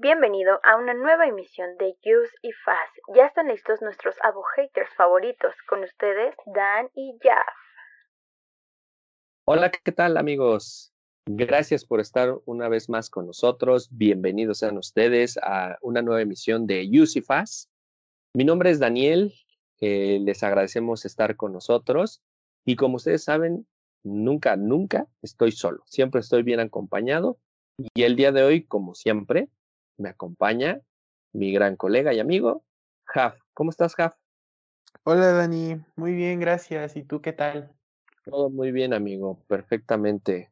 Bienvenido a una nueva emisión de Use y. Ya están listos nuestros abo haters favoritos. Con ustedes, Dan y Jaf. Hola, ¿qué tal amigos? Gracias por estar una vez más con nosotros. Bienvenidos sean ustedes a una nueva emisión de Use y. Mi nombre es Daniel. Eh, les agradecemos estar con nosotros. Y como ustedes saben, nunca, nunca estoy solo. Siempre estoy bien acompañado. Y el día de hoy, como siempre, me acompaña mi gran colega y amigo, Jaf. ¿Cómo estás, Jaf? Hola, Dani. Muy bien, gracias. ¿Y tú qué tal? Todo muy bien, amigo. Perfectamente.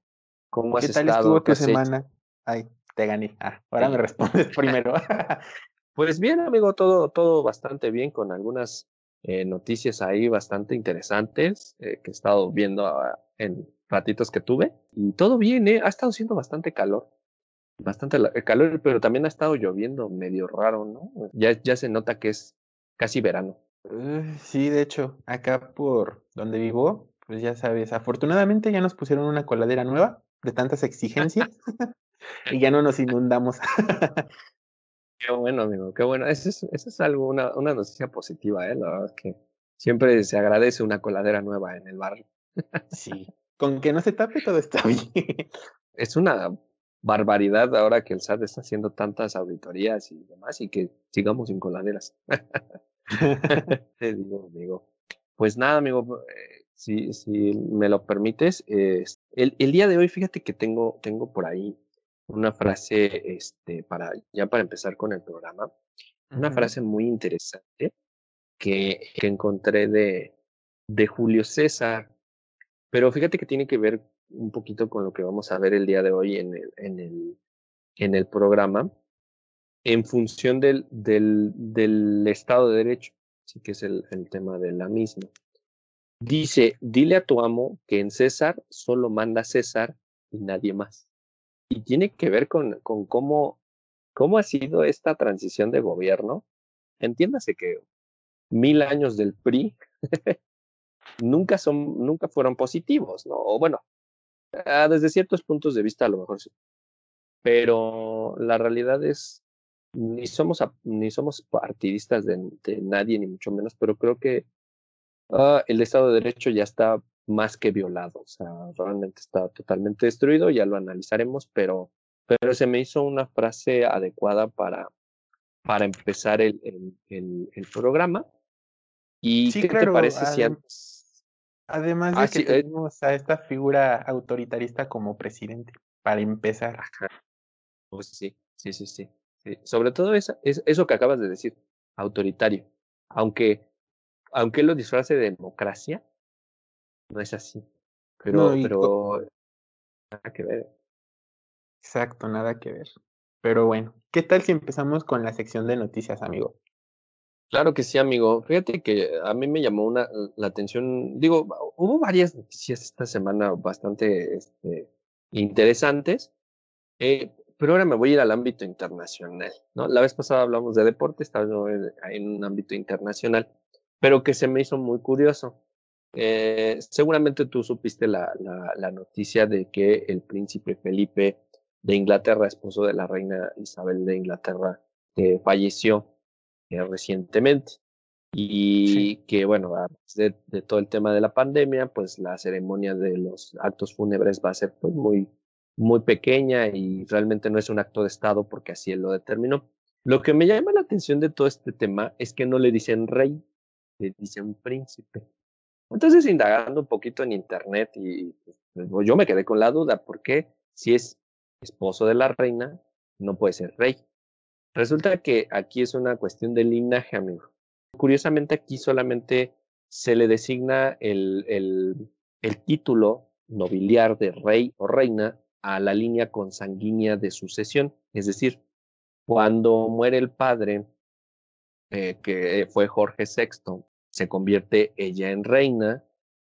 ¿Cómo has ¿Qué tal estuvo tu semana? Ay, te gané. Ah, ahora me respondes primero. pues bien, amigo, todo, todo bastante bien, con algunas eh, noticias ahí bastante interesantes eh, que he estado viendo ah, en ratitos que tuve. Y todo bien, ¿eh? Ha estado siendo bastante calor bastante calor, pero también ha estado lloviendo medio raro, ¿no? Ya, ya se nota que es casi verano. sí, de hecho, acá por donde vivo, pues ya sabes, afortunadamente ya nos pusieron una coladera nueva de tantas exigencias y ya no nos inundamos. qué bueno, amigo, qué bueno. Eso es, eso es algo, una, una noticia positiva, ¿eh? La verdad es que siempre se agradece una coladera nueva en el barrio. sí, con que no se tape todo está bien. Es una barbaridad ahora que el SAT está haciendo tantas auditorías y demás y que sigamos sin coladeras. Te digo, amigo. Pues nada, amigo, eh, si, si me lo permites, eh, el, el, día de hoy, fíjate que tengo, tengo por ahí una frase, este, para, ya para empezar con el programa, una frase muy interesante que, que encontré de, de Julio César, pero fíjate que tiene que ver un poquito con lo que vamos a ver el día de hoy en el, en el, en el programa, en función del, del, del Estado de Derecho, sí que es el, el tema de la misma. Dice, dile a tu amo que en César solo manda César y nadie más. Y tiene que ver con, con cómo, cómo ha sido esta transición de gobierno. Entiéndase que mil años del PRI nunca son, nunca fueron positivos, ¿no? O bueno, Ah, desde ciertos puntos de vista a lo mejor sí. Pero la realidad es, ni somos, ni somos partidistas de, nadie, ni mucho menos, pero creo que ah, el Estado de Derecho ya está más que violado, o sea, realmente está totalmente destruido, ya lo analizaremos, pero, pero se me hizo una frase adecuada para, para empezar el, el, el, programa. ¿Y qué te parece si antes Además de ah, que eh tenemos a esta figura autoritarista como presidente, para empezar. Pues sí, sí, sí, sí, Sobre todo esa, es, eso que acabas de decir, autoritario. Aunque, aunque él lo disfrace de democracia, no es así. Pero, pero nada que ver. Exacto, nada que ver. Pero bueno, ¿qué tal si empezamos con la sección de noticias, amigo? Claro que sí, amigo. Fíjate que a mí me llamó la atención, digo, hubo varias noticias esta semana bastante este, interesantes, eh, pero ahora me voy a ir al ámbito internacional, ¿no? La vez pasada hablamos de deporte, estaba en, un ámbito internacional, pero que se me hizo muy curioso. Eh, seguramente tú supiste la noticia de que el príncipe Felipe de Inglaterra, esposo de la reina Isabel de Inglaterra, eh, falleció eh, recientemente. Y que, bueno, de, de, todo el tema de la pandemia, pues la ceremonia de los actos fúnebres va a ser pues, muy, muy pequeña y realmente no es un acto de Estado porque así él lo determinó. Lo que me llama la atención de todo este tema es que no le dicen rey, le dicen príncipe. Entonces, indagando un poquito en internet y pues, yo me quedé con la duda, ¿por qué si es esposo de la reina no puede ser rey? Resulta que aquí es una cuestión de linaje, amigo. Curiosamente aquí solamente se le designa el, título nobiliar de rey o reina a la línea consanguínea de sucesión. Es decir, cuando muere el padre, eh, que fue Jorge VI, se convierte ella en reina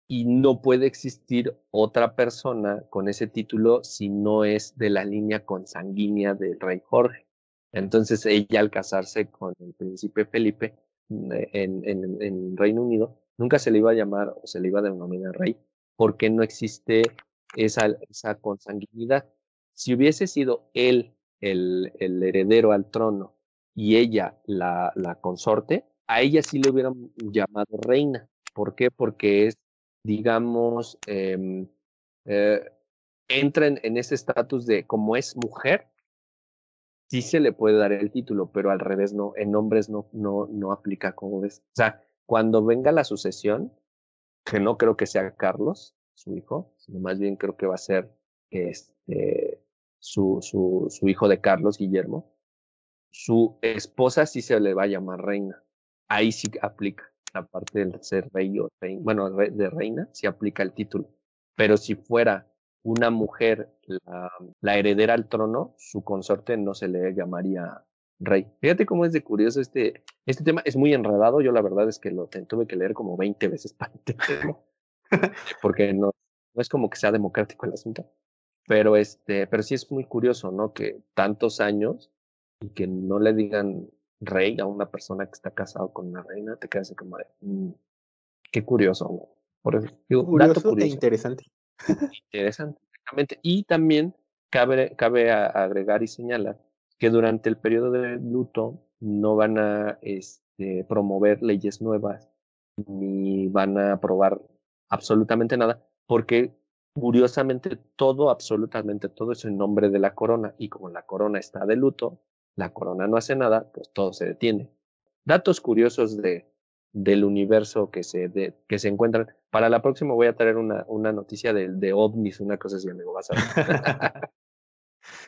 y no puede existir otra persona con ese título si no es de la línea consanguínea del rey Jorge. Entonces ella al casarse con el príncipe Felipe mm, en, en, en, Reino Unido, nunca se le iba a llamar o se le iba a denominar rey porque no existe esa, consanguinidad. Si hubiese sido él el, heredero al trono y ella la, consorte, a ella sí le hubieran llamado reina. ¿Por qué? Porque es, digamos, em, eh, entra en, ese estatus de como es mujer, sí se le puede dar el título, pero al revés no, en hombres no, no, no aplica como ves. O sea, cuando venga la sucesión, que no creo que sea Carlos, su hijo, sino más bien creo que va a ser este, su, su, su hijo de Carlos, Guillermo, su esposa sí se le va a llamar reina. Ahí sí aplica la parte del ser rey o reina, bueno, de reina, sí aplica el título. Pero si fuera una mujer la, heredera al trono, su consorte no se le llamaría rey. Fíjate cómo es de curioso este, este tema. Es muy enredado. Yo la verdad es que lo tuve que leer como 20 veces para entenderlo. porque no, no es como que sea democrático el asunto. Pero, este, pero sí es muy curioso, ¿no? Que tantos años y que no le digan rey a una persona que está casado con una reina, te quedas como de, mm, qué curioso, ¿no? Por eso, digo, curioso, e interesante. Interesante, Y también cabe, cabe agregar y señalar que durante el periodo de luto no van a este, promover leyes nuevas ni van a aprobar absolutamente nada, porque curiosamente todo, absolutamente todo es en nombre de la corona y como la corona está de luto, la corona no hace nada, pues todo se detiene. Datos curiosos de, del universo que se, de, que se encuentran. Para la próxima voy a traer una, una noticia de, de ovnis, una cosa así, amigo, vas a ver.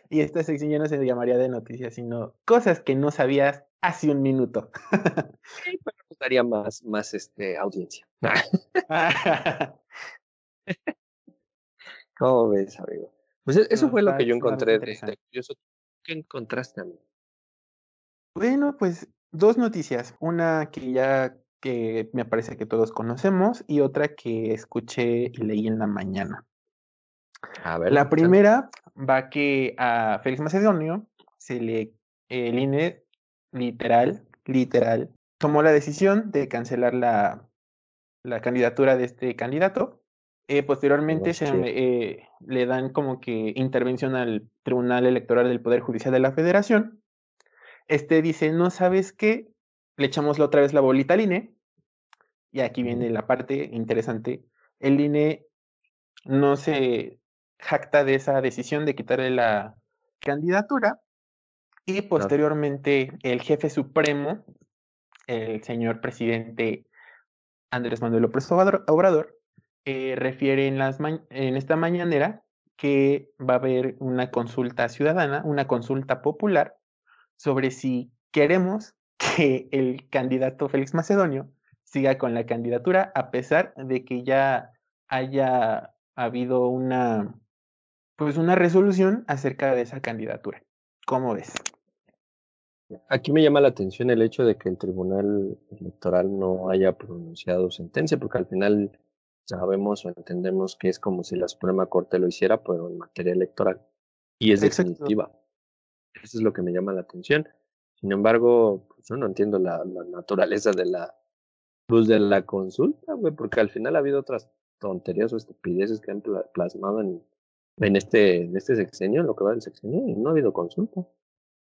y esta sección ya no se llamaría de noticias, sino cosas que no sabías hace un minuto. sí, pero nos daría más, más este, audiencia. ¿Cómo ves, amigo? Pues e, eso fue lo que yo encontré de, curioso. ¿Qué encontraste, amigo? Bueno, pues dos noticias. Una que ya que me parece que todos conocemos y otra que escuché y leí en la mañana. A ver, la primera va que a Félix Macedonio se le, el INE literal, literal, tomó la decisión de cancelar la, la candidatura de este candidato. Eh, posteriormente se, eh, le dan como que intervención al Tribunal Electoral del Poder Judicial de la Federación. Este dice, no sabes qué, le echamos la otra vez la bolita al INE, y aquí viene la parte interesante, el INE no se jacta de esa decisión de quitarle la candidatura y posteriormente el jefe supremo, el señor presidente Andrés Manuel López Obrador, eh, refiere en, las en esta mañanera que va a haber una consulta ciudadana, una consulta popular sobre si queremos que el candidato Félix Macedonio siga con la candidatura, a pesar de que ya haya habido una, pues una resolución acerca de esa candidatura. ¿Cómo ves? Aquí me llama la atención el hecho de que el Tribunal Electoral no haya pronunciado sentencia, porque al final sabemos o entendemos que es como si la Suprema Corte lo hiciera, pero en materia electoral. Y es definitiva. Eso es lo que me llama la atención. Sin embargo, pues, yo no entiendo la, naturaleza de la luz de la consulta, güey, porque al final ha habido otras tonterías o estupideces que han plasmado en, en este, en este sexenio, en lo que va del sexenio, y no ha habido consulta.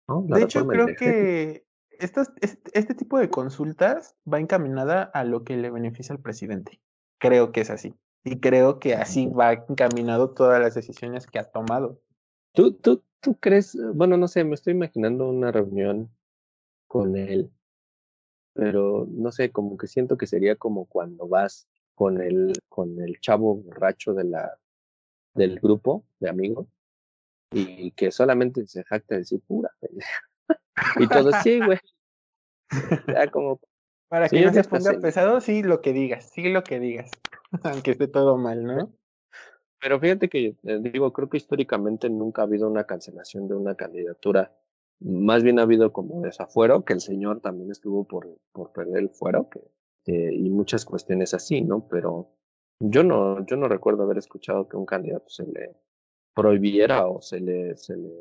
de hecho, creo que estas, este, este tipo de consultas va encaminada a lo que le beneficia al presidente. Creo que es así. Y creo que así va encaminado todas las decisiones que ha tomado. ¿Tú, tú, ¿Tú crees? Bueno, no sé, me estoy imaginando una reunión con él, pero no sé, como que siento que sería como cuando vas con el, con el chavo borracho de la, del grupo de amigos y que solamente se jacta de decir pura y todo, sí, güey. Como... Para que no se ponga pesado, sí lo que digas, sí lo que digas, aunque esté todo mal, ¿no? Pero fíjate que, eh, digo, creo que históricamente nunca ha habido una cancelación de una candidatura. Más bien ha habido como desafuero, que el señor también estuvo por, por perder el fuero, que, y muchas cuestiones así, ¿no? Pero yo no, yo no recuerdo haber escuchado que un candidato se le prohibiera o se le, se le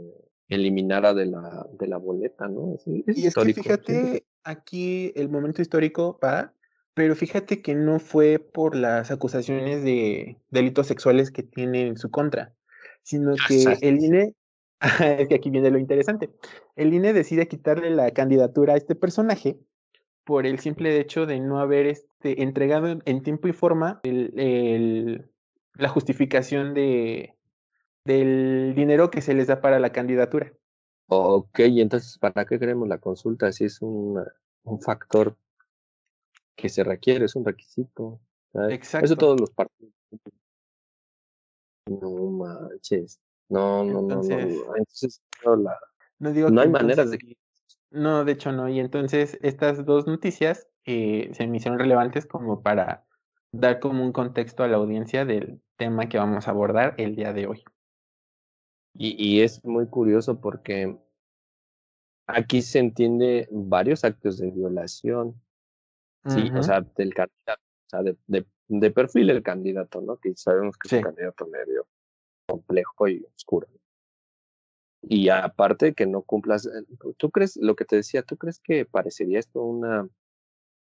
eliminara de la, de la boleta, ¿no? y es que fíjate, aquí el momento histórico va pero fíjate que no fue por las acusaciones de delitos sexuales que tiene en su contra, sino que el INE es que aquí viene lo interesante. El INE decide quitarle la candidatura a este personaje por el simple hecho de no haber este, entregado en tiempo y forma el, la justificación de, del dinero que se les da para la candidatura. Ok, y entonces, ¿para qué queremos la consulta si es un, un factor que se requiere, es un requisito? Exacto. Eso todos los partidos. No manches. No, no, no, no. Entonces, no, la, no, digo no hay maneras de No, de hecho no. Y entonces estas dos noticias eh, se me hicieron relevantes como para dar como un contexto a la audiencia del tema que vamos a abordar el día de hoy. Y, y es muy curioso porque aquí se entiende varios actos de violación, sí, o sea, del candidato, o sea, de, de, de, perfil el candidato, ¿no? Que sabemos que es un candidato medio complejo y oscuro. Y aparte que no cumplas, eh, ¿tú crees, lo que te decía, tú crees que parecería esto una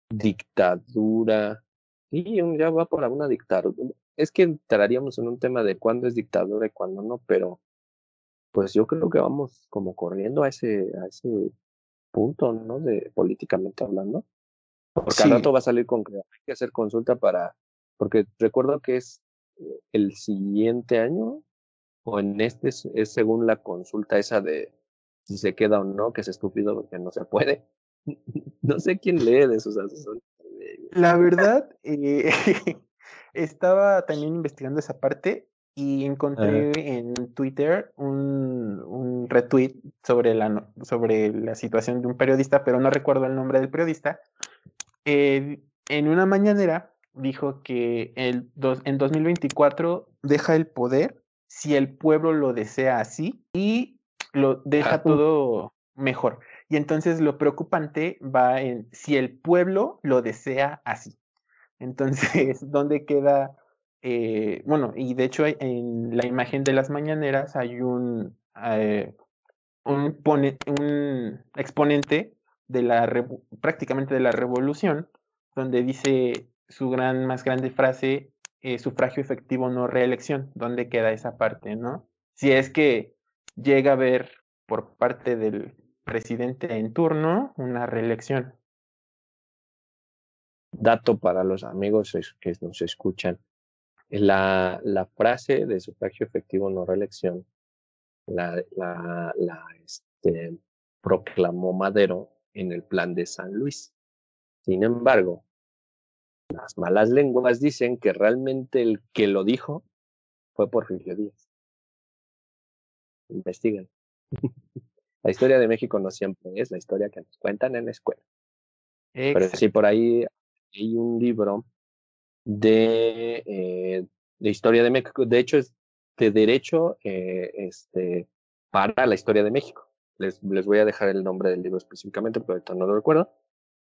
dictadura? Sí, ya va por alguna dictadura. Es que entraríamos en un tema de cuándo es dictadura y cuándo no, pero pues yo creo que vamos como corriendo a ese, a ese punto, ¿no? De políticamente hablando. Porque al rato va a salir con que hay que hacer consulta para, porque recuerdo que es eh, el siguiente año, o en este es, según la consulta esa de si se queda o no, que es estúpido porque no se puede. no sé quién lee de esos asesores. La verdad, eh, estaba también investigando esa parte y encontré en Twitter un, un retweet sobre la, sobre la situación de un periodista, pero no recuerdo el nombre del periodista. Eh, en una mañanera dijo que el dos, en 2024 deja el poder si el pueblo lo desea así y lo deja todo mejor. Y entonces lo preocupante va en si el pueblo lo desea así. Entonces, ¿dónde queda? Eh, bueno, y de hecho en la imagen de las mañaneras hay un, eh, un, un, exponente de la prácticamente de la revolución, donde dice su gran, más grande frase, eh, sufragio efectivo, no reelección. ¿Dónde queda esa parte, no? Si es que llega a haber por parte del presidente en turno una reelección. Dato para los amigos que nos escuchan. La, la frase de sufragio efectivo, no reelección, la, la, este, proclamó Madero en el plan de San Luis. Sin embargo, las malas lenguas dicen que realmente el que lo dijo fue Porfirio Díaz. Investiguen. la historia de México no siempre es la historia que nos cuentan en la escuela. Pero sí, por ahí hay un libro de, eh, de historia de México. De hecho, es de derecho eh, este, para la historia de México. Les, les voy a dejar el nombre del libro específicamente, pero ahorita no lo recuerdo.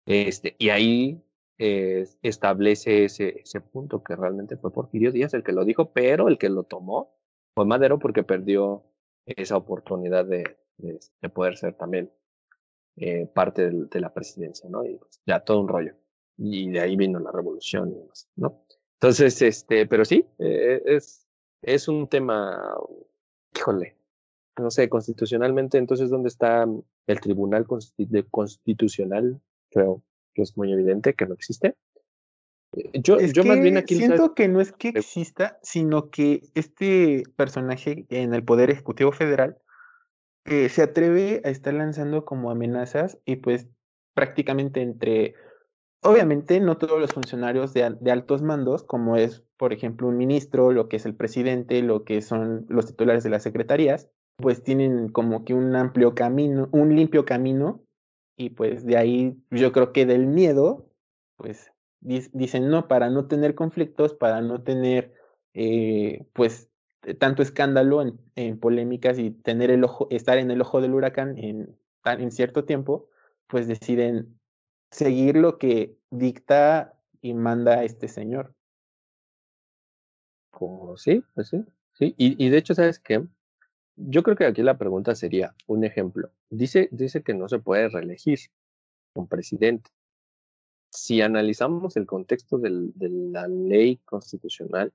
Este, y ahí eh, establece ese, ese punto que realmente fue Porfirio Díaz el que lo dijo, pero el que lo tomó fue Madero porque perdió esa oportunidad de, de, poder ser también eh, parte de, de, la presidencia, ¿no? Y pues, ya todo un rollo. Y de ahí vino la revolución y demás, ¿no? Entonces, este, pero sí, eh, es, es un tema, híjole, no sé, constitucionalmente, entonces, ¿dónde está el Tribunal Constitucional? Creo, es muy evidente que no existe. Eh, yo, yo más bien aquí siento que no es que exista, sino que este personaje en el Poder Ejecutivo Federal eh, se atreve a estar lanzando como amenazas y pues prácticamente entre, obviamente no todos los funcionarios de, de, altos mandos, como es por ejemplo un ministro, lo que es el presidente, lo que son los titulares de las secretarías, pues tienen como que un amplio camino, un limpio camino y pues de ahí yo creo que del miedo, pues dicen no, para no tener conflictos, para no tener eh, pues tanto escándalo en, polémicas y tener el ojo, estar en el ojo del huracán en, en cierto tiempo, pues deciden seguir lo que dicta y manda este señor. Sí, pues sí, sí. Y, y de hecho, ¿sabes qué? Yo creo que aquí la pregunta sería un ejemplo. Dice, dice que no se puede reelegir un presidente. Si analizamos el contexto de la ley constitucional,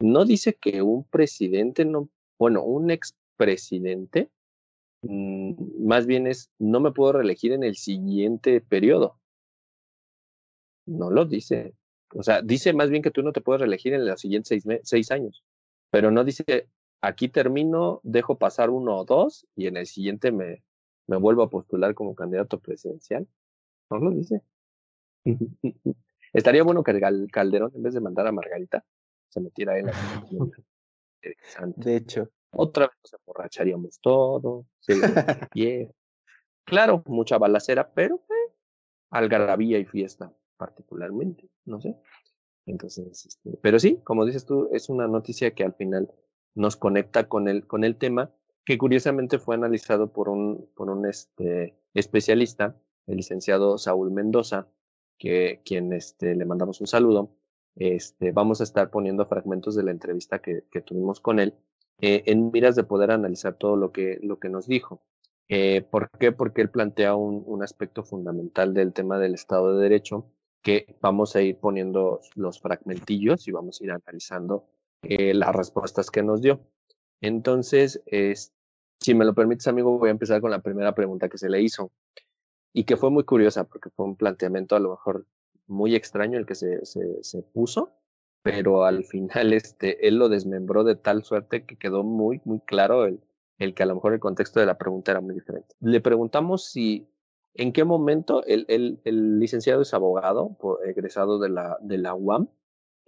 no dice que un presidente no, bueno, un ex presidente, mm, más bien es, no me puedo reelegir en el siguiente periodo. No lo dice. O sea, dice más bien que tú no te puedes reelegir en los siguientes seis, seis años, pero no dice, aquí termino, dejo pasar uno o dos y en el siguiente me, me vuelvo a postular como candidato presidencial. No lo dice. Estaría bueno que Calderón, en vez de mandar a Margarita, se metiera en la Interesante. De hecho. Otra vez nos emborracharíamos todos. Claro, mucha balacera, pero eh, algarabía y fiesta, particularmente, no sé. Entonces, este, pero sí, como dices tú, es una noticia que al final nos conecta con el, con el tema, que curiosamente fue analizado por un, por un este, especialista, el licenciado Saúl Mendoza, que quien este, le mandamos un saludo. Este, vamos a estar poniendo fragmentos de la entrevista que, que tuvimos con él eh, en miras de poder analizar todo lo que, lo que nos dijo. Eh, ¿Por qué? Porque él plantea un, un aspecto fundamental del tema del Estado de Derecho que vamos a ir poniendo los fragmentillos y vamos a ir analizando eh, las respuestas que nos dio. Entonces, es, si me lo permites, amigo, voy a empezar con la primera pregunta que se le hizo y que fue muy curiosa porque fue un planteamiento a lo mejor muy extraño el que se, se, puso, pero al final este, él lo desmembró de tal suerte que quedó muy, muy claro el, el que a lo mejor el contexto de la pregunta era muy diferente. Le preguntamos si en qué momento el, el, el licenciado es abogado, egresado de la, de la UAM,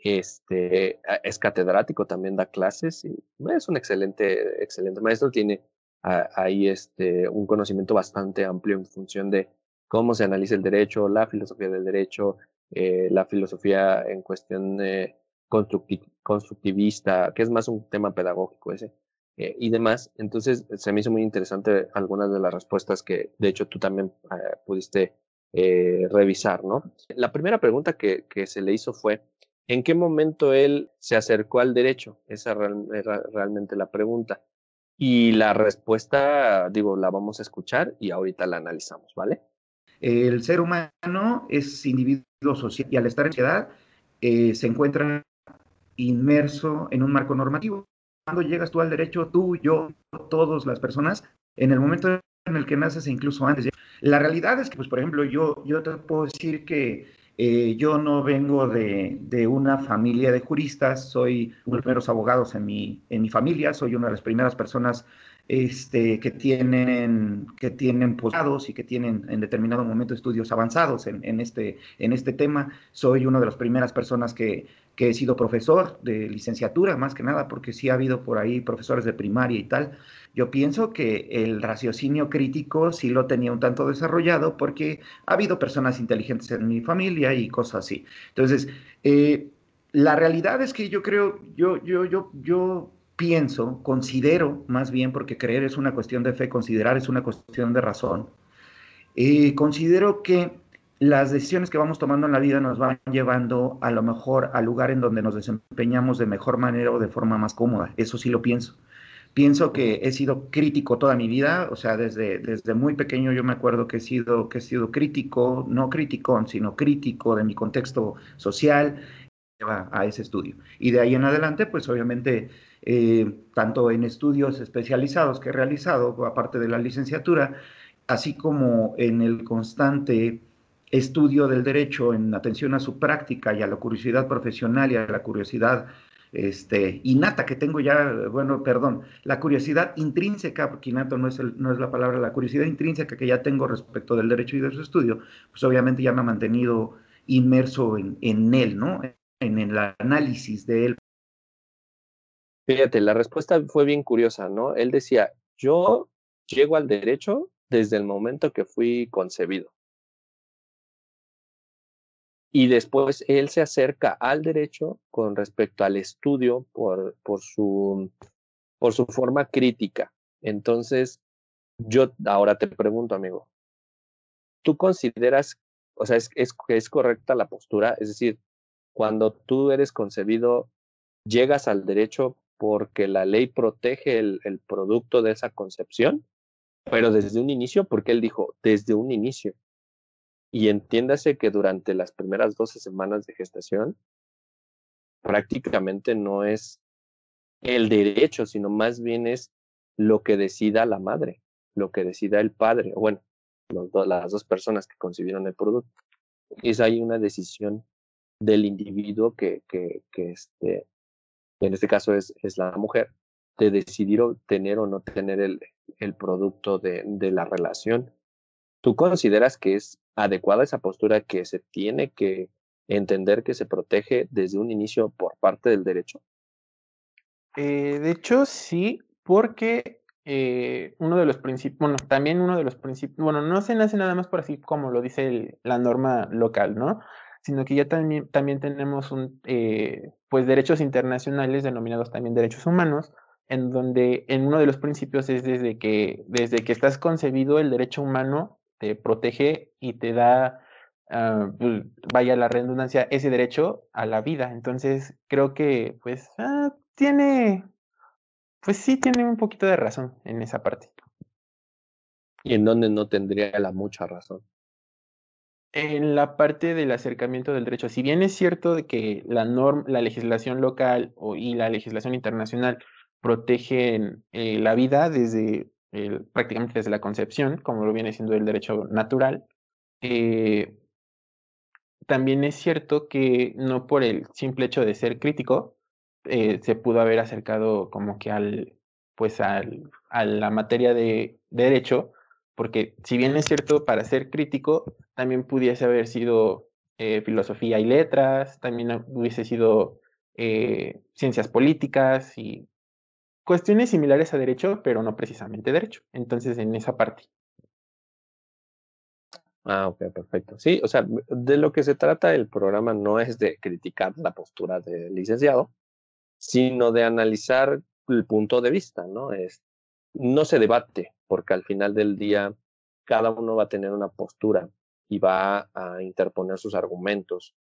este, es catedrático, también da clases y es un excelente, excelente maestro, tiene ahí este, un conocimiento bastante amplio en función de cómo se analiza el derecho, la filosofía del derecho, eh, la filosofía en cuestión constructivista, que es más un tema pedagógico ese, eh, y demás. Entonces, se me hizo muy interesante algunas de las respuestas que, de hecho, tú también eh, pudiste revisar, ¿no? La primera pregunta que se le hizo fue, ¿en qué momento él se acercó al derecho? Esa era realmente la pregunta. Y la respuesta, digo, la vamos a escuchar y ahorita la analizamos, ¿vale? El ser humano es individuo social y al estar en sociedad eh, se encuentra inmerso en un marco normativo. Cuando llegas tú al derecho, tú, yo, todas las personas, en el momento en el que naces e incluso antes. La realidad es que, pues, por ejemplo, yo, yo te puedo decir que eh, yo no vengo de, una familia de juristas, soy uno de los primeros abogados en mi, familia, soy una de las primeras personas este, que tienen, que tienen posgrados y que tienen en determinado momento estudios avanzados en, este, en este tema. Soy una de las primeras personas que, que he sido profesor de licenciatura, más que nada, porque sí ha habido por ahí profesores de primaria y tal. Yo pienso que el raciocinio crítico sí lo tenía un tanto desarrollado porque ha habido personas inteligentes en mi familia y cosas así. Entonces, eh, la realidad es que yo creo, yo, yo, yo, yo pienso, considero más bien, porque creer es una cuestión de fe, considerar es una cuestión de razón, eh, considero que las decisiones que vamos tomando en la vida nos van llevando a lo mejor al lugar en donde nos desempeñamos de mejor manera o de forma más cómoda. Eso sí lo pienso. Pienso que he sido crítico toda mi vida, o sea, desde, desde muy pequeño yo me acuerdo que he, sido, que he sido crítico, no crítico, sino crítico de mi contexto social, a ese estudio. Y de ahí en adelante, pues obviamente, eh, tanto en estudios especializados que he realizado, aparte de la licenciatura, así como en el constante estudio del derecho en atención a su práctica y a la curiosidad profesional y a la curiosidad este, innata que tengo ya, bueno, perdón, la curiosidad intrínseca, porque innato no es, no es la palabra, la curiosidad intrínseca que ya tengo respecto del derecho y de su estudio, pues obviamente ya me ha mantenido inmerso en, en él, ¿no? En el análisis de él. Fíjate, la respuesta fue bien curiosa, ¿no? Él decía, yo llego al derecho desde el momento que fui concebido y después él se acerca al derecho con respecto al estudio por, por, su, por su forma crítica. Entonces, yo ahora te pregunto, amigo, ¿tú consideras, o sea, es, es, es correcta la postura? Es decir, cuando tú eres concebido, llegas al derecho porque la ley protege el, el producto de esa concepción, pero desde un inicio, porque él dijo, desde un inicio. Y entiéndase que durante las primeras 12 semanas de gestación, prácticamente no es el derecho, sino más bien es lo que decida la madre, lo que decida el padre, o bueno, las dos personas que concibieron el producto. Es ahí una decisión del individuo que, que, que este, en este caso es, es la mujer, de decidir tener o no tener el, el producto de, de la relación. ¿Tú consideras que es adecuada esa postura que se tiene que entender que se protege desde un inicio por parte del derecho? Eh, de hecho, sí, porque eh, uno de los principios, bueno, también uno de los principios, bueno, no se nace nada más por así como lo dice la norma local, ¿no? Sino que ya también, también tenemos un, eh, pues derechos internacionales denominados también derechos humanos, en donde en uno de los principios es desde que, desde que estás concebido el derecho humano te protege y te da, uh, pues, vaya la redundancia, ese derecho a la vida. Entonces creo que pues ah, tiene, pues sí tiene un poquito de razón en esa parte. ¿Y en dónde no tendría la mucha razón? En la parte del acercamiento del derecho, si bien es cierto de que la norma, la legislación local o, y la legislación internacional protegen eh, la vida desde prácticamente desde la concepción, como lo viene siendo el derecho natural, eh, también es cierto que no por el simple hecho de ser crítico eh, se pudo haber acercado como que al pues al, a la materia de, derecho, porque si bien es cierto para ser crítico, también pudiese haber sido filosofía y letras, también hubiese sido ciencias políticas y cuestiones similares a derecho, pero no precisamente derecho. Entonces, en esa parte. Ah, ok, perfecto. Sí, o sea, de lo que se trata el programa no es de criticar la postura del licenciado, sino de analizar el punto de vista, ¿no? Es, no se debate, porque al final del día cada uno va a tener una postura y va a interponer sus argumentos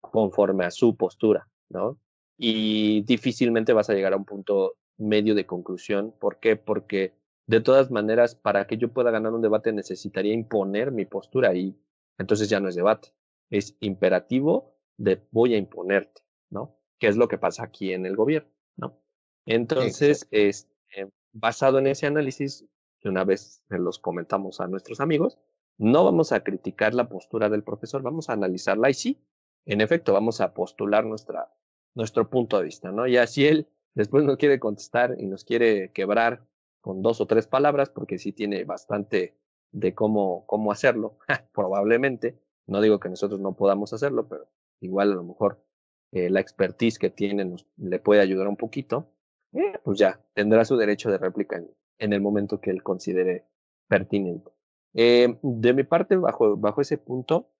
conforme a su postura, ¿no? Y difícilmente vas a llegar a un punto medio de conclusión. ¿Por qué? Porque de todas maneras, para que yo pueda ganar un debate necesitaría imponer mi postura y entonces ya no es debate, es imperativo de voy a imponerte, ¿no? ¿Qué es lo que pasa aquí en el gobierno, ¿no? Entonces, es, este, basado en ese análisis, que una vez los comentamos a nuestros amigos, no vamos a criticar la postura del profesor, vamos a analizarla y sí, en efecto, vamos a postular nuestra, nuestro punto de vista, ¿no? Y así él Después no quiere contestar y nos quiere quebrar con dos o tres palabras, porque sí tiene bastante de cómo, cómo hacerlo, probablemente. No digo que nosotros no podamos hacerlo, pero igual a lo mejor eh, la expertise que tiene nos, le puede ayudar un poquito. Eh, pues ya, tendrá su derecho de réplica en, en el momento que él considere pertinente. Eh, de mi parte, bajo, bajo ese punto,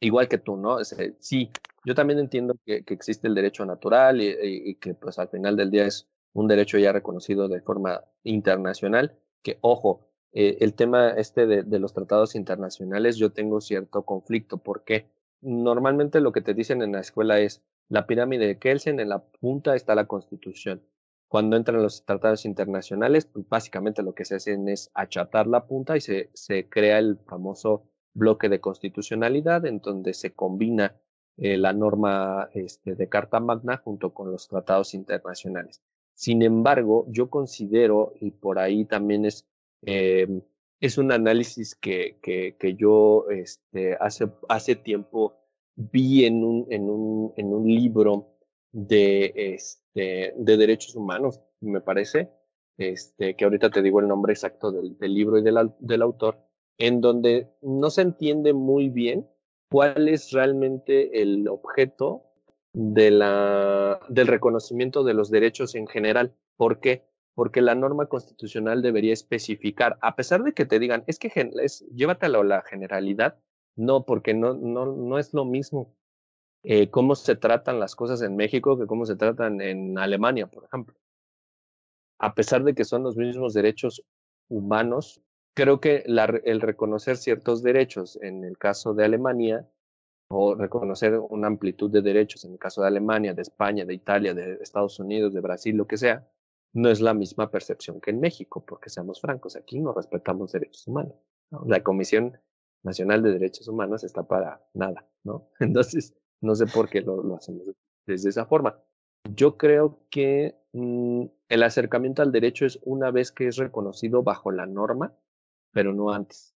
igual que tú, ¿no? sí, yo también entiendo que, existe el derecho natural y, que pues al final del día es un derecho ya reconocido de forma internacional, que ojo, eh, el tema este de, de, los tratados internacionales yo tengo cierto conflicto, porque normalmente lo que te dicen en la escuela es la pirámide de Kelsen, en la punta está la constitución. Cuando entran los tratados internacionales, pues básicamente lo que se hacen es achatar la punta y se, se crea el famoso bloque de constitucionalidad en donde se combina eh, la norma este, de Carta Magna junto con los tratados internacionales. Sin embargo, yo considero, y por ahí también es, eh, es un análisis que, que, que yo este, hace, hace tiempo vi en un, en un, en un libro de, este, de derechos humanos, me parece, este, que ahorita te digo el nombre exacto del, del libro y del, del autor, en donde no se entiende muy bien cuál es realmente el objeto de la, del reconocimiento de los derechos en general. ¿Por qué? Porque la norma constitucional debería especificar, a pesar de que te digan, es que es, llévatelo a la generalidad, no, porque no, no, no es lo mismo eh, cómo se tratan las cosas en México que cómo se tratan en Alemania, por ejemplo. A pesar de que son los mismos derechos humanos, creo que el reconocer ciertos derechos en el caso de Alemania o reconocer una amplitud de derechos en el caso de Alemania, de España, de Italia, de Estados Unidos, de Brasil, lo que sea, no es la misma percepción que en México, porque seamos francos, aquí no respetamos derechos humanos. La Comisión Nacional de Derechos Humanos está para nada, ¿no? Entonces, no sé por qué lo, lo hacemos desde esa forma. Yo creo que mm, el acercamiento al derecho es una vez que es reconocido bajo la norma, pero no antes.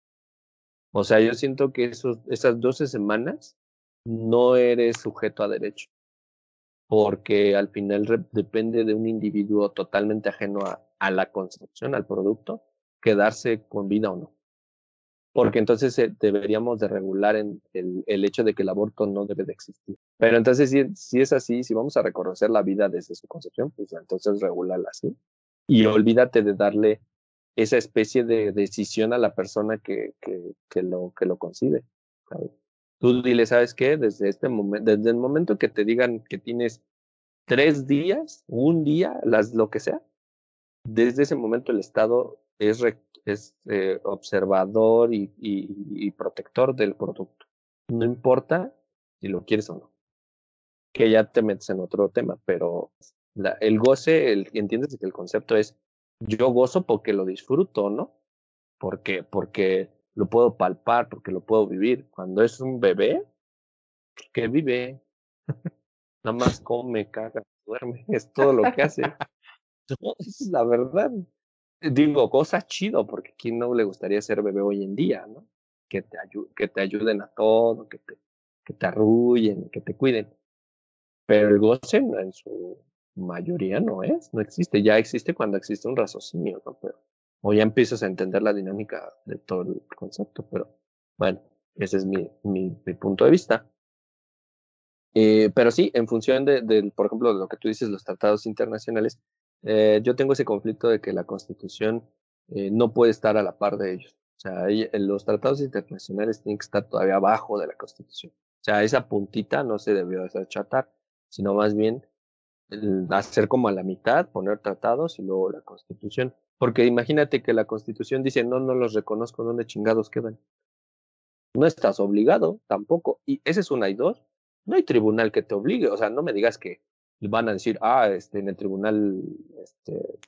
O sea, yo siento que esos, esas 12 semanas no eres sujeto a derecho, porque al final depende de un individuo totalmente ajeno a, la concepción, al producto, quedarse con vida o no. Porque entonces eh, deberíamos de regular en el, el, hecho de que el aborto no debe de existir. Pero entonces si, si es así, si vamos a reconocer la vida desde su concepción, pues entonces regularla así. Y olvídate de darle esa especie de decisión a la persona que, que, que lo, que lo concibe. Tú dile, ¿sabes qué? Desde este momento, desde el momento que te digan que tienes tres días, un día, las, lo que sea, desde ese momento el Estado es, es eh, observador y, y, y, protector del producto. No importa si lo quieres o no. Que ya te metes en otro tema, pero la, el goce, el, entiendes que el concepto es yo gozo porque lo disfruto, ¿no? Porque, porque lo puedo palpar, porque lo puedo vivir. Cuando es un bebé, que vive, nada más come, caga, duerme, es todo lo que hace. Es la verdad. Digo, cosa chido, porque quién no le gustaría ser bebé hoy en día, ¿no? Que te, que te ayuden a todo, que te, que te arrullen, que te cuiden. Pero el goce en su mayoría no es, no existe. Ya existe cuando existe un raciocinio, ¿no? Pero, o ya empiezas a entender la dinámica de todo el concepto, pero bueno, ese es mi, mi, punto de vista. Eh, pero sí, en función de, de, por ejemplo, de lo que tú dices, los tratados internacionales, eh, yo tengo ese conflicto de que la Constitución eh, no puede estar a la par de ellos. O sea, los tratados internacionales tienen que estar todavía abajo de la Constitución. O sea, esa puntita no se debió desachatar, sino más bien hacer como a la mitad, poner tratados y luego la Constitución. Porque imagínate que la Constitución dice, no, no los reconozco, ¿dónde chingados quedan? No estás obligado tampoco. Y ese es una y dos. No hay tribunal que te obligue. O sea, no me digas que van a decir, ah, este, en el tribunal este,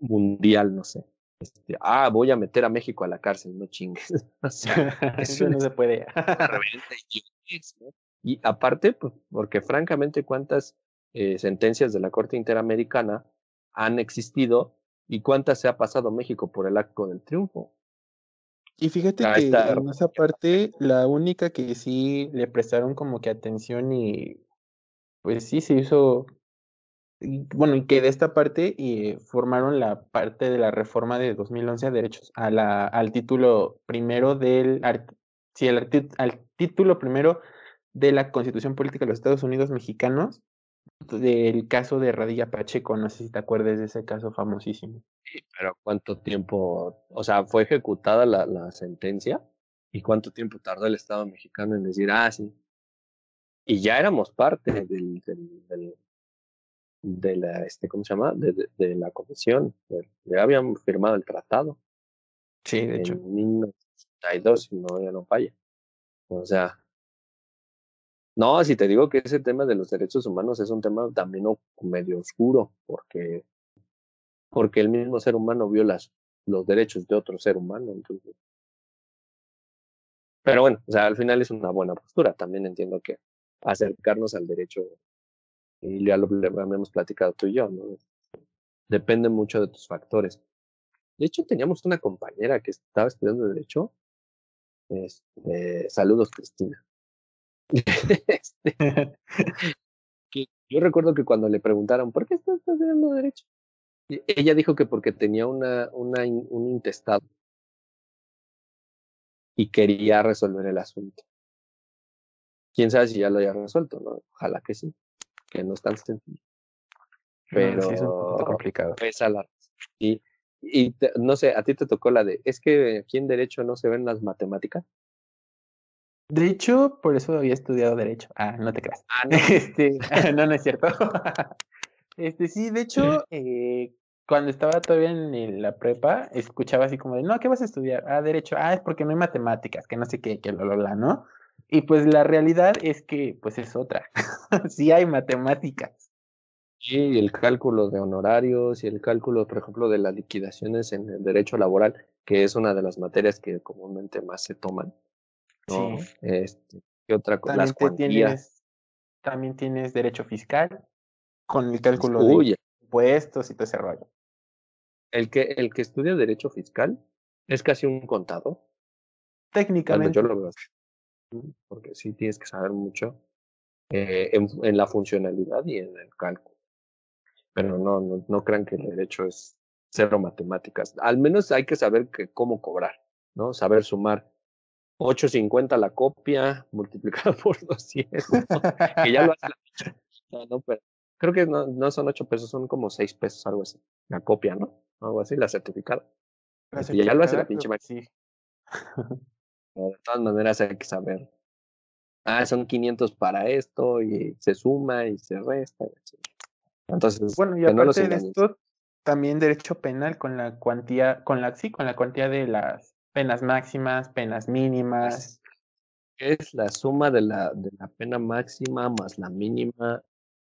mundial, no sé. Este, ah, voy a meter a México a la cárcel, no chingues. o sea, eso no se puede. y aparte, pues, porque francamente, ¿cuántas eh, sentencias de la Corte Interamericana han existido y cuántas se ha pasado México por el acto del triunfo? Y fíjate que en esa parte, la única que sí le prestaron como que atención y pues sí se hizo, bueno, y que de esta parte y formaron la parte de la reforma de 2011 a derechos, a la, al título primero del, sí, al, al título primero de la Constitución Política de los Estados Unidos Mexicanos, del caso de Radilla Pacheco, no sé si te acuerdas de ese caso famosísimo. Sí, pero ¿cuánto tiempo, o sea, fue ejecutada la, la sentencia? ¿Y cuánto tiempo tardó el Estado mexicano en decir, ah, sí, y ya éramos parte del, del, del de la, este, ¿cómo se llama? De, de, de la comisión. Ya habíamos firmado el tratado. Sí, de en hecho. 1992, si no, ya no falla. O sea, no, si te digo que ese tema de los derechos humanos es un tema también medio oscuro, porque, porque el mismo ser humano viola los derechos de otro ser humano. Entonces. Pero bueno, o sea, al final es una buena postura. También entiendo que acercarnos al derecho. Y ya lo, hemos platicado tú y yo, ¿no? Depende mucho de tus factores. De hecho, teníamos una compañera que estaba estudiando Derecho. Este, saludos, Cristina. este, que yo recuerdo que cuando le preguntaron, ¿por qué estás estudiando Derecho? Ella dijo que porque tenía una, una, un intestado y quería resolver el asunto quién sabe si ya lo haya resuelto, ¿no? Ojalá que sí, que no es tan sencillo. Pero sí, es un complicado. Pesa la... Y, y te, no sé, a ti te tocó la de, es que aquí en Derecho no se ven las matemáticas. De hecho, por eso había estudiado Derecho. Ah, no te creas. Ah, no. Este, no, no es cierto. Este, sí, de hecho, eh, cuando estaba todavía en la prepa, escuchaba así como de, no, ¿qué vas a estudiar? Ah, Derecho. Ah, es porque no hay matemáticas, que no sé qué, que lo, lo, la, ¿no? Y pues la realidad es que pues es otra. sí hay matemáticas. Sí, el cálculo de honorarios y el cálculo, por ejemplo, de las liquidaciones en el derecho laboral, que es una de las materias que comúnmente más se toman. ¿No? Sí. Este, ¿Qué otra cosa? Las cuantías. Tienes, también tienes derecho fiscal con el cálculo Uy, de impuestos y todo ese rollo. El que, el que estudia Derecho Fiscal es casi un contador. Técnicamente. yo lo veo Porque sí tienes que saber mucho eh, en, en, la funcionalidad y en el cálculo. Pero no, no, no crean que el derecho es cero matemáticas. Al menos hay que saber que, cómo cobrar, ¿no? Saber sumar 8.50 la copia multiplicado por 200, que ya lo hace la no, pero creo que no, no son 8 pesos, son como 6 pesos, algo así. La copia, ¿no? Algo así, la certificada. y ya lo hace la pinche máquina. Sí. de todas maneras hay que saber. Ah, son 500 para esto y se suma y se resta. Entonces, bueno, y aparte de esto, también derecho penal con la cuantía, con la, sí, con la cuantía de las penas máximas, penas mínimas. Es la suma de la, de la pena máxima más la mínima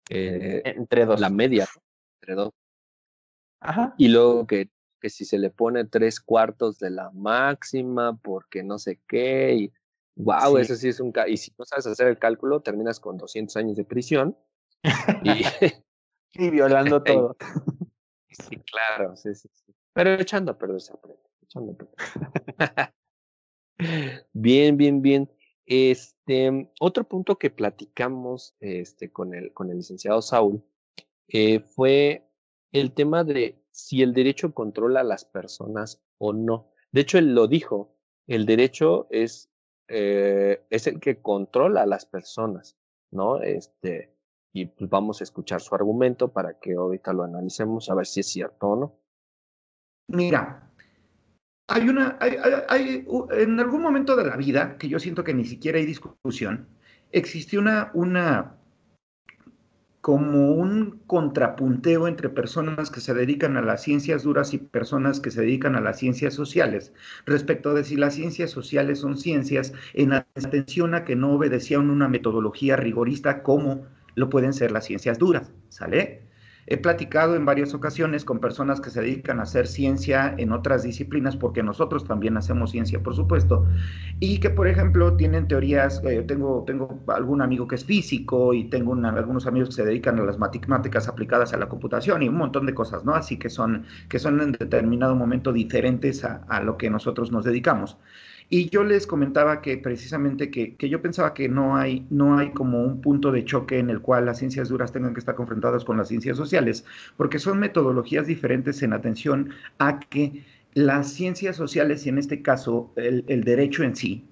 eh, entre dos. La media, entre dos. Ajá. Y luego que, que si se le pone tres cuartos de la máxima porque no sé qué, y wow, eso sí es un... Y si no sabes hacer el cálculo, terminas con 200 años de prisión. y, y violando todo. sí, claro, sí, sí, sí. Pero echando a perder se aprende. Bien, bien, bien. Este, otro punto que platicamos este, con, el, con el licenciado Saúl eh, fue el tema de si el derecho controla a las personas o no. De hecho, él lo dijo, el derecho es, eh, es el que controla a las personas, ¿no? Este, y pues vamos a escuchar su argumento para que ahorita lo analicemos a ver si es cierto o no. Mira, hay una, hay, hay, en algún momento de la vida, que yo siento que ni siquiera hay discusión, existe una, una, como un contrapunteo entre personas que se dedican a las ciencias duras y personas que se dedican a las ciencias sociales, respecto de si las ciencias sociales son ciencias en atención a que no obedecían una metodología rigorista como lo pueden ser las ciencias duras, ¿sale? He platicado en varias ocasiones con personas que se dedican a hacer ciencia en otras disciplinas, porque nosotros también hacemos ciencia, por supuesto, y que, por ejemplo, tienen teorías, eh, tengo, tengo algún amigo que es físico y tengo algunos amigos que se dedican a las matemáticas aplicadas a la computación y un montón de cosas, ¿no? Así que son, que son en determinado momento diferentes a lo que nosotros nos dedicamos. Y yo les comentaba que precisamente que, que, yo pensaba que no hay, no hay como un punto de choque en el cual las ciencias duras tengan que estar confrontadas con las ciencias sociales, porque son metodologías diferentes en atención a que las ciencias sociales, y en este caso el, el derecho en sí,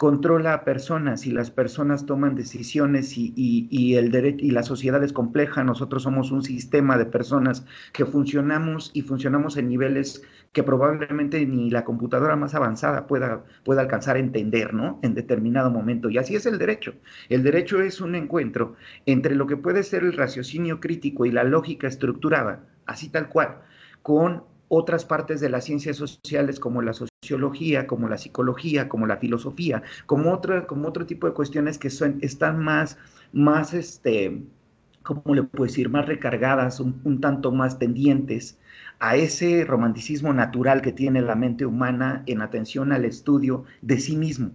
controla a personas y las personas toman decisiones y, y, el derecho y la sociedad es compleja. Nosotros somos un sistema de personas que funcionamos y funcionamos en niveles que probablemente ni la computadora más avanzada pueda, pueda alcanzar a entender, ¿no? En determinado momento. Y así es el derecho. El derecho es un encuentro entre lo que puede ser el raciocinio crítico y la lógica estructurada, así tal cual, con otras partes de las ciencias sociales como la sociología, como la psicología, como la filosofía, como, otra, como otro tipo de cuestiones que son, están más, más, este, ¿cómo le puedo decir?, más recargadas, un, tanto más tendientes a ese romanticismo natural que tiene la mente humana en atención al estudio de sí mismo.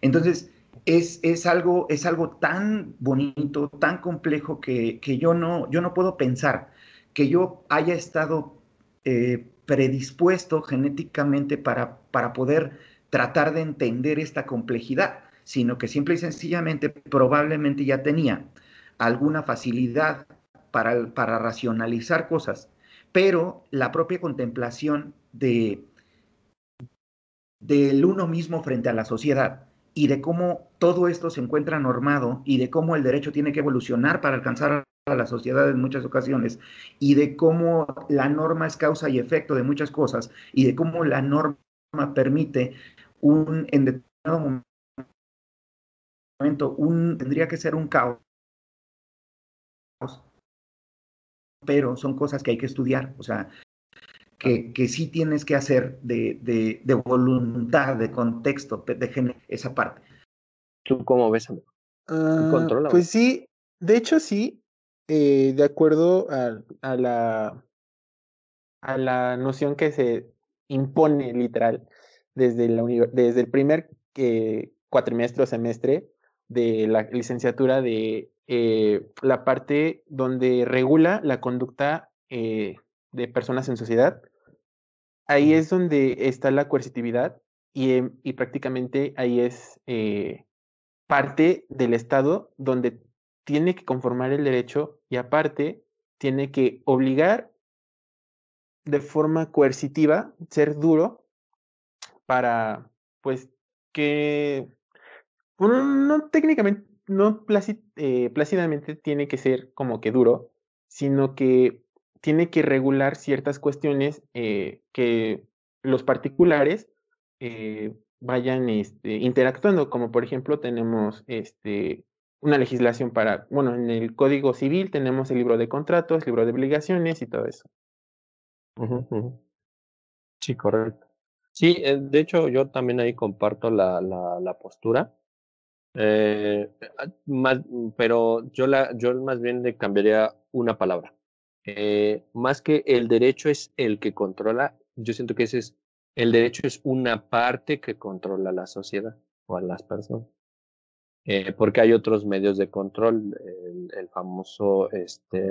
Entonces, es, es, algo, es algo tan bonito, tan complejo que, que yo, no, yo no puedo pensar que yo haya estado eh, predispuesto genéticamente para, para poder tratar de entender esta complejidad, sino que simple y sencillamente probablemente ya tenía alguna facilidad para, para racionalizar cosas, pero la propia contemplación de del uno mismo frente a la sociedad y de cómo todo esto se encuentra normado y de cómo el derecho tiene que evolucionar para alcanzar a la sociedad en muchas ocasiones y de cómo la norma es causa y efecto de muchas cosas y de cómo la norma permite un en determinado momento un tendría que ser un caos pero son cosas que hay que estudiar o sea que, que sí tienes que hacer de, de, de voluntad, de contexto, de esa parte. ¿Tú cómo ves? Uh, pues sí, de hecho sí, eh, de acuerdo a, a, la, a la noción que se impone literal desde, la desde el primer eh, cuatrimestre o semestre de la licenciatura de eh, la parte donde regula la conducta eh, de personas en sociedad, ahí es donde está la coercitividad y, em, y prácticamente ahí es parte del Estado donde tiene que conformar el derecho y aparte tiene que obligar de forma coercitiva, ser duro para, pues, que, bueno, no técnicamente, no eh, plácidamente tiene que ser como que duro, sino que tiene que regular ciertas cuestiones eh, que los particulares eh, vayan este, interactuando, como por ejemplo tenemos este, una legislación para, bueno, en el Código Civil tenemos el libro de contratos, libro de obligaciones y todo eso. Sí, correcto. Sí, eh, de hecho yo también ahí comparto la, la, postura. Eh, más, pero yo, la, yo más bien le cambiaría una palabra. Eh, más que el derecho es el que controla, yo siento que ese es, el derecho es una parte que controla la sociedad o a las personas. Eh, porque hay otros medios de control, el, el famoso este,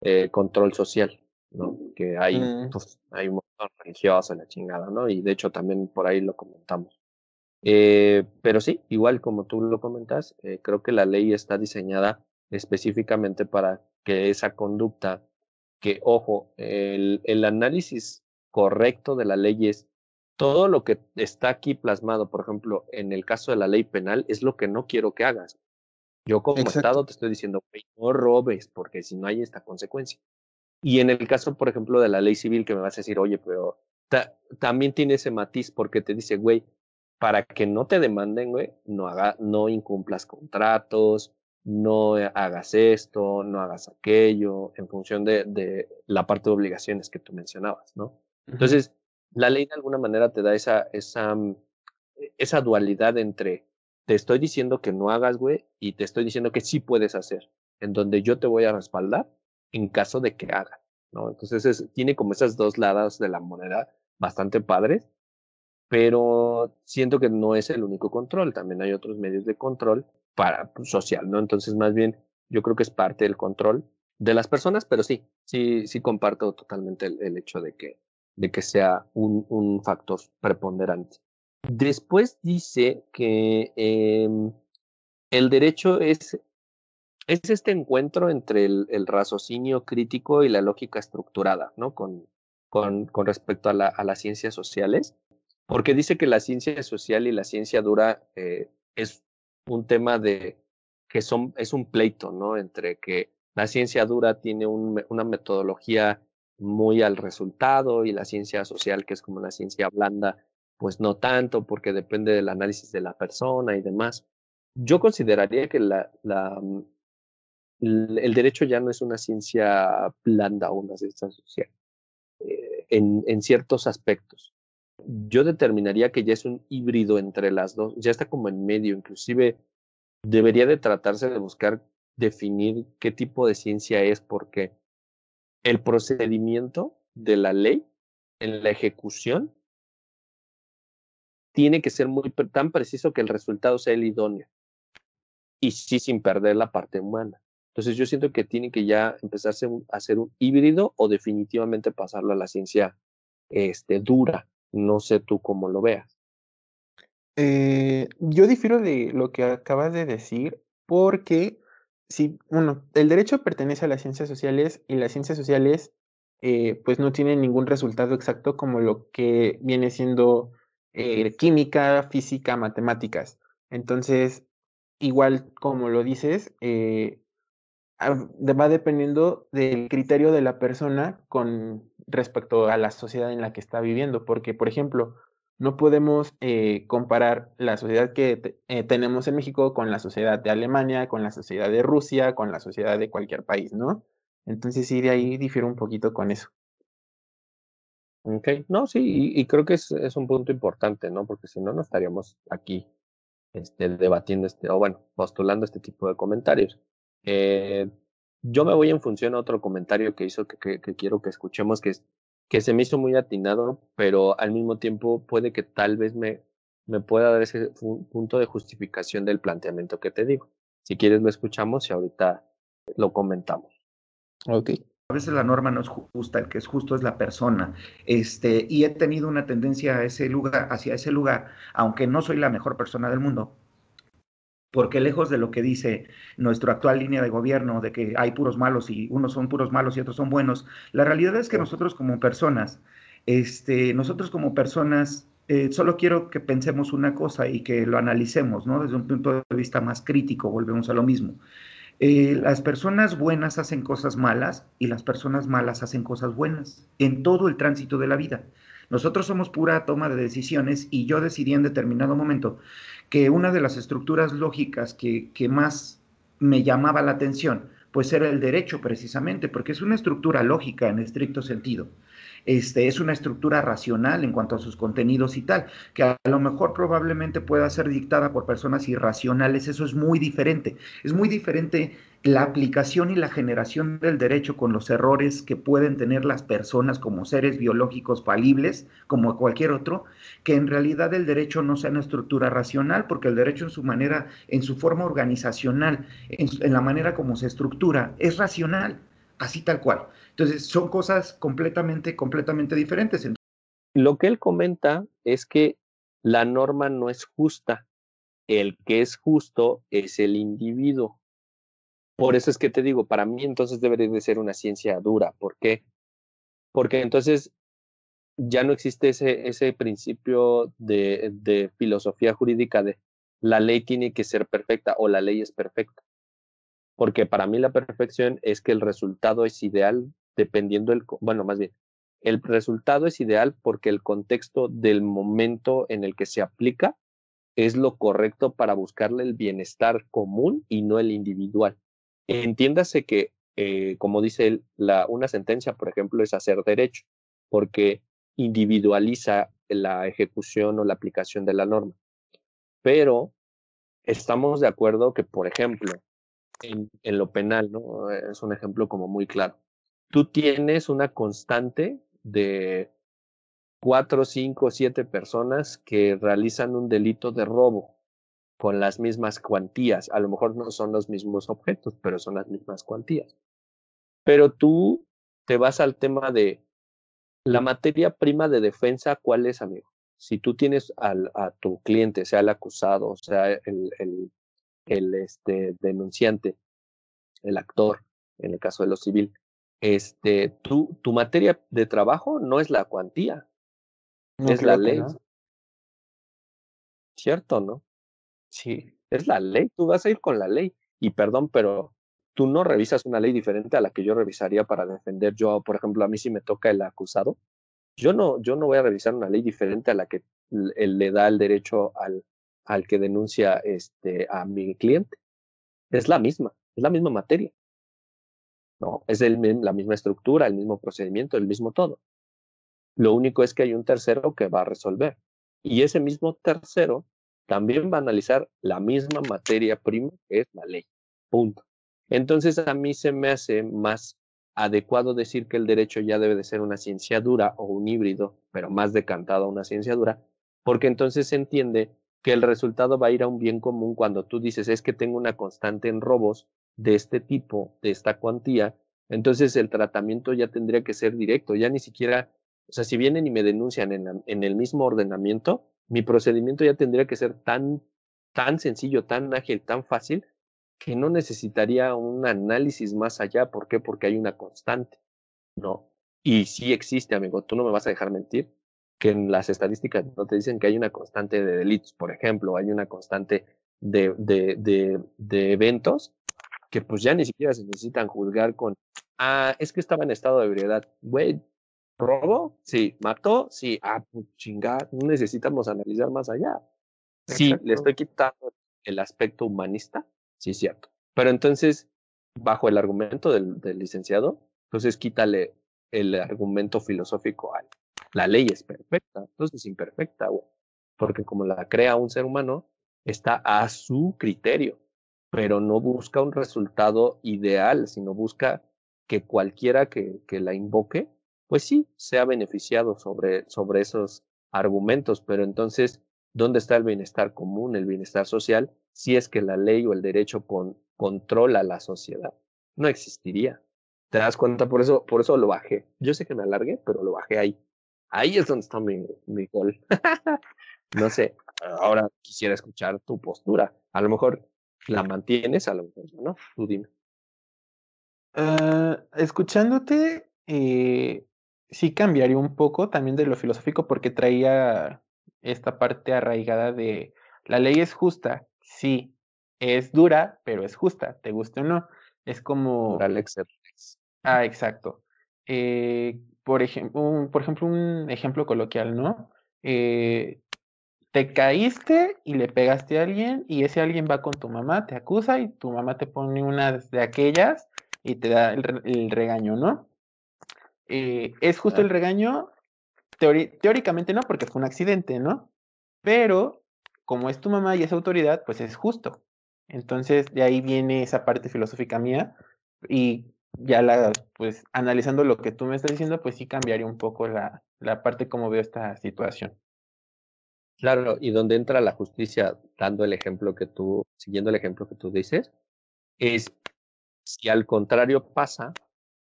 eh, control social, ¿no? Que hay, mm. pues, hay un montón religioso en la chingada, ¿no? Y de hecho también por ahí lo comentamos. Eh, pero sí, igual como tú lo comentas, eh, creo que la ley está diseñada específicamente para que esa conducta, que ojo, el, el análisis correcto de la ley es todo lo que está aquí plasmado, por ejemplo, en el caso de la ley penal, es lo que no quiero que hagas. Yo como Estado te estoy diciendo, no robes, porque si no hay esta consecuencia. Y en el caso, por ejemplo, de la ley civil, que me vas a decir, oye, pero también tiene ese matiz porque te dice, güey, para que no te demanden, güey, no, haga, no incumplas contratos, no hagas esto, no hagas aquello, en función de, de la parte de obligaciones que tú mencionabas, ¿no? Entonces, la ley de alguna manera te da esa, esa, mm, esa dualidad entre te estoy diciendo que no hagas, güey, y te estoy diciendo que sí puedes hacer, en donde yo te voy a respaldar en caso de que hagas, ¿no? Entonces, es, tiene como esas dos lados de la moneda bastante padres pero siento que no es el único control, también hay otros medios de control para pues, social, ¿no? Entonces, más bien, yo creo que es parte del control de las personas, pero sí, sí, sí comparto totalmente el, hecho de que, de que sea un, un factor preponderante. Después dice que eh, el derecho es, es este encuentro entre el, el, raciocinio crítico y la lógica estructurada, ¿no? Con, con, con respecto a, la, a las ciencias sociales porque dice que la ciencia social y la ciencia dura eh, es un tema de que son, es un pleito, ¿no? Entre que la ciencia dura tiene un, una metodología muy al resultado y la ciencia social, que es como la ciencia blanda, pues no tanto, porque depende del análisis de la persona y demás. Yo consideraría que la, la, el derecho ya no es una ciencia blanda o una ciencia social, eh, en, en ciertos aspectos yo determinaría que ya es un híbrido entre las dos, ya está como en medio, inclusive debería de tratarse de buscar definir qué tipo de ciencia es, porque el procedimiento de la ley en la ejecución tiene que ser muy tan preciso que el resultado sea el idóneo y sí sin perder la parte humana. Entonces yo siento que tiene que ya empezarse a hacer un híbrido o definitivamente pasarlo a la ciencia este, dura, no sé tú cómo lo veas. Eh, yo difiero de lo que acabas de decir porque, si, bueno, el derecho pertenece a las ciencias sociales y las ciencias sociales eh, pues no tienen ningún resultado exacto como lo que viene siendo eh, química, física, matemáticas. Entonces, igual como lo dices, eh, va dependiendo del criterio de la persona con respecto a la sociedad en la que está viviendo, porque, por ejemplo, no podemos eh, comparar la sociedad que eh, tenemos en México con la sociedad de Alemania, con la sociedad de Rusia, con la sociedad de cualquier país, ¿no? Entonces sí, de ahí difiero un poquito con eso. Ok, no, sí, y, creo que es, es, un punto importante, ¿no? Porque si no, no estaríamos aquí este, debatiendo este, o bueno, postulando este tipo de comentarios. Eh, yo me voy en función a otro comentario que hizo que, que, quiero que escuchemos, que, es, que se me hizo muy atinado, pero al mismo tiempo puede que tal vez me, me pueda dar ese punto de justificación del planteamiento que te digo. Si quieres lo escuchamos y ahorita lo comentamos. Ok. a veces la norma no es justa, el que es justo es la persona. Este, y he tenido una tendencia a ese lugar, hacia ese lugar, aunque no soy la mejor persona del mundo, porque lejos de lo que dice nuestra actual línea de gobierno, de que hay puros malos y unos son puros malos y otros son buenos, la realidad es que nosotros como personas, este, nosotros como personas, eh, solo quiero que pensemos una cosa y que lo analicemos, ¿no? Desde un punto de vista más crítico, volvemos a lo mismo. Eh, las personas buenas hacen cosas malas y las personas malas hacen cosas buenas en todo el tránsito de la vida. Nosotros somos pura toma de decisiones y yo decidí en determinado momento que una de las estructuras lógicas que, que más me llamaba la atención, pues era el derecho precisamente, porque es una estructura lógica en estricto sentido este, es una estructura racional en cuanto a sus contenidos y tal, que a lo mejor probablemente pueda ser dictada por personas irracionales, eso es muy diferente. Es muy diferente la aplicación y la generación del derecho con los errores que pueden tener las personas como seres biológicos falibles, como cualquier otro, que en realidad el derecho no sea una estructura racional, porque el derecho en su manera, en su forma organizacional, en la manera como se estructura, es racional, así tal cual. Entonces, son cosas completamente, completamente diferentes. Lo que él comenta es que la norma no es justa. El que es justo es el individuo. Por eso es que te digo, para mí entonces debería de ser una ciencia dura. ¿Por qué? Porque entonces ya no existe ese, ese principio de, de filosofía jurídica de la ley tiene que ser perfecta o la ley es perfecta. Porque para mí la perfección es que el resultado es ideal dependiendo el, bueno, más bien, el resultado es ideal porque el contexto del momento en el que se aplica es lo correcto para buscarle el bienestar común y no el individual. Entiéndase que, eh, como dice él, la, una sentencia, por ejemplo, es hacer derecho, porque individualiza la ejecución o la aplicación de la norma. Pero estamos de acuerdo que, por ejemplo, en, en lo penal, ¿no? Es un ejemplo como muy claro tú tienes una constante de cuatro, cinco, siete personas que realizan un delito de robo con las mismas cuantías. A lo mejor no son los mismos objetos, pero son las mismas cuantías. Pero tú te vas al tema de la materia prima de defensa, ¿cuál es, amigo? Si tú tienes a tu cliente, sea el acusado, sea el este, denunciante, el actor, en el caso de lo civil, este, tu, tu materia de trabajo no es la cuantía, es la ley. ¿Cierto, no? Sí, es la ley, tú vas a ir con la ley. Y perdón, pero tú no revisas una ley diferente a la que yo revisaría para defender yo, por ejemplo, a mí si me toca el acusado, yo no, yo no voy a revisar una ley diferente a la que le da el derecho al, al que denuncia este, a mi cliente. Es la misma, es la misma materia. No, es la misma estructura, el mismo procedimiento, el mismo todo. Lo único es que hay un tercero que va a resolver. Y ese mismo tercero también va a analizar la misma materia prima que es la ley. Punto. Entonces a mí se me hace más adecuado decir que el derecho ya debe de ser una ciencia dura o un híbrido, pero más decantado a una ciencia dura, porque entonces se entiende que el resultado va a ir a un bien común cuando tú dices es que tengo una constante en robos de este tipo, de esta cuantía, entonces el tratamiento ya tendría que ser directo, ya ni siquiera, o sea, si vienen y me denuncian en, en el mismo ordenamiento, mi procedimiento ya tendría que ser tan, tan sencillo, tan ágil, tan fácil, que no necesitaría un análisis más allá. ¿Por qué? Porque hay una constante, ¿no? Y sí existe, amigo, tú no me vas a dejar mentir, que en las estadísticas no te dicen que hay una constante de delitos, por ejemplo, hay una constante de, de, de, de eventos que pues ya ni siquiera se necesitan juzgar con, ah, es que estaba en estado de ebriedad. Güey, ¿robo? Sí. ¿Mató? Sí. Ah, pues chingada, no necesitamos analizar más allá. Sí, le estoy quitando el aspecto humanista, sí, cierto. Pero entonces, bajo el argumento del, del licenciado, entonces quítale el argumento filosófico a la ley es perfecta, entonces es imperfecta, güey. Porque como la crea un ser humano, está a su criterio pero no busca un resultado ideal, sino busca que cualquiera que, la invoque, pues sí, sea beneficiado sobre, sobre esos argumentos, pero entonces, ¿dónde está el bienestar común, el bienestar social, si es que la ley o el derecho con, controla la sociedad? No existiría. ¿Te das cuenta? Por eso, por eso lo bajé. Yo sé que me alargué, pero lo bajé ahí. Ahí es donde está mi, mi gol. no sé, ahora quisiera escuchar tu postura. A lo mejor la mantienes, a lo mejor no. Tú dime. Uh, escuchándote, eh, sí cambiaría un poco también de lo filosófico porque traía esta parte arraigada de la ley es justa, sí, es dura, pero es justa, te guste o no. Es como... Ah, exacto. Eh, por, ejemplo, un, por ejemplo, un ejemplo coloquial, ¿no? Eh, te caíste y le pegaste a alguien y ese alguien va con tu mamá, te acusa y tu mamá te pone una de aquellas y te da el, regaño, ¿no? Eh, ¿Es justo el regaño? teóricamente no, porque fue un accidente, ¿no? Pero como es tu mamá y es autoridad, pues es justo. Entonces, de ahí viene esa parte filosófica mía y ya la, pues analizando lo que tú me estás diciendo, pues sí cambiaría un poco la, la parte como veo esta situación. Claro, y donde entra la justicia, dando el ejemplo que tú, siguiendo el ejemplo que tú dices, es si al contrario pasa,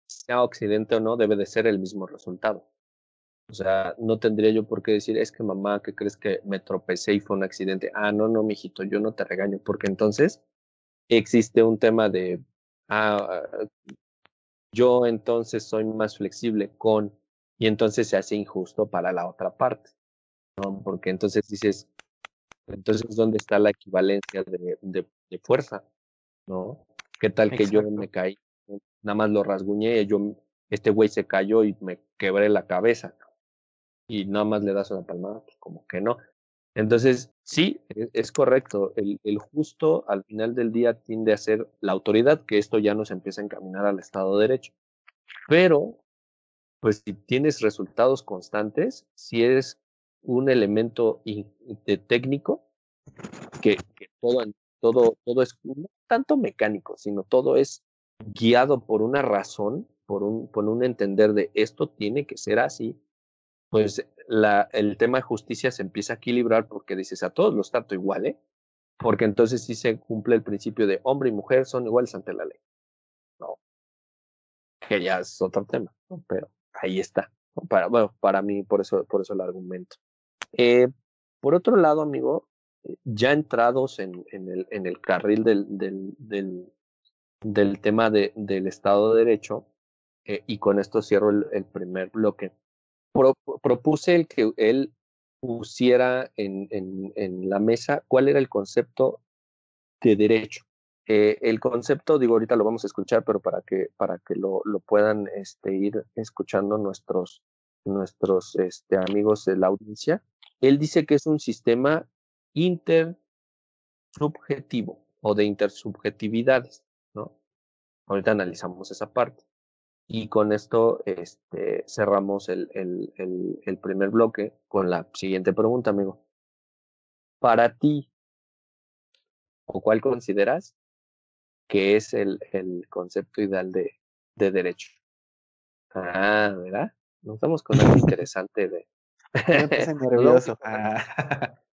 sea accidente o no, debe de ser el mismo resultado. O sea, no tendría yo por qué decir, es que mamá, ¿qué crees que me tropecé y fue un accidente? Ah, no, no, mijito, yo no te regaño, porque entonces existe un tema de, ah, yo entonces soy más flexible con, y entonces se hace injusto para la otra parte. Porque entonces dices, entonces, ¿dónde está la equivalencia de, de, fuerza? ¿No? ¿Qué tal que yo me caí? Nada más lo rasguñé, yo, este güey se cayó y me quebré la cabeza y nada más le das una palmada, pues como que no. Entonces, sí, e, es, correcto. El, el, justo al final del día tiende a ser la autoridad, que esto ya nos empieza a encaminar al Estado de Derecho. Pero, pues si tienes resultados constantes, si eres un elemento de técnico, que, todo, todo, todo es no tanto mecánico, sino todo es guiado por una razón, por un, por un entender de esto tiene que ser así, pues la, el tema de justicia se empieza a equilibrar porque dices a todos los trato igual, ¿eh? Porque entonces sí se cumple el principio de hombre y mujer son iguales ante la ley. No. Que ya es otro tema, pero ahí está. Bueno, para mí, por eso, por eso el argumento. Eh, por otro lado, amigo, eh, ya entrados en, el, carril del, tema de, del Estado de Derecho, eh, y con esto cierro el, primer bloque propuse el que él pusiera en, la mesa cuál era el concepto de derecho. El concepto, digo, ahorita lo vamos a escuchar, pero para que, para que lo, puedan este, ir escuchando nuestros, nuestros este, amigos de la audiencia, él dice que es un sistema intersubjetivo o de intersubjetividades, ¿no? Ahorita analizamos esa parte. Y con esto este, cerramos el, el, el, el primer bloque con la siguiente pregunta, amigo. Para ti, ¿o cuál consideras que es el, el concepto ideal de, de derecho? Ah, ¿verdad? Nos estamos con algo interesante de... nervioso.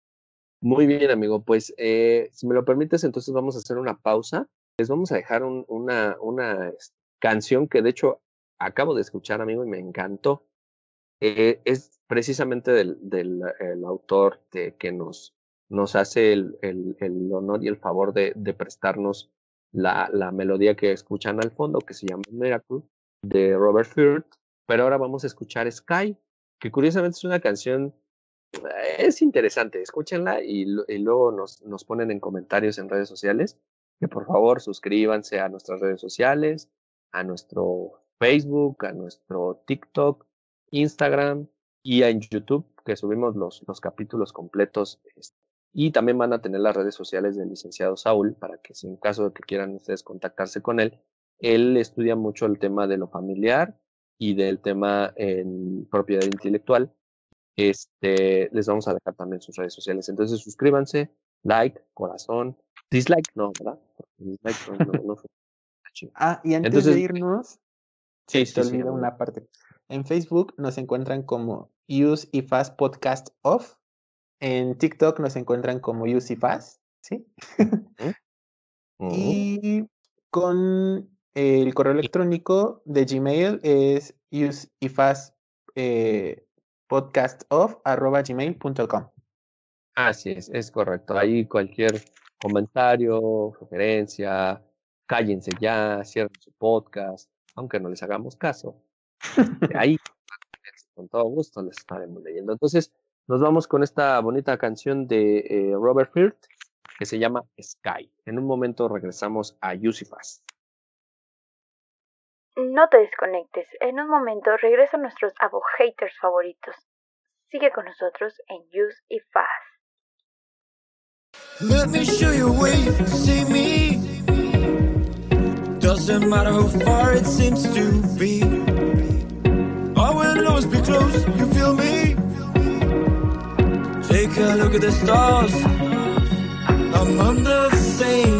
Muy bien, amigo. Pues eh, si me lo permites, entonces vamos a hacer una pausa. Les vamos a dejar un, una, una canción que de hecho acabo de escuchar, amigo, y me encantó. Eh, es precisamente del, del el autor de, que nos, nos hace el, el, el, honor y el favor de, de prestarnos la, la, melodía que escuchan al fondo, que se llama Miracle, de Robert Furt. Pero ahora vamos a escuchar Sky, que curiosamente es una canción, es interesante, escúchenla y, luego nos, nos ponen en comentarios en redes sociales que por favor suscríbanse a nuestras redes sociales, a nuestro Facebook, a nuestro TikTok, Instagram y en YouTube, que subimos los, los capítulos completos. Este, y también van a tener las redes sociales del licenciado Saúl para que si en caso de que quieran ustedes contactarse con él, él estudia mucho el tema de lo familiar y del tema en propiedad intelectual. Este, les vamos a dejar también sus redes sociales. Entonces suscríbanse, like, corazón, dislike, no, ¿verdad? Dislike no, no, Ah, y antes de irnos, sí, se olvida una parte. En Facebook nos encuentran como Use y Fast Podcast Off. En TikTok nos encuentran como Use y Fast, ¿sí? Y con el correo electrónico de Gmail es useifastpodcastof.gmail.com. Así es, es correcto. Ahí cualquier comentario, sugerencia, cállense ya, cierren su podcast, aunque no les hagamos caso. Ahí, con todo gusto, les estaremos leyendo. Entonces, nos vamos con esta bonita canción de eh, Robert Firth que se llama Sky. En un momento regresamos a Fast. No te desconectes. En un momento regresan nuestros abo haters favoritos. Sigue con nosotros en Use y Fast. Let me show you a way to see me. Doesn't matter how far it seems to be. I will always be close, you feel me? Take a look at the stars. I'm under the same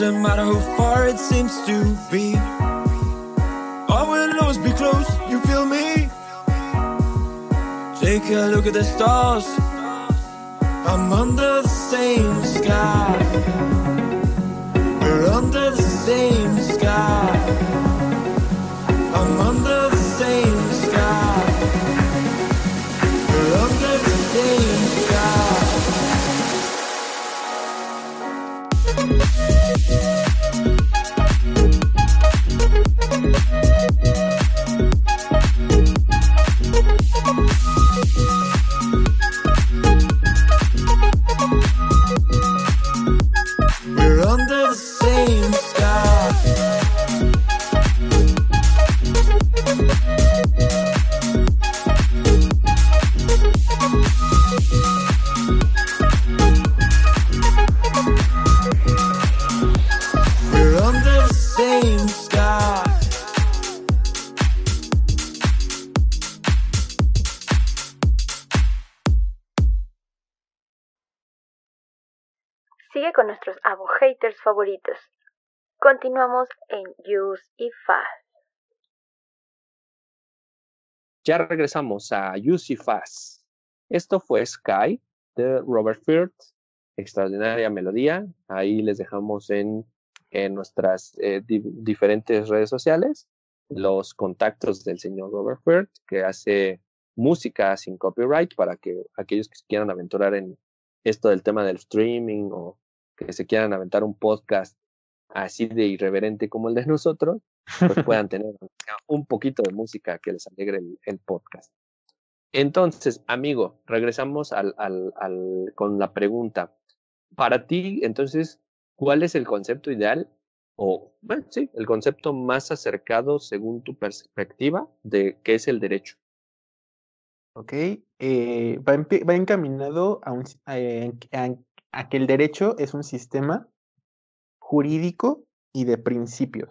doesn't matter how far it seems to be. I will always be close, you feel me? Take a look at the stars. I'm under the same sky. We're under the same sky. Continuamos en Use y Fast. Ya regresamos a Use y Fast. Esto fue Sky de Robert Firth. Extraordinaria melodía. Ahí les dejamos en, nuestras eh, diferentes redes sociales los contactos del señor Robert Firth, que hace música sin copyright para que aquellos que quieran aventurar en esto del tema del streaming o que se quieran aventar un podcast así de irreverente como el de nosotros, pues puedan tener un poquito de música que les alegre el, podcast. Entonces, amigo, regresamos al, al, al, con la pregunta. Para ti, entonces, ¿cuál es el concepto ideal o, bueno, sí, el concepto más acercado según tu perspectiva de qué es el derecho? Ok, eh, va, va, encaminado a, un, a, a que el derecho es un sistema jurídico y de principios.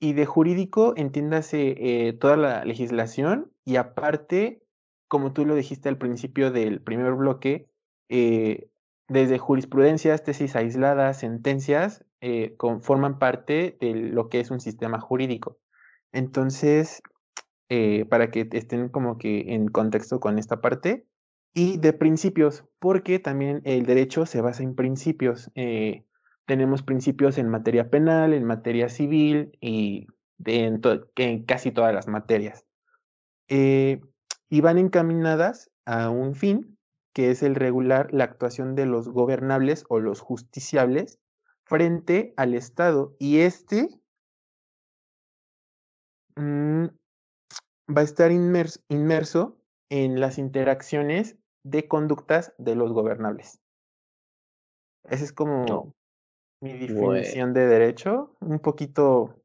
Y de jurídico entiéndase eh, toda la legislación y aparte, como tú lo dijiste al principio del primer bloque, eh, desde jurisprudencias, tesis aisladas, sentencias, eh, forman parte de lo que es un sistema jurídico. Entonces, para que estén como que en contexto con esta parte, y de principios, porque también el derecho se basa en principios. Eh, tenemos principios en materia penal, en materia civil y en, casi todas las materias. Eh, y van encaminadas a un fin, que es el regular la actuación de los gobernables o los justiciables frente al Estado y este mm, va a estar inmerso, en las interacciones de conductas de los gobernables. Esa es como mi definición de derecho, un poquito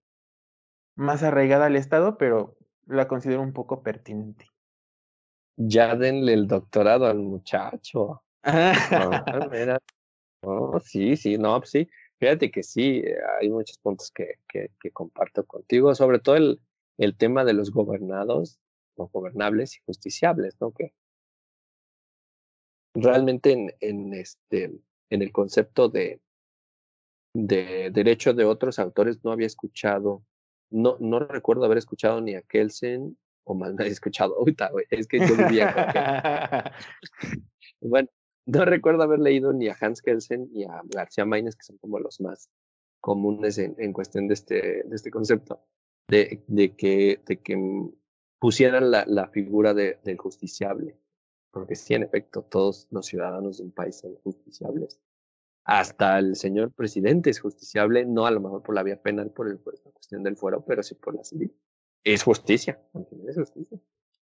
más arraigada al Estado, pero la considero un poco pertinente. Ya denle el doctorado al muchacho. sí, sí, no, pues sí. Fíjate que sí, hay muchos puntos que, que, que comparto contigo, sobre todo el, el tema de los gobernados, los gobernables y justiciables, ¿no? Que realmente en, en, este, en el concepto de, de derecho de otros autores no había escuchado, no, no recuerdo haber escuchado ni a Kelsen o más no he escuchado ahorita, es que yo vivía bueno, no recuerdo haber leído ni a Hans Kelsen ni a García Maínez, que son como los más comunes en, en cuestión de este, de este concepto de, de, que, de que pusieran la, la figura de, del justiciable. Porque sí, en efecto, todos los ciudadanos de un país son justiciables. Hasta el señor presidente es justiciable, no a lo mejor por la vía penal, por, el, por la cuestión del fuero, pero sí por la civil. Es justicia, es justicia.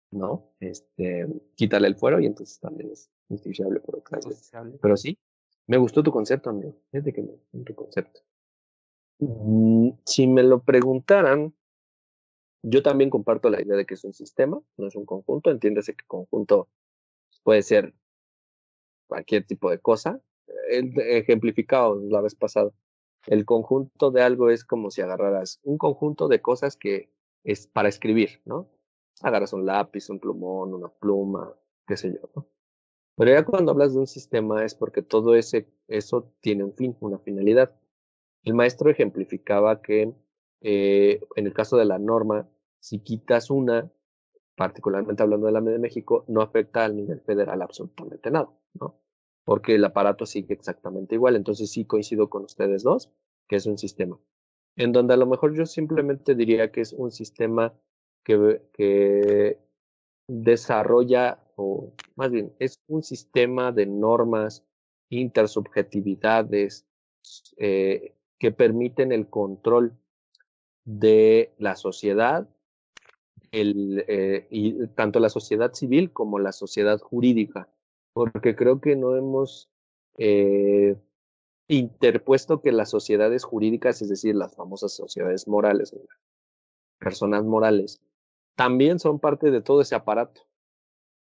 ¿No? Este, quítale el fuero y entonces también es justiciable por otra vez. Pero sí, me gustó tu concepto, amigo. Fíjate que me gustó tu concepto. Mm, si me lo preguntaran, yo también comparto la idea de que es un sistema, no es un conjunto. Entiéndase que conjunto puede ser cualquier tipo de cosa. Ejemplificado la vez pasada. El conjunto de algo es como si agarraras un conjunto de cosas que es para escribir, ¿no? Agarras un lápiz, un plumón, una pluma, qué sé yo, ¿no? Pero ya cuando hablas de un sistema es porque todo ese, eso tiene un fin, una finalidad. El maestro ejemplificaba que eh, en el caso de la norma, si quitas una, particularmente hablando de la de México, no afecta al nivel federal absolutamente nada, ¿no? Porque el aparato sigue exactamente igual. Entonces sí coincido con ustedes dos, que es un sistema. En donde a lo mejor yo simplemente diría que es un sistema que, desarrolla, o más bien, es un sistema de normas, intersubjetividades, eh, que permiten el control de la sociedad el, eh, y tanto la sociedad civil como la sociedad jurídica, porque creo que no hemos eh, interpuesto que las sociedades jurídicas, es decir, las famosas sociedades morales, personas morales, también son parte de todo ese aparato.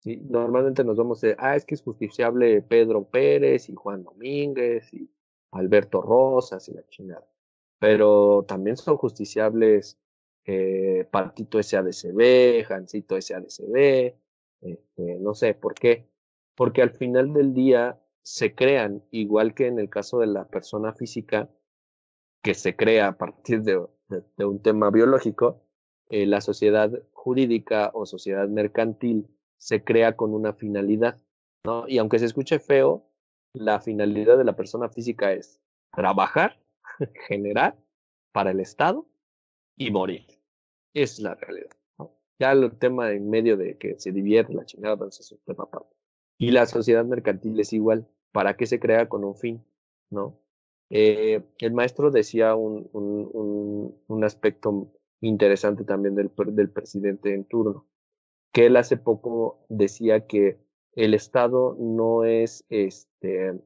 ¿sí? Normalmente nos vamos de, ah, es que es justiciable Pedro Pérez y Juan Domínguez y Alberto Rosas y la chingada. Pero también son justiciables eh, Partito SADCB, Jancito SADCB, este, no sé por qué. Porque al final del día se crean, igual que en el caso de la persona física, que se crea a partir de, un tema biológico, eh, la sociedad jurídica o sociedad mercantil se crea con una finalidad, ¿no? Y aunque se escuche feo, la finalidad de la persona física es trabajar, generar para el Estado y morir. Es la realidad. Ya el tema en medio de que se divierte la chingada, entonces es un tema aparte. Y la sociedad mercantil es igual. ¿Para qué se crea con un fin? ¿No? Eh, el maestro decía un, un, un, aspecto interesante también del, del presidente en turno, que él hace poco decía que el Estado no es este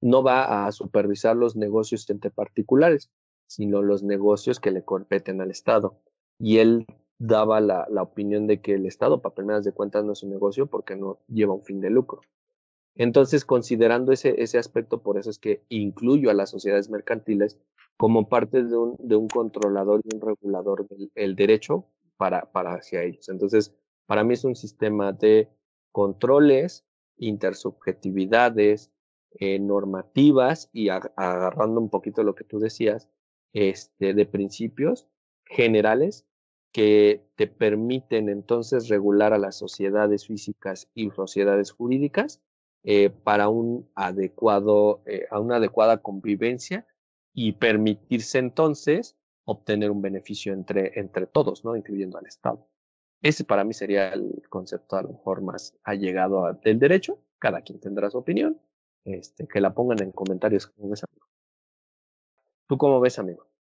no va a supervisar los negocios entre particulares, sino los negocios que le competen al Estado. Y él daba la, la opinión de que el Estado, para primeras de cuentas, no es un negocio porque no lleva un fin de lucro. Entonces, considerando ese, ese aspecto, por eso es que incluyo a las sociedades mercantiles como parte de un, de un controlador y un regulador del derecho para, para hacia ellos. Entonces, para mí es un sistema de controles, intersubjetividades, eh, normativas y agarrando un poquito lo que tú decías, este, de principios generales que te permiten entonces regular a las sociedades físicas y sociedades jurídicas eh, para un adecuado, eh, a una adecuada convivencia y permitirse entonces obtener un beneficio entre, entre todos, ¿no? incluyendo al Estado. Ese para mí sería el concepto a lo mejor más allegado del derecho. Cada quien tendrá su opinión. Este, que la pongan en comentarios ¿Tú cómo ves, amigo?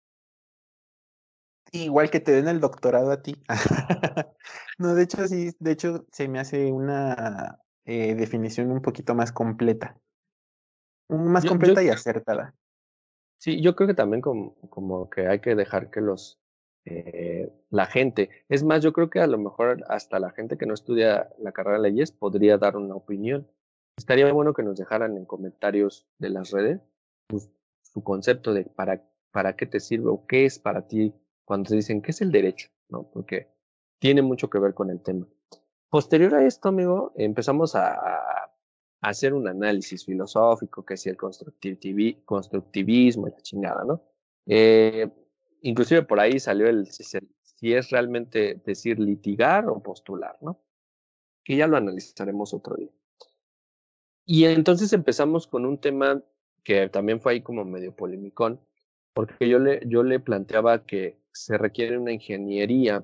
Igual que te den el doctorado a ti. no, de hecho, sí, de hecho, se me hace una eh, definición un poquito más completa. Más completa y acertada. Sí, yo creo que también como, como que hay que dejar que los eh, la gente, es más, yo creo que a lo mejor hasta la gente que no estudia la carrera de leyes podría dar una opinión. Estaría bueno que nos dejaran en comentarios de las redes pues, su concepto de para, para qué te sirve o qué es para ti cuando te dicen qué es el derecho, ¿no? Porque tiene mucho que ver con el tema. Posterior a esto, amigo, empezamos a, hacer un análisis filosófico, que es el constructivismo y la chingada, ¿no? Eh, inclusive por ahí salió el si, es realmente decir litigar o postular, ¿no? Que ya lo analizaremos otro día. Y entonces empezamos con un tema que también fue ahí como medio polémicón, porque yo le, yo le planteaba que se requiere una ingeniería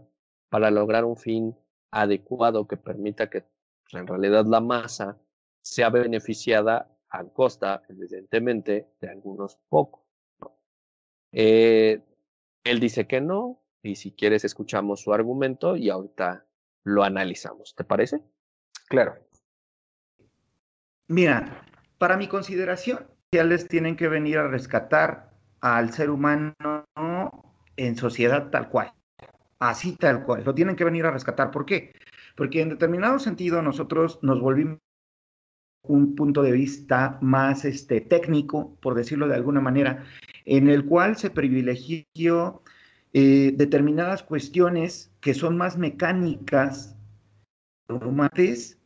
para lograr un fin adecuado que permita que pues, en realidad la masa sea beneficiada a costa, evidentemente, de algunos pocos. Eh, él dice que no, y si quieres escuchamos su argumento y ahorita lo analizamos. ¿Te parece? Claro. Mira, para mi consideración, sociales tienen que venir a rescatar al ser humano en sociedad tal cual, así tal cual, lo tienen que venir a rescatar. ¿Por qué? Porque en determinado sentido nosotros nos volvimos un punto de vista más este, técnico, por decirlo de alguna manera, en el cual se privilegió eh, determinadas cuestiones que son más mecánicas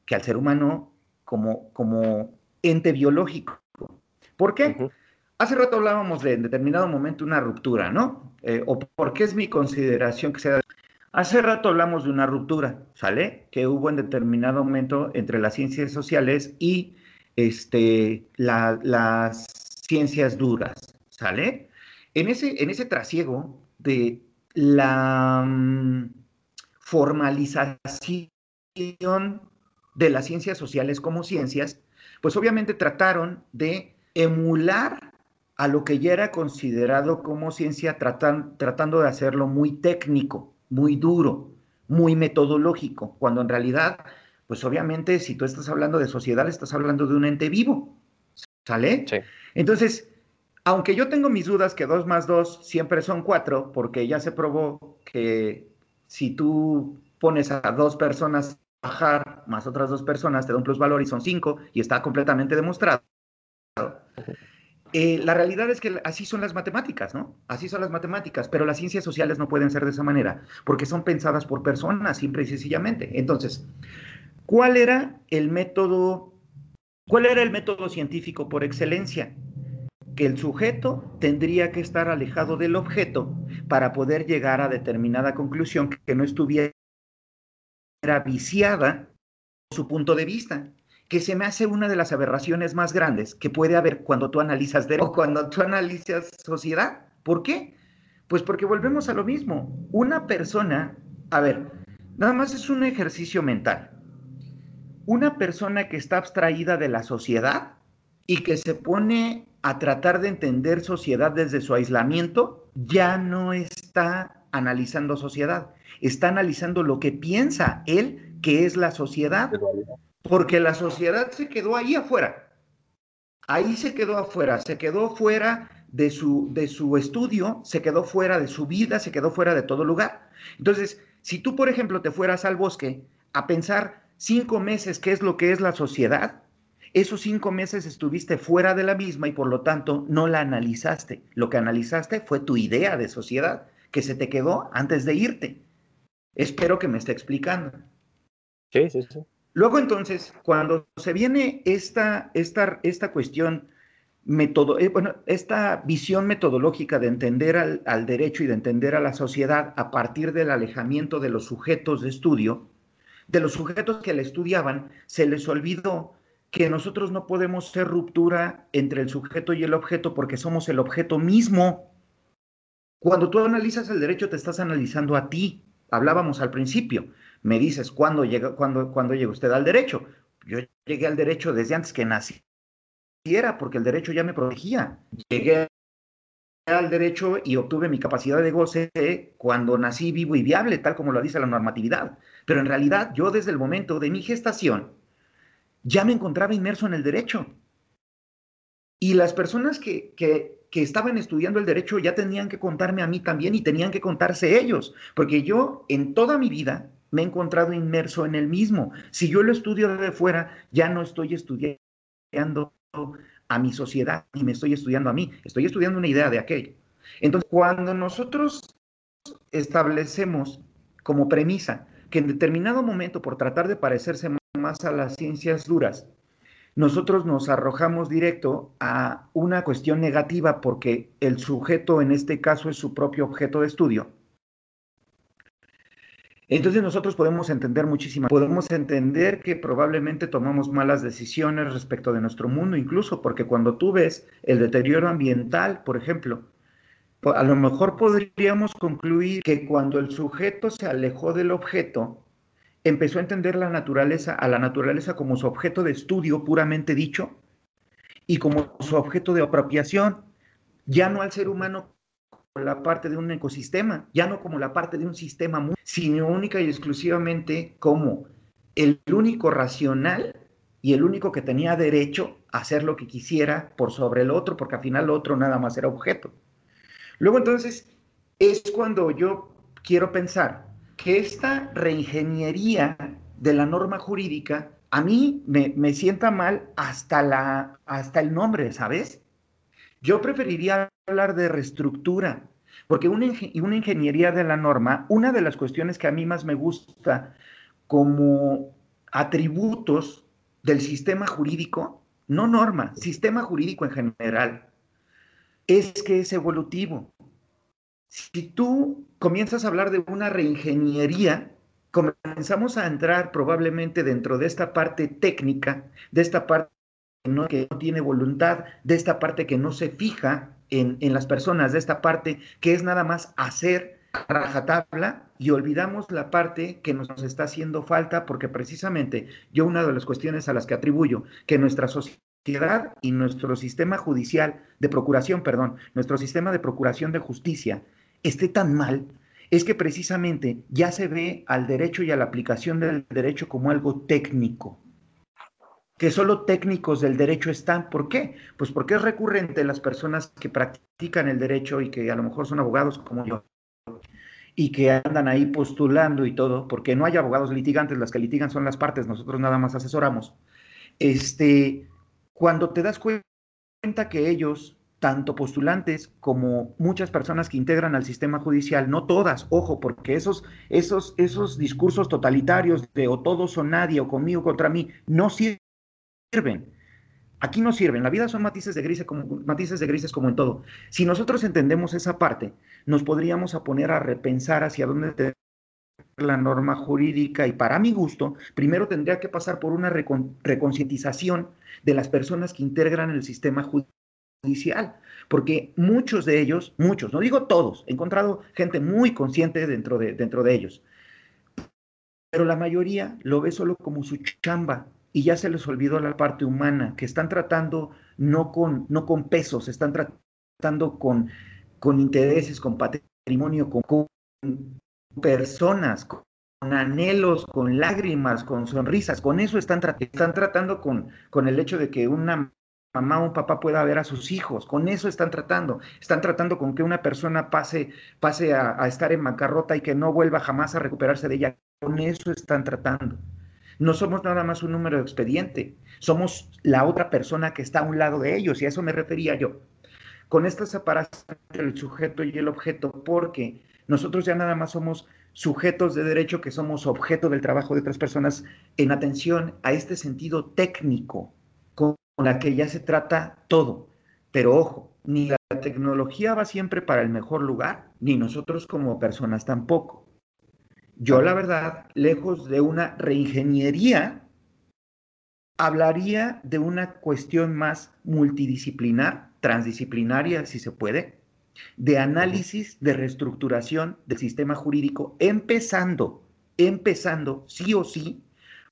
que al ser humano como, como ente biológico. ¿Por qué? Hace rato hablábamos de en determinado momento una ruptura, ¿no? Eh, o por qué es mi consideración que sea... Hace rato hablamos de una ruptura, ¿sale? Que hubo en determinado momento entre las ciencias sociales y este, las ciencias duras, ¿sale? En ese, en ese trasiego de la mm, formalización de las ciencias sociales como ciencias, pues obviamente trataron de emular a lo que ya era considerado como ciencia, tratando de hacerlo muy técnico, muy duro, muy metodológico, cuando en realidad, pues obviamente si tú estás hablando de sociedad, estás hablando de un ente vivo, ¿sale? Sí. Entonces, aunque yo tengo mis dudas que dos más dos siempre son cuatro, porque ya se probó que si tú pones a dos personas a trabajar más otras dos personas, te da un plus valor y son cinco, y está completamente demostrado. Eh, la realidad es que así son las matemáticas, ¿no? Así son las matemáticas, pero las ciencias sociales no pueden ser de esa manera, porque son pensadas por personas, simple y sencillamente. Entonces, ¿cuál era el método, cuál era el método científico por excelencia? Que el sujeto tendría que estar alejado del objeto para poder llegar a determinada conclusión que no estuviera viciada su punto de vista que se me hace una de las aberraciones más grandes que puede haber cuando tú analizas derecho o cuando tú analizas sociedad. ¿Por qué? Pues porque volvemos a lo mismo. Una persona, a ver, nada más es un ejercicio mental. Una persona que está abstraída de la sociedad y que se pone a tratar de entender sociedad desde su aislamiento, ya no está analizando sociedad, está analizando lo que piensa él que es la sociedad porque la sociedad se quedó ahí afuera. Ahí se quedó afuera, se quedó fuera de su, de su estudio, se quedó fuera de su vida, se quedó fuera de todo lugar. Entonces, si tú, por ejemplo, te fueras al bosque a pensar cinco meses qué es lo que es la sociedad, esos cinco meses estuviste fuera de la misma y por lo tanto no la analizaste. Lo que analizaste fue tu idea de sociedad que se te quedó antes de irte. Espero que me esté explicando. Sí, sí, sí. Luego entonces, cuando se viene esta, esta, esta cuestión, metodo, eh, bueno, esta visión metodológica de entender al, al, derecho y de entender a la sociedad a partir del alejamiento de los sujetos de estudio, de los sujetos que le estudiaban, se les olvidó que nosotros no podemos ser ruptura entre el sujeto y el objeto porque somos el objeto mismo. Cuando tú analizas el derecho, te estás analizando a ti. Hablábamos al principio me dices, ¿cuándo llega, cuándo, cuándo llega usted al derecho? Yo llegué al derecho desde antes que nací. Era porque el derecho ya me protegía. Llegué al derecho y obtuve mi capacidad de goce cuando nací vivo y viable, tal como lo dice la normatividad. Pero en realidad yo desde el momento de mi gestación ya me encontraba inmerso en el derecho. Y las personas que, que estaban estudiando el derecho ya tenían que contarme a mí también y tenían que contarse ellos, porque yo en toda mi vida me he encontrado inmerso en el mismo. Si yo lo estudio de fuera, ya no estoy estudiando a mi sociedad ni me estoy estudiando a mí, estoy estudiando una idea de aquello. Entonces, cuando nosotros establecemos como premisa que en determinado momento, por tratar de parecerse más a las ciencias duras, nosotros nos arrojamos directo a una cuestión negativa porque el sujeto en este caso es su propio objeto de estudio, entonces nosotros podemos entender muchísimas, podemos entender que probablemente tomamos malas decisiones respecto de nuestro mundo, incluso porque cuando tú ves el deterioro ambiental, por ejemplo, a lo mejor podríamos concluir que cuando el sujeto se alejó del objeto, empezó a entender la naturaleza, a la naturaleza como su objeto de estudio puramente dicho y como su objeto de apropiación, ya no al ser humano la parte de un ecosistema, ya no como la parte de un sistema, sino única y exclusivamente como el único racional y el único que tenía derecho a hacer lo que quisiera por sobre el otro, porque al final el otro nada más era objeto. Luego entonces es cuando yo quiero pensar que esta reingeniería de la norma jurídica a mí me, me sienta mal hasta, la, hasta el nombre, ¿sabes? Yo preferiría hablar de reestructura, porque una, una ingeniería de la norma, una de las cuestiones que a mí más me gusta como atributos del sistema jurídico, no norma, sistema jurídico en general, es que es evolutivo. Si tú comienzas a hablar de una reingeniería, comenzamos a entrar probablemente dentro de esta parte técnica, de esta parte que no tiene voluntad, de esta parte que no se fija en, las personas, de esta parte que es nada más hacer rajatabla y olvidamos la parte que nos está haciendo falta porque precisamente yo una de las cuestiones a las que atribuyo que nuestra sociedad y nuestro sistema judicial de procuración, perdón, nuestro sistema de procuración de justicia esté tan mal es que precisamente ya se ve al derecho y a la aplicación del derecho como algo técnico que solo técnicos del derecho están. ¿Por qué? Pues porque es recurrente las personas que practican el derecho y que a lo mejor son abogados como yo y que andan ahí postulando y todo, porque no hay abogados litigantes, las que litigan son las partes, nosotros nada más asesoramos. Este, cuando te das cuenta que ellos, tanto postulantes como muchas personas que integran al sistema judicial, no todas, ojo, porque esos, esos, esos discursos totalitarios de o todos o nadie o conmigo contra mí, no sirven sirven. Aquí no sirven. La vida son matices de, grises como, matices de grises como en todo. Si nosotros entendemos esa parte, nos podríamos a poner a repensar hacia dónde la norma jurídica y para mi gusto, primero tendría que pasar por una reconcientización de las personas que integran el sistema judicial, porque muchos de ellos, muchos, no digo todos, he encontrado gente muy consciente dentro de, dentro de ellos, pero la mayoría lo ve solo como su chamba, y ya se les olvidó la parte humana, que están tratando no con, no con pesos, están tratando con, con intereses, con patrimonio, con, personas, con, anhelos, con lágrimas, con sonrisas, con eso están, están tratando con, con el hecho de que una mamá o un papá pueda ver a sus hijos, con eso están tratando, están tratando con que una persona pase, pase a, a estar en bancarrota y que no vuelva jamás a recuperarse de ella, con eso están tratando. No somos nada más un número de expediente, somos la otra persona que está a un lado de ellos y a eso me refería yo. Con esta separación entre el sujeto y el objeto, porque nosotros ya nada más somos sujetos de derecho que somos objeto del trabajo de otras personas en atención a este sentido técnico con la que ya se trata todo. Pero ojo, ni la tecnología va siempre para el mejor lugar, ni nosotros como personas tampoco. Yo, la verdad, lejos de una reingeniería, hablaría de una cuestión más multidisciplinar, transdisciplinaria, si se puede, de análisis, de reestructuración del sistema jurídico, empezando, empezando, sí o sí,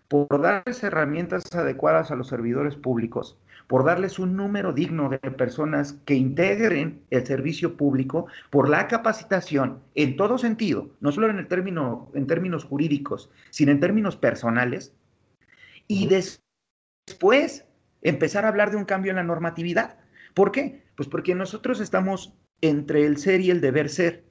por darles herramientas adecuadas a los servidores públicos, por darles un número digno de personas que integren el servicio público, por la capacitación en todo sentido, no solo en, el término, en términos jurídicos, sino en términos personales, y después empezar a hablar de un cambio en la normatividad. ¿Por qué? Pues porque nosotros estamos entre el ser y el deber ser.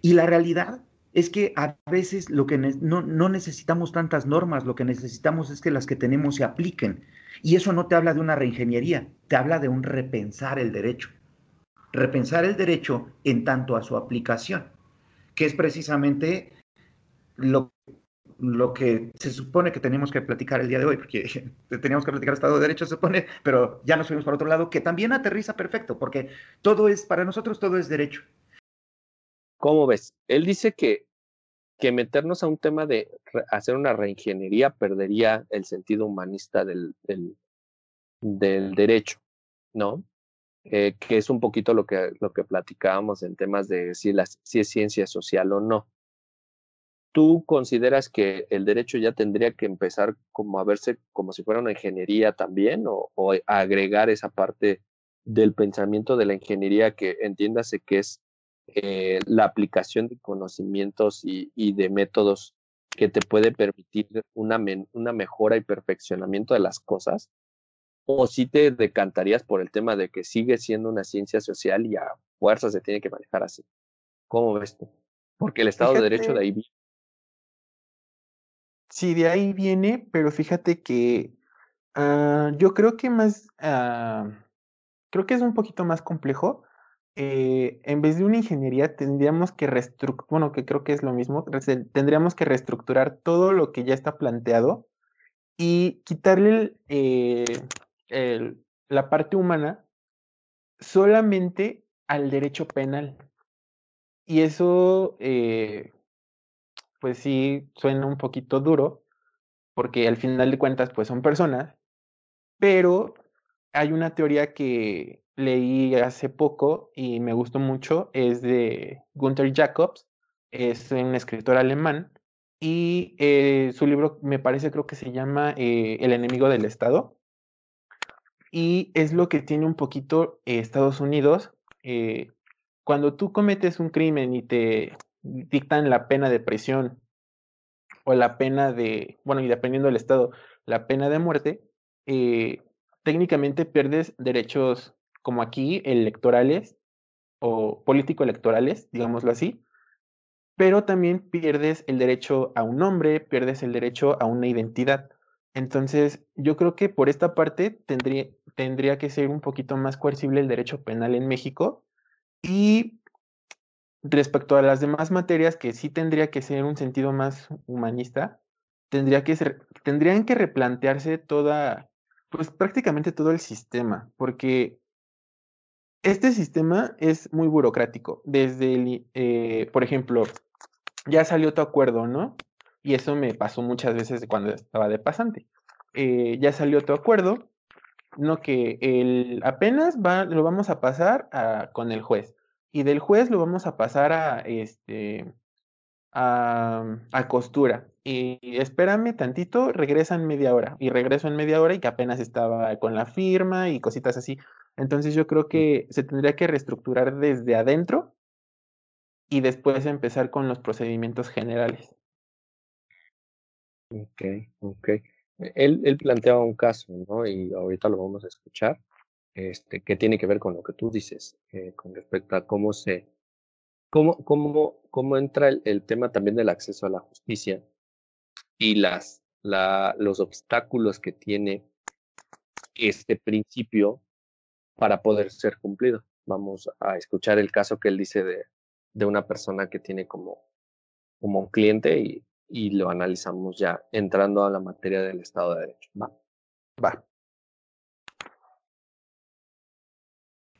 Y la realidad es que a veces lo que no, necesitamos tantas normas, lo que necesitamos es que las que tenemos se apliquen. Y eso no te habla de una reingeniería, te habla de un repensar el derecho. Repensar el derecho en tanto a su aplicación, que es precisamente lo, lo que se supone que tenemos que platicar el día de hoy, porque teníamos que platicar Estado de Derecho, se supone, pero ya nos fuimos para otro lado, que también aterriza perfecto, porque todo es, para nosotros todo es derecho. ¿Cómo ves? Él dice que, que meternos a un tema de hacer una reingeniería perdería el sentido humanista del, del, derecho, ¿no? Eh, que es un poquito lo que, lo que platicábamos en temas de si, si es ciencia social o no. ¿Tú consideras que el derecho ya tendría que empezar como a verse como si fuera una ingeniería también o, o agregar esa parte del pensamiento de la ingeniería que entiéndase que es eh, la aplicación de conocimientos y, y, de métodos que te puede permitir una, una mejora y perfeccionamiento de las cosas? ¿O si te decantarías por el tema de que sigue siendo una ciencia social y a fuerza se tiene que manejar así? ¿Cómo ves tú? Porque el Estado de Derecho de ahí viene. Sí, de ahí viene, pero fíjate que uh, yo creo que más, uh, creo que es un poquito más complejo eh, en vez de una ingeniería tendríamos que reestructurar, bueno, que creo que es lo mismo, tendríamos que reestructurar todo lo que ya está planteado y quitarle eh, la parte humana solamente al derecho penal. Y eso, eh, pues sí, suena un poquito duro, porque al final de cuentas, pues son personas, pero hay una teoría que leí hace poco y me gustó mucho, es de Gunther Jacobs, es un escritor alemán y eh, su libro me parece creo que se llama eh, El enemigo del Estado y es lo que tiene un poquito eh, Estados Unidos. cuando tú cometes un crimen y te dictan la pena de prisión o la pena de, bueno, y dependiendo del estado, la pena de muerte, técnicamente pierdes derechos como aquí, electorales o político-electorales, digámoslo así, pero también pierdes el derecho a un nombre, pierdes el derecho a una identidad. Entonces, yo creo que por esta parte tendría, tendría que ser un poquito más coercible el derecho penal en México y respecto a las demás materias que sí tendría que ser un sentido más humanista, tendría que ser, tendrían que replantearse toda, pues prácticamente todo el sistema, porque este sistema es muy burocrático. Desde el, eh, por ejemplo, ya salió tu acuerdo, ¿no? Y eso me pasó muchas veces cuando estaba de pasante. Eh, ya salió tu acuerdo, no que el apenas va, lo vamos a pasar con el juez. Y del juez lo vamos a pasar a este a, a costura. Y espérame tantito, regresa en media hora. Y regreso en media hora y que apenas estaba con la firma y cositas así. Entonces yo creo que se tendría que reestructurar desde adentro y después empezar con los procedimientos generales. Ok, ok. Él, él planteaba un caso, ¿no? Y ahorita lo vamos a escuchar, este, que tiene que ver con lo que tú dices, eh, con respecto a cómo se, cómo, cómo, cómo entra el, el, tema también del acceso a la justicia y las, la, los obstáculos que tiene este principio para poder ser cumplido. Vamos a escuchar el caso que él dice de, de una persona que tiene como, como un cliente y, y lo analizamos ya entrando a la materia del Estado de Derecho. Va. Va.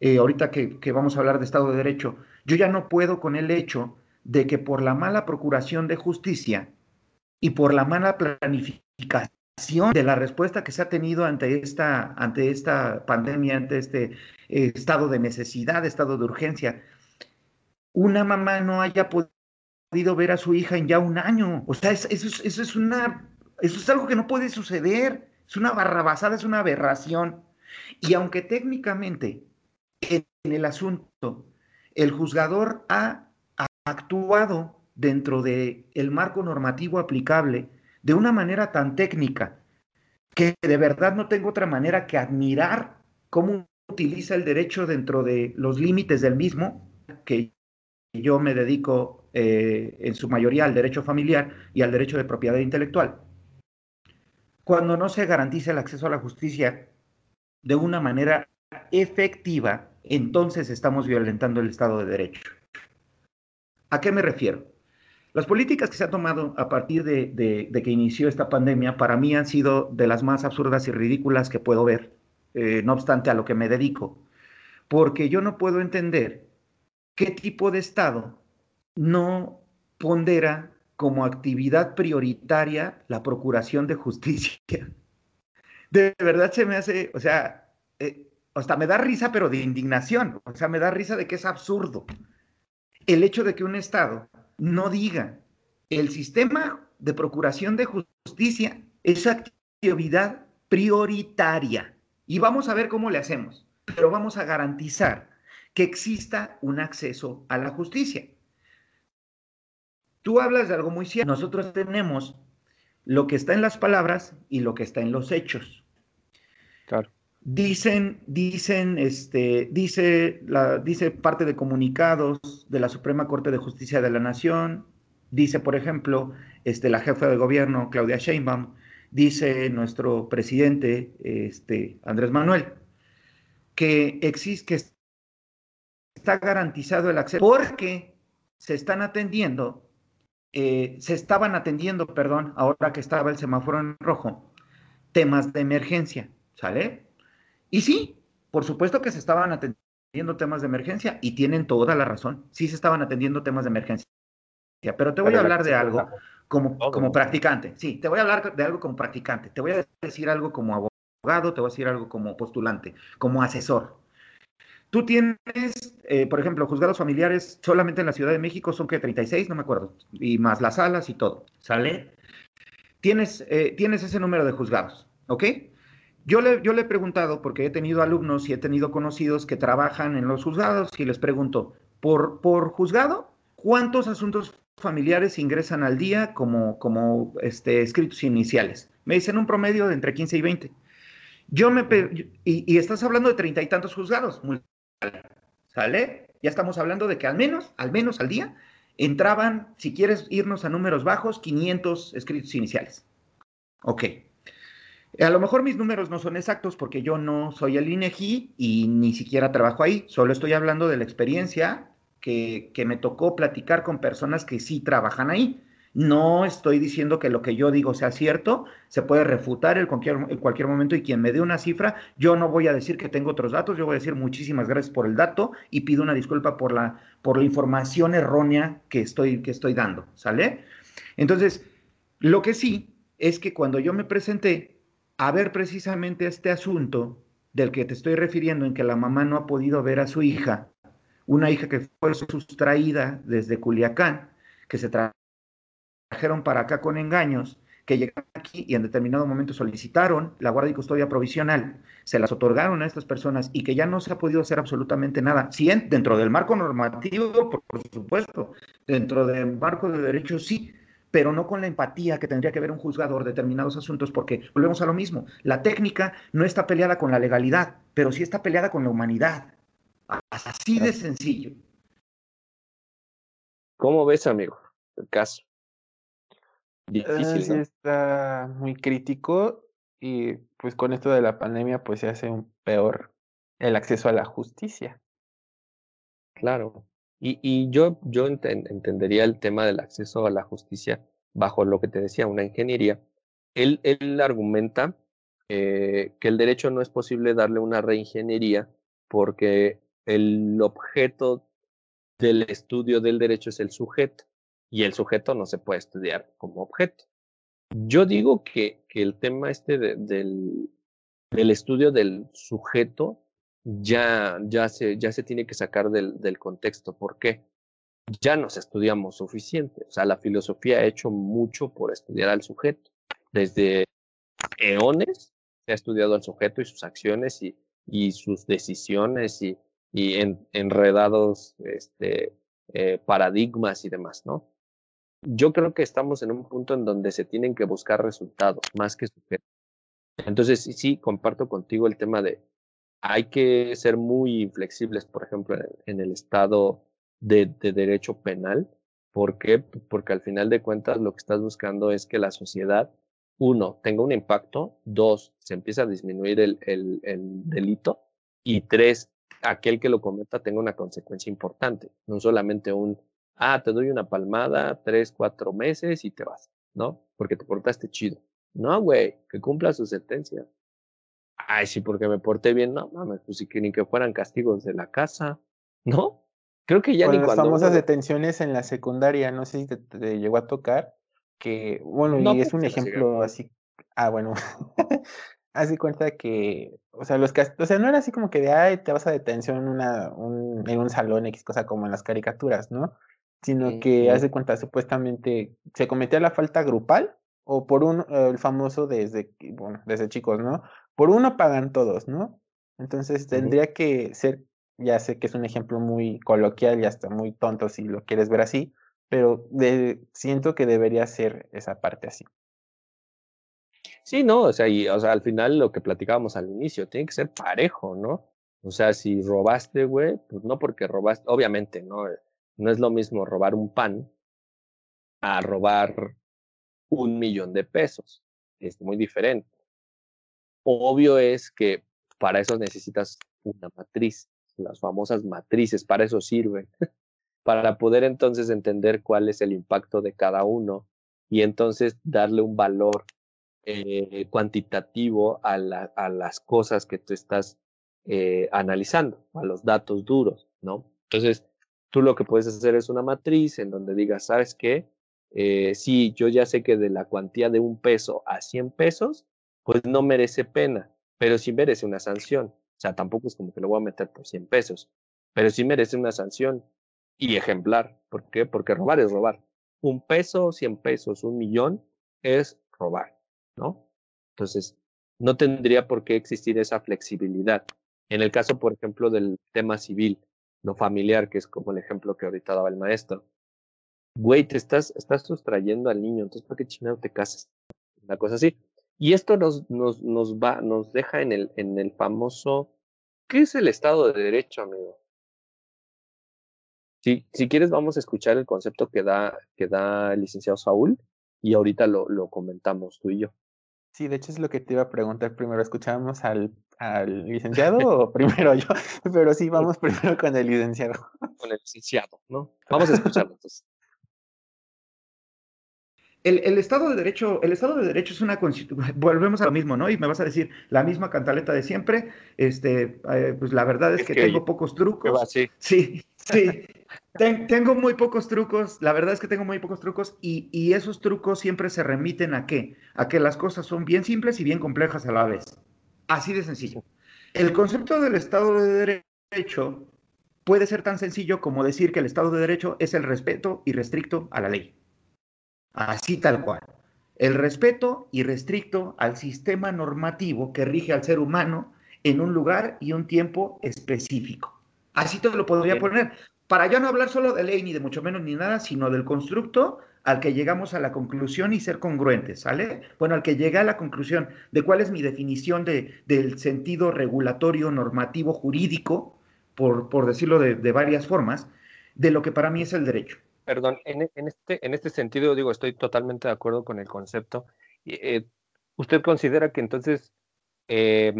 Eh, ahorita que, que, vamos a hablar de Estado de Derecho, yo ya no puedo con el hecho de que por la mala procuración de justicia y por la mala planificación de la respuesta que se ha tenido ante esta, ante esta pandemia, ante este eh, estado de necesidad, estado de urgencia, una mamá no haya podido ver a su hija en ya un año. O sea, eso, es, eso es una Eso es algo que no puede suceder. Es una barrabasada, es una aberración. Y aunque técnicamente en el asunto el juzgador ha actuado dentro del el marco normativo aplicable de una manera tan técnica que de verdad no tengo otra manera que admirar cómo utiliza el derecho dentro de los límites del mismo, que yo me dedico eh, en su mayoría al derecho familiar y al derecho de propiedad intelectual. Cuando no se garantiza el acceso a la justicia de una manera efectiva, entonces estamos violentando el Estado de Derecho. ¿A qué me refiero? Las políticas que se han tomado a partir de, que inició esta pandemia para mí han sido de las más absurdas y ridículas que puedo ver, eh, no obstante a lo que me dedico, porque yo no puedo entender qué tipo de Estado no pondera como actividad prioritaria la procuración de justicia. De verdad se me hace, o sea, eh, hasta me da risa, pero de indignación, o sea, me da risa de que es absurdo el hecho de que un Estado no diga el sistema de procuración de justicia es actividad prioritaria. Y vamos a ver cómo le hacemos, pero vamos a garantizar que exista un acceso a la justicia. Tú hablas de algo muy cierto. Nosotros tenemos lo que está en las palabras y lo que está en los hechos. Claro. Dicen, dicen, este, dice, la, dice parte de comunicados de la Suprema Corte de Justicia de la Nación, dice, por ejemplo, este, la jefa de gobierno, Claudia Sheinbaum, dice nuestro presidente, este, Andrés Manuel, que existe, que está garantizado el acceso porque se están atendiendo, eh, se estaban atendiendo, perdón, ahora que estaba el semáforo en rojo, temas de emergencia, ¿sale? Y sí, por supuesto que se estaban atendiendo temas de emergencia y tienen toda la razón. Sí se estaban atendiendo temas de emergencia. Pero te voy a hablar de algo como, como practicante. Sí, te voy a hablar de algo como practicante. Te voy a decir algo como abogado, te voy a decir algo como postulante, como asesor. Tú tienes, eh, por ejemplo, juzgados familiares solamente en la Ciudad de México son que 36, no me acuerdo, y más las salas y todo, ¿sale? Tienes, eh, tienes ese número de juzgados, ¿ok? Yo le, yo le he preguntado, porque he tenido alumnos y he tenido conocidos que trabajan en los juzgados, y les pregunto, por, por juzgado, ¿cuántos asuntos familiares ingresan al día como, como este, escritos iniciales? Me dicen un promedio de entre 15 y 20. Yo me y, y, estás hablando de treinta y tantos juzgados, ¿sale? Ya estamos hablando de que al menos, al menos al día, entraban, si quieres irnos a números bajos, 500 escritos iniciales. Ok. A lo mejor mis números no son exactos porque yo no soy el INEGI y ni siquiera trabajo ahí, solo estoy hablando de la experiencia que, me tocó platicar con personas que sí trabajan ahí. No estoy diciendo que lo que yo digo sea cierto, se puede refutar en cualquier, en cualquier momento y quien me dé una cifra, yo no voy a decir que tengo otros datos, yo voy a decir muchísimas gracias por el dato y pido una disculpa por la, por la información errónea que estoy, que estoy dando, ¿sale? Entonces, lo que sí es que cuando yo me presenté, a ver precisamente este asunto del que te estoy refiriendo, en que la mamá no ha podido ver a su hija, una hija que fue sustraída desde Culiacán, que se trajeron para acá con engaños, que llegaron aquí y en determinado momento solicitaron la guardia y custodia provisional, se las otorgaron a estas personas y que ya no se ha podido hacer absolutamente nada. Sí, dentro del marco normativo, por, supuesto, dentro del marco de derechos, sí, pero no con la empatía que tendría que ver un juzgador de determinados asuntos, porque volvemos a lo mismo. La técnica no está peleada con la legalidad, pero sí está peleada con la humanidad. Así de sencillo. ¿Cómo ves, amigo, el caso? Difícil, sí, está muy crítico y pues con esto de la pandemia pues se hace un peor el acceso a la justicia. Claro. Y, yo, entendería el tema del acceso a la justicia bajo lo que te decía, una ingeniería. Él, argumenta eh, que el derecho no es posible darle una reingeniería porque el objeto del estudio del derecho es el sujeto y el sujeto no se puede estudiar como objeto. Yo digo que, el tema este del estudio del sujeto ya, ya, se, ya se tiene que sacar del, del contexto. ¿Por qué? Ya nos estudiamos suficiente. O sea, la filosofía ha hecho mucho por estudiar al sujeto. desde eones se ha estudiado al sujeto y sus acciones y, y sus decisiones y, y en, enredados este, eh, paradigmas y demás, ¿no? Yo creo que estamos en un punto en donde se tienen que buscar resultados más que sujetos. Entonces, sí, comparto contigo el tema de hay que ser muy inflexibles, por ejemplo, en el, estado de, de, derecho penal. ¿Por qué? Porque al final de cuentas lo que estás buscando es que la sociedad, uno, tenga un impacto, dos, se empieza a disminuir el, el, el delito y tres, aquel que lo cometa tenga una consecuencia importante, no solamente un, ah, te doy una palmada, tres, cuatro meses y te vas, ¿no? Porque te portaste chido. No, güey, que cumpla su sentencia. Ay, sí, porque me porté bien, no mames, pues sí que ni que fueran castigos de la casa, ¿no? Creo que ya Con ni las cuando. famosas detenciones en la secundaria, no sé si te, llegó a tocar, que, bueno, y es un ejemplo así, ah, bueno, haz de cuenta que, o sea, los o sea, no era así como que de, ay, te vas a detención en, una, un, en un salón X cosa como en las caricaturas, ¿no? Sino que, haz de cuenta, supuestamente se cometía la falta grupal o por un, el famoso desde, bueno, desde chicos, ¿no? Por uno pagan todos, ¿no? Entonces tendría que ser, ya sé que es un ejemplo muy coloquial y hasta muy tonto si lo quieres ver así, pero de, siento que debería ser esa parte así. Sí, no, o sea, y, o sea, al final lo que platicábamos al inicio, tiene que ser parejo, ¿no? O sea, si robaste, güey, pues no porque robaste, obviamente, ¿no? No es lo mismo robar un pan a robar un millón de pesos. Es muy diferente. Obvio es que para eso necesitas una matriz, las famosas matrices, para eso sirven, para poder entonces entender cuál es el impacto de cada uno y entonces darle un valor eh, cuantitativo a, la, a, las cosas que tú estás eh, analizando, a los datos duros, ¿no? Entonces, tú lo que puedes hacer es una matriz en donde digas, ¿sabes qué? Eh, sí, yo ya sé que de la cuantía de un peso a 100 pesos, pues no merece pena, pero sí merece una sanción. O sea, tampoco es como que lo voy a meter por 100 pesos, pero sí merece una sanción y ejemplar. ¿Por qué? Porque robar es robar. Un peso, 100 pesos, un millón es robar. ¿no? Entonces, no tendría por qué existir esa flexibilidad. En el caso, por ejemplo, del tema civil, no familiar, que es como el ejemplo que ahorita daba el maestro. Güey, te estás, estás sustrayendo al niño, entonces ¿por qué chingado te casas? Una cosa así. Y esto nos, nos, nos va, nos deja en el, en el famoso, ¿qué es el Estado de Derecho, amigo? Si, si quieres, vamos a escuchar el concepto que da, que da el licenciado Saúl y ahorita lo, lo comentamos tú y yo. Sí, de hecho es lo que te iba a preguntar primero. ¿Escuchábamos al, al licenciado o primero yo? Pero sí, vamos primero con el licenciado. Con el licenciado, ¿no? Vamos a escucharlo entonces. El, el, Estado de Derecho, el Estado de Derecho es una constitución, volvemos a lo mismo, ¿no? Y me vas a decir la misma cantaleta de siempre. Este, eh, pues la verdad es, que, tengo pocos trucos. sí. sí, sí. tengo muy pocos trucos, la verdad es que tengo muy pocos trucos y, y, esos trucos siempre se remiten a qué? A que las cosas son bien simples y bien complejas a la vez. Así de sencillo. El concepto del Estado de Derecho puede ser tan sencillo como decir que el Estado de Derecho es el respeto irrestricto a la ley. Así tal cual. El respeto irrestricto al sistema normativo que rige al ser humano en un lugar y un tiempo específico. Así te lo podría poner para ya no hablar solo de ley, ni de mucho menos ni nada, sino del constructo al que llegamos a la conclusión y ser congruentes, ¿sale? Bueno, al que llegué a la conclusión de cuál es mi definición de, del sentido regulatorio, normativo, jurídico, por, por decirlo de, de, varias formas, de lo que para mí es el derecho. Perdón, en, este, en este sentido, digo, estoy totalmente de acuerdo con el concepto. Eh, ¿Usted considera que entonces eh,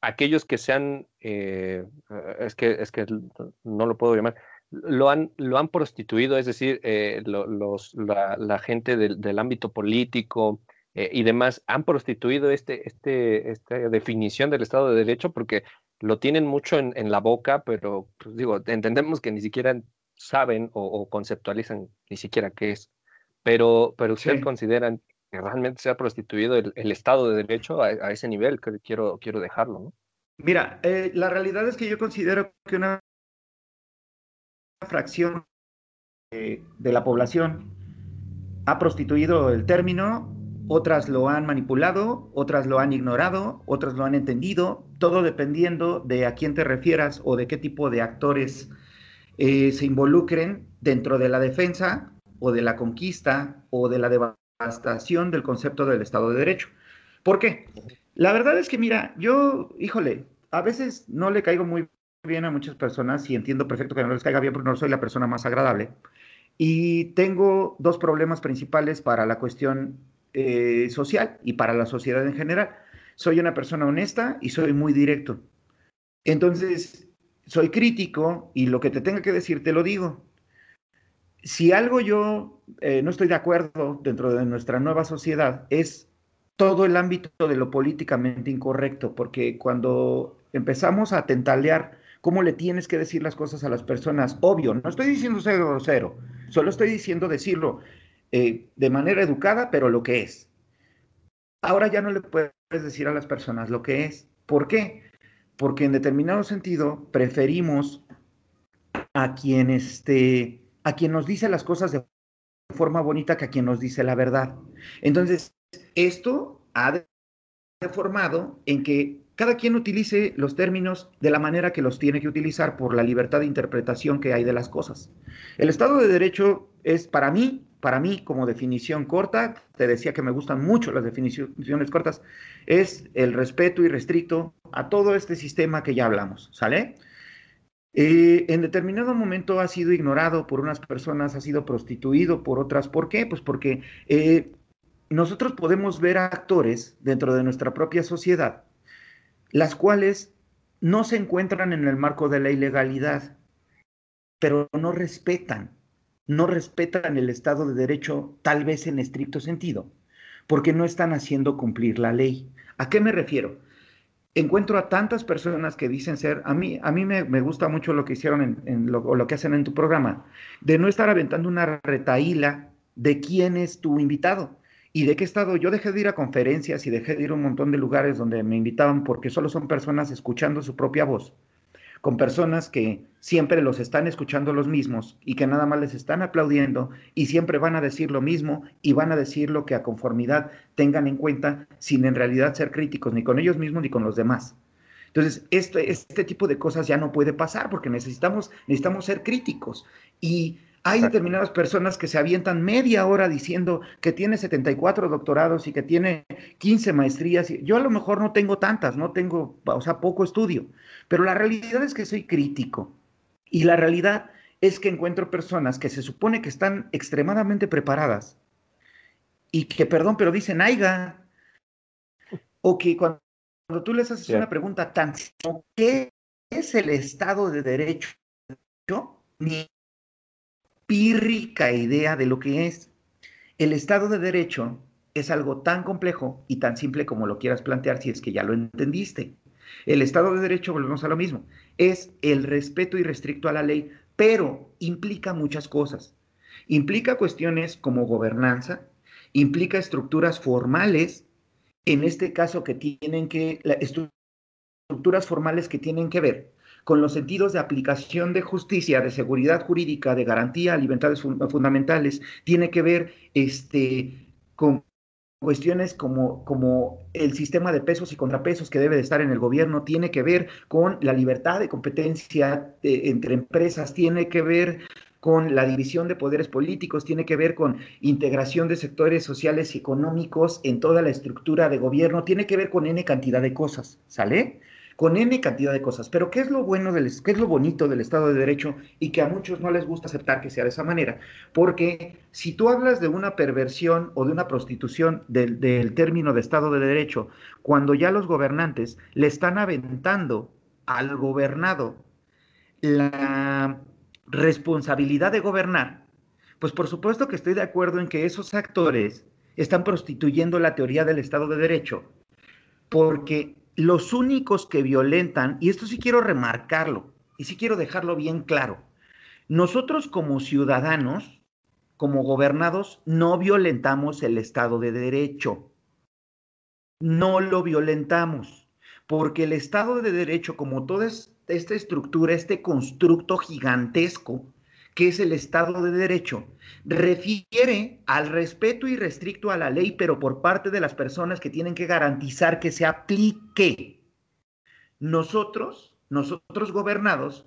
aquellos que sean, eh, es, que, es que no lo puedo llamar, lo han, lo han prostituido, es decir, eh, los, la, gente del, del ámbito político eh, y demás han prostituido este, este, esta definición del Estado de Derecho porque lo tienen mucho en, en la boca, pero pues, digo, entendemos que ni siquiera saben o, o, conceptualizan ni siquiera qué es. Pero, pero ustedes sí. consideran que realmente se ha prostituido el, el Estado de Derecho a, a, ese nivel, que quiero, quiero dejarlo, ¿no? Mira, eh, la realidad es que yo considero que una fracción eh, de la población ha prostituido el término otras lo han manipulado, otras lo han ignorado, otras lo han entendido, todo dependiendo de a quién te refieras o de qué tipo de actores eh, se involucren dentro de la defensa o de la conquista o de la devastación del concepto del Estado de Derecho. ¿Por qué? La verdad es que, mira, yo, híjole, a veces no le caigo muy bien a muchas personas y entiendo perfecto que no les caiga bien porque no soy la persona más agradable. Y tengo dos problemas principales para la cuestión eh, social y para la sociedad en general. Soy una persona honesta y soy muy directo. Entonces, soy crítico y lo que te tenga que decir te lo digo. Si algo yo eh, no estoy de acuerdo dentro de nuestra nueva sociedad es todo el ámbito de lo políticamente incorrecto, porque cuando empezamos a tentalear cómo le tienes que decir las cosas a las personas, obvio, no estoy diciendo ser grosero, solo estoy diciendo decirlo eh, de manera educada, pero lo que es. Ahora ya no le puedes decir a las personas lo que es. ¿Por qué? Porque en determinado sentido preferimos a quien, este, a quien nos dice las cosas de forma bonita que a quien nos dice la verdad. Entonces, esto ha deformado en que cada quien utilice los términos de la manera que los tiene que utilizar por la libertad de interpretación que hay de las cosas. El Estado de Derecho es para mí, para mí como definición corta, te decía que me gustan mucho las definiciones cortas, es el respeto irrestricto a todo este sistema que ya hablamos, ¿sale? Eh, en determinado momento ha sido ignorado por unas personas, ha sido prostituido por otras. ¿Por qué? Pues porque eh, nosotros podemos ver actores dentro de nuestra propia sociedad, las cuales no se encuentran en el marco de la ilegalidad, pero no respetan, no respetan el Estado de Derecho tal vez en estricto sentido, porque no están haciendo cumplir la ley. ¿A qué me refiero? Encuentro a tantas personas que dicen ser, a mí, a mí me, gusta mucho lo que hicieron en, lo, o lo que hacen en tu programa, de no estar aventando una retaíla de quién es tu invitado ¿Y de qué estado? Yo dejé de ir a conferencias y dejé de ir a un montón de lugares donde me invitaban porque solo son personas escuchando su propia voz, con personas que siempre los están escuchando los mismos y que nada más les están aplaudiendo y siempre van a decir lo mismo y van a decir lo que a conformidad tengan en cuenta sin en realidad ser críticos ni con ellos mismos ni con los demás. Entonces, este, este tipo de cosas ya no puede pasar porque necesitamos, necesitamos ser críticos. Y hay determinadas personas que se avientan media hora diciendo que tiene 74 doctorados y que tiene 15 maestrías. Yo a lo mejor no tengo tantas, no tengo, o sea, poco estudio, pero la realidad es que soy crítico. Y la realidad es que encuentro personas que se supone que están extremadamente preparadas y que, perdón, pero dicen, aiga, o que cuando, tú les haces una pregunta tan, ¿qué es el Estado de Derecho? Ni pírrica idea de lo que es. El Estado de Derecho es algo tan complejo y tan simple como lo quieras plantear si es que ya lo entendiste. El Estado de Derecho, volvemos a lo mismo, es el respeto irrestricto a la ley, pero implica muchas cosas. Implica cuestiones como gobernanza, implica estructuras formales, en este caso que tienen que, estructuras formales que tienen que ver con los sentidos de aplicación de justicia, de seguridad jurídica, de garantía libertades fundamentales, tiene que ver este, con cuestiones como, como el sistema de pesos y contrapesos que debe de estar en el gobierno, tiene que ver con la libertad de competencia eh, entre empresas, tiene que ver con la división de poderes políticos, tiene que ver con integración de sectores sociales y económicos en toda la estructura de gobierno, tiene que ver con N cantidad de cosas, ¿sale? Con N cantidad de cosas. Pero ¿qué es lo bueno, del, qué es lo bonito del Estado de Derecho y que a muchos no les gusta aceptar que sea de esa manera? Porque si tú hablas de una perversión o de una prostitución del, del término de Estado de Derecho, cuando ya los gobernantes le están aventando al gobernado la responsabilidad de gobernar, pues por supuesto que estoy de acuerdo en que esos actores están prostituyendo la teoría del Estado de Derecho, porque los únicos que violentan, y esto sí quiero remarcarlo, y sí quiero dejarlo bien claro, nosotros como ciudadanos, como gobernados, no violentamos el Estado de Derecho. No lo violentamos, porque el Estado de Derecho, como toda esta estructura, este constructo gigantesco que es el Estado de Derecho, refiere al respeto irrestricto a la ley, pero por parte de las personas que tienen que garantizar que se aplique. Nosotros, nosotros gobernados,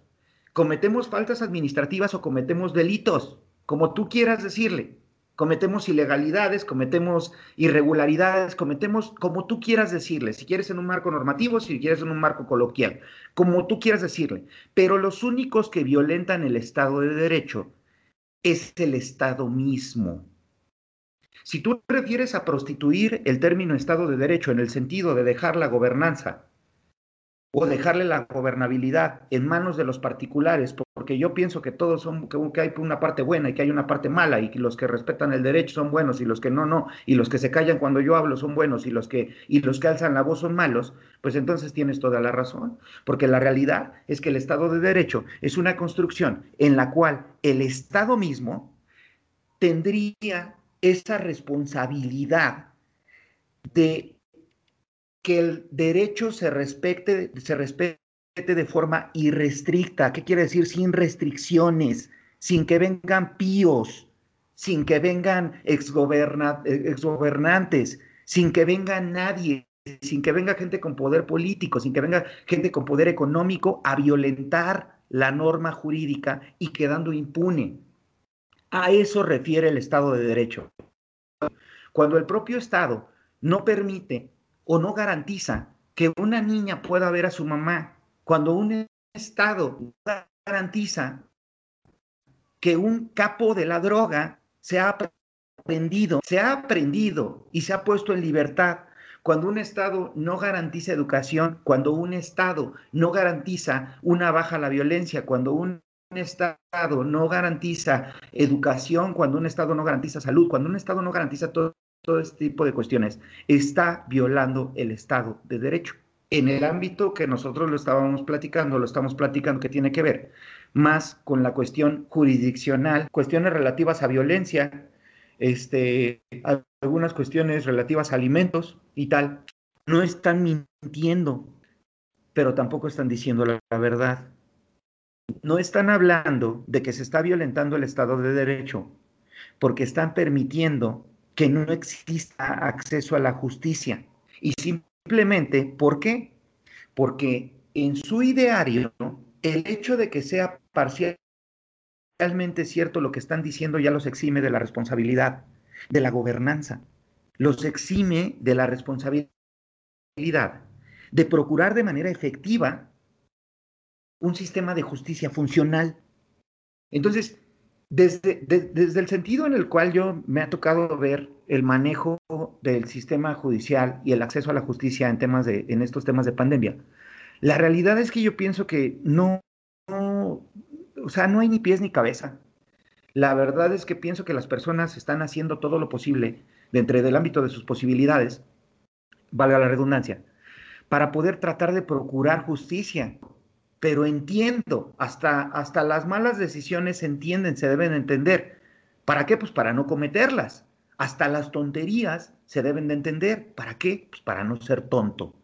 cometemos faltas administrativas o cometemos delitos, como tú quieras decirle cometemos ilegalidades, cometemos irregularidades, cometemos como tú quieras decirle, si quieres en un marco normativo, si quieres en un marco coloquial, como tú quieras decirle. Pero los únicos que violentan el Estado de Derecho es el Estado mismo. Si tú refieres a prostituir el término Estado de Derecho en el sentido de dejar la gobernanza o dejarle la gobernabilidad en manos de los particulares, porque yo pienso que todos son, que, hay una parte buena y que hay una parte mala, y que los que respetan el derecho son buenos y los que no, no, y los que se callan cuando yo hablo son buenos y los que, y los que alzan la voz son malos, pues entonces tienes toda la razón, porque la realidad es que el Estado de Derecho es una construcción en la cual el Estado mismo tendría esa responsabilidad de que el derecho se respete, se respete de forma irrestricta. ¿Qué quiere decir? Sin restricciones, sin que vengan píos, sin que vengan exgobernantes, sin que venga nadie, sin que venga gente con poder político, sin que venga gente con poder económico a violentar la norma jurídica y quedando impune. A eso refiere el Estado de Derecho. Cuando el propio Estado no permite o no garantiza que una niña pueda ver a su mamá cuando un Estado garantiza que un capo de la droga se ha aprendido, se ha aprendido y se ha puesto en libertad, cuando un Estado no garantiza educación, cuando un Estado no garantiza una baja a la violencia, cuando un Estado no garantiza educación, cuando un Estado no garantiza salud, cuando un Estado no garantiza todo, todo este tipo de cuestiones, está violando el Estado de Derecho. En el ámbito que nosotros lo estábamos platicando, lo estamos platicando que tiene que ver más con la cuestión jurisdiccional, cuestiones relativas a violencia, este, algunas cuestiones relativas a alimentos y tal. No están mintiendo, pero tampoco están diciendo la, la verdad. No están hablando de que se está violentando el Estado de Derecho, porque están permitiendo que no exista acceso a la justicia. Y simplemente, ¿por qué? Porque en su ideario, el hecho de que sea parcialmente cierto lo que están diciendo ya los exime de la responsabilidad, de la gobernanza, los exime de la responsabilidad de procurar de manera efectiva un sistema de justicia funcional. Entonces, desde, el sentido en el cual yo me ha tocado ver el manejo del sistema judicial y el acceso a la justicia en estos temas de pandemia, la realidad es que yo pienso que no, o sea, no hay ni pies ni cabeza. La verdad es que pienso que las personas están haciendo todo lo posible dentro del ámbito de sus posibilidades, valga la redundancia, para poder tratar de procurar justicia pero entiendo, hasta, hasta las malas decisiones se entienden, se deben entender. ¿Para qué? Pues para no cometerlas. Hasta las tonterías se deben de entender. ¿Para qué? Pues para no ser tonto.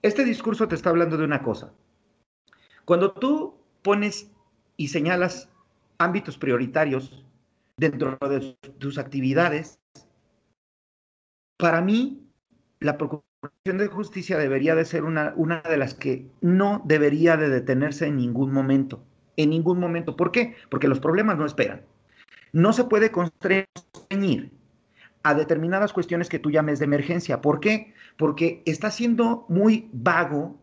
Este discurso te está hablando de una cosa. Cuando tú pones y señalas ámbitos prioritarios dentro de tus actividades, para mí la preocupación de justicia debería de ser una, una de las que no debería de detenerse en ningún momento. En ningún momento. ¿Por qué? Porque los problemas no esperan. No se puede constreñir a determinadas cuestiones que tú llames de emergencia. ¿Por qué? Porque está siendo muy vago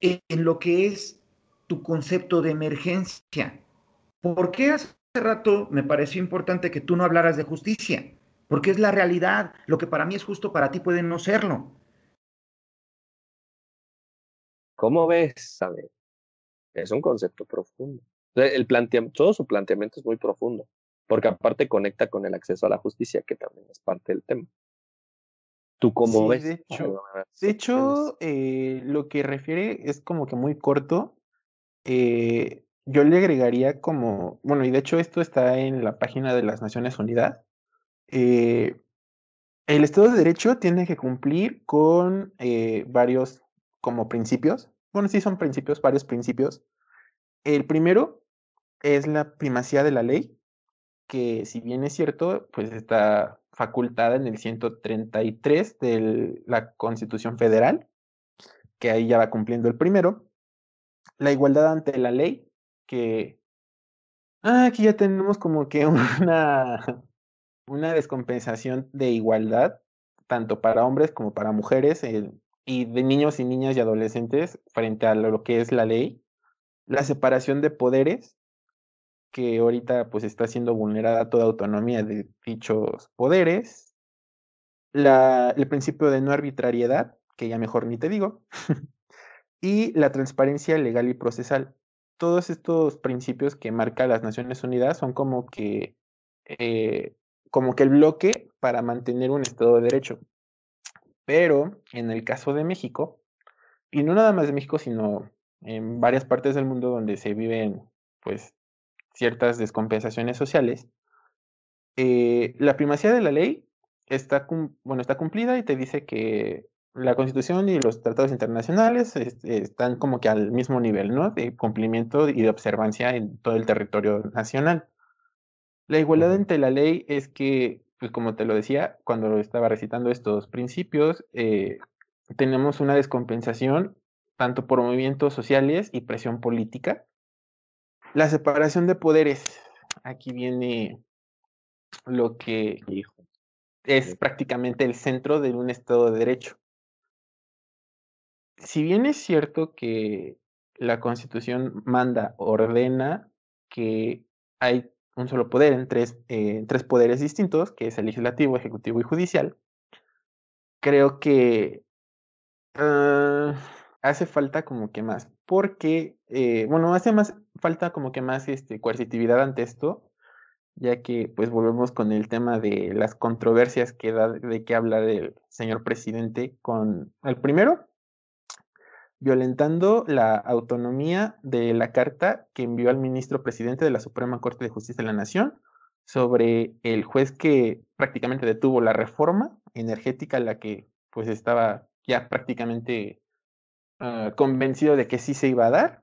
en, en lo que es tu concepto de emergencia. ¿Por qué hace rato me pareció importante que tú no hablaras de justicia? Porque es la realidad. Lo que para mí es justo, para ti puede no serlo. ¿Cómo ves, saber? Es un concepto profundo. El todo su planteamiento es muy profundo, porque aparte conecta con el acceso a la justicia, que también es parte del tema. ¿Tú cómo ves? De hecho, de hecho eh, lo que refiere es como que muy corto. Eh, yo le agregaría como, bueno, y de hecho esto está en la página de las Naciones Unidas. Eh, el Estado de Derecho tiene que cumplir con varios como principios. Bueno, sí son principios, varios principios. El primero es la primacía de la ley, que si bien es cierto, pues está facultada en el 133 de la Constitución Federal, que ahí ya va cumpliendo el primero. La igualdad ante la ley, que ah, aquí ya tenemos como que una, una descompensación de igualdad, tanto para hombres como para mujeres, eh, y de niños y niñas y adolescentes frente a lo que es la ley. La separación de poderes, que ahorita pues está siendo vulnerada toda autonomía de dichos poderes, la, el principio de no arbitrariedad, que ya mejor ni te digo, y la transparencia legal y procesal. Todos estos principios que marca las Naciones Unidas son como que, eh, como que el bloque para mantener un Estado de Derecho. Pero en el caso de México, y no nada más de México, sino en varias partes del mundo donde se viven pues ciertas descompensaciones sociales, eh, la primacía de la ley está, bueno, está cumplida y te dice que la Constitución y los tratados internacionales están como que al mismo nivel, ¿no? De cumplimiento y de observancia en todo el territorio nacional. La igualdad entre la ley es que, pues como te lo decía, cuando estaba recitando estos principios, eh, tenemos una descompensación tanto por movimientos sociales y presión política, la separación de poderes. Aquí viene lo que es prácticamente el centro de un Estado de Derecho. Si bien es cierto que la Constitución manda, ordena que hay un solo poder en tres, eh, tres poderes distintos, que es el legislativo, ejecutivo y judicial, creo que ah, hace falta como que más, porque, eh, bueno, hace más falta como que más este, coercitividad ante esto, ya que pues volvemos con el tema de las controversias que da de que habla el señor presidente con el primero, violentando la autonomía de la carta que envió al ministro presidente de la Suprema Corte de Justicia de la Nación sobre el juez que prácticamente detuvo la reforma energética, la que pues estaba ya prácticamente Ah, convencido de que sí se iba a dar,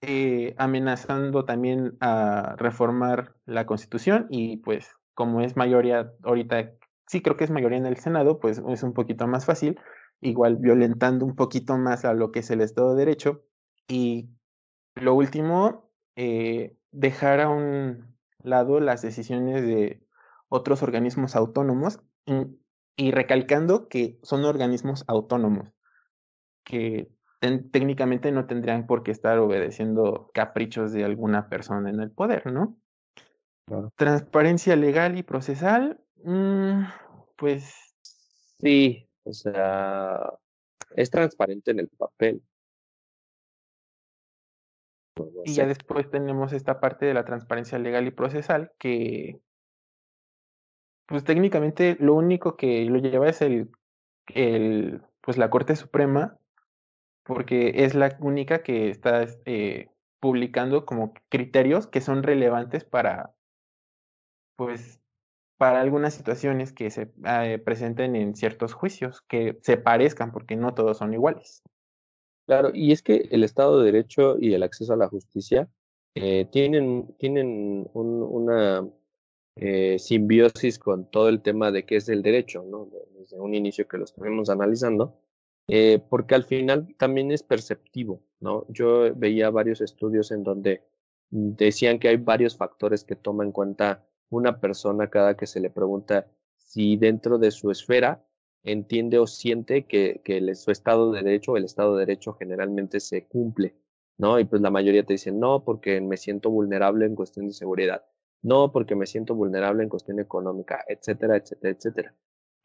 eh, amenazando también a reformar la constitución y pues como es mayoría ahorita, sí creo que es mayoría en el Senado, pues es un poquito más fácil, igual violentando un poquito más a lo que es el Estado de Derecho. Y lo último, eh, dejar a un lado las decisiones de otros organismos autónomos y recalcando que son organismos autónomos que técnicamente no tendrían por qué estar obedeciendo caprichos de alguna persona en el poder, ¿no? Transparencia legal y procesal, mm, pues... Sí, o sea, es transparente en el papel. y ya después tenemos esta parte de la transparencia legal y procesal que, pues técnicamente lo único que lo lleva es el, el pues la Corte Suprema porque es la única que está eh, publicando como criterios que son relevantes para, pues, para algunas situaciones que se eh, presenten en ciertos juicios, que se parezcan, porque no todos son iguales. Claro, y es que el Estado de Derecho y el acceso a la justicia eh, tienen, tienen una simbiosis con todo el tema de qué es el derecho, ¿no? Desde un inicio que lo estuvimos analizando, eh, porque al final también es perceptivo, ¿no? Yo veía varios estudios en donde decían que hay varios factores que toma en cuenta una persona cada que se le pregunta si dentro de su esfera entiende o siente que, que su estado de derecho, el estado de derecho generalmente se cumple, ¿no? Y pues la mayoría te dicen, no, porque me siento vulnerable en cuestión de seguridad, no, porque me siento vulnerable en cuestión económica, etcétera, etcétera, etcétera.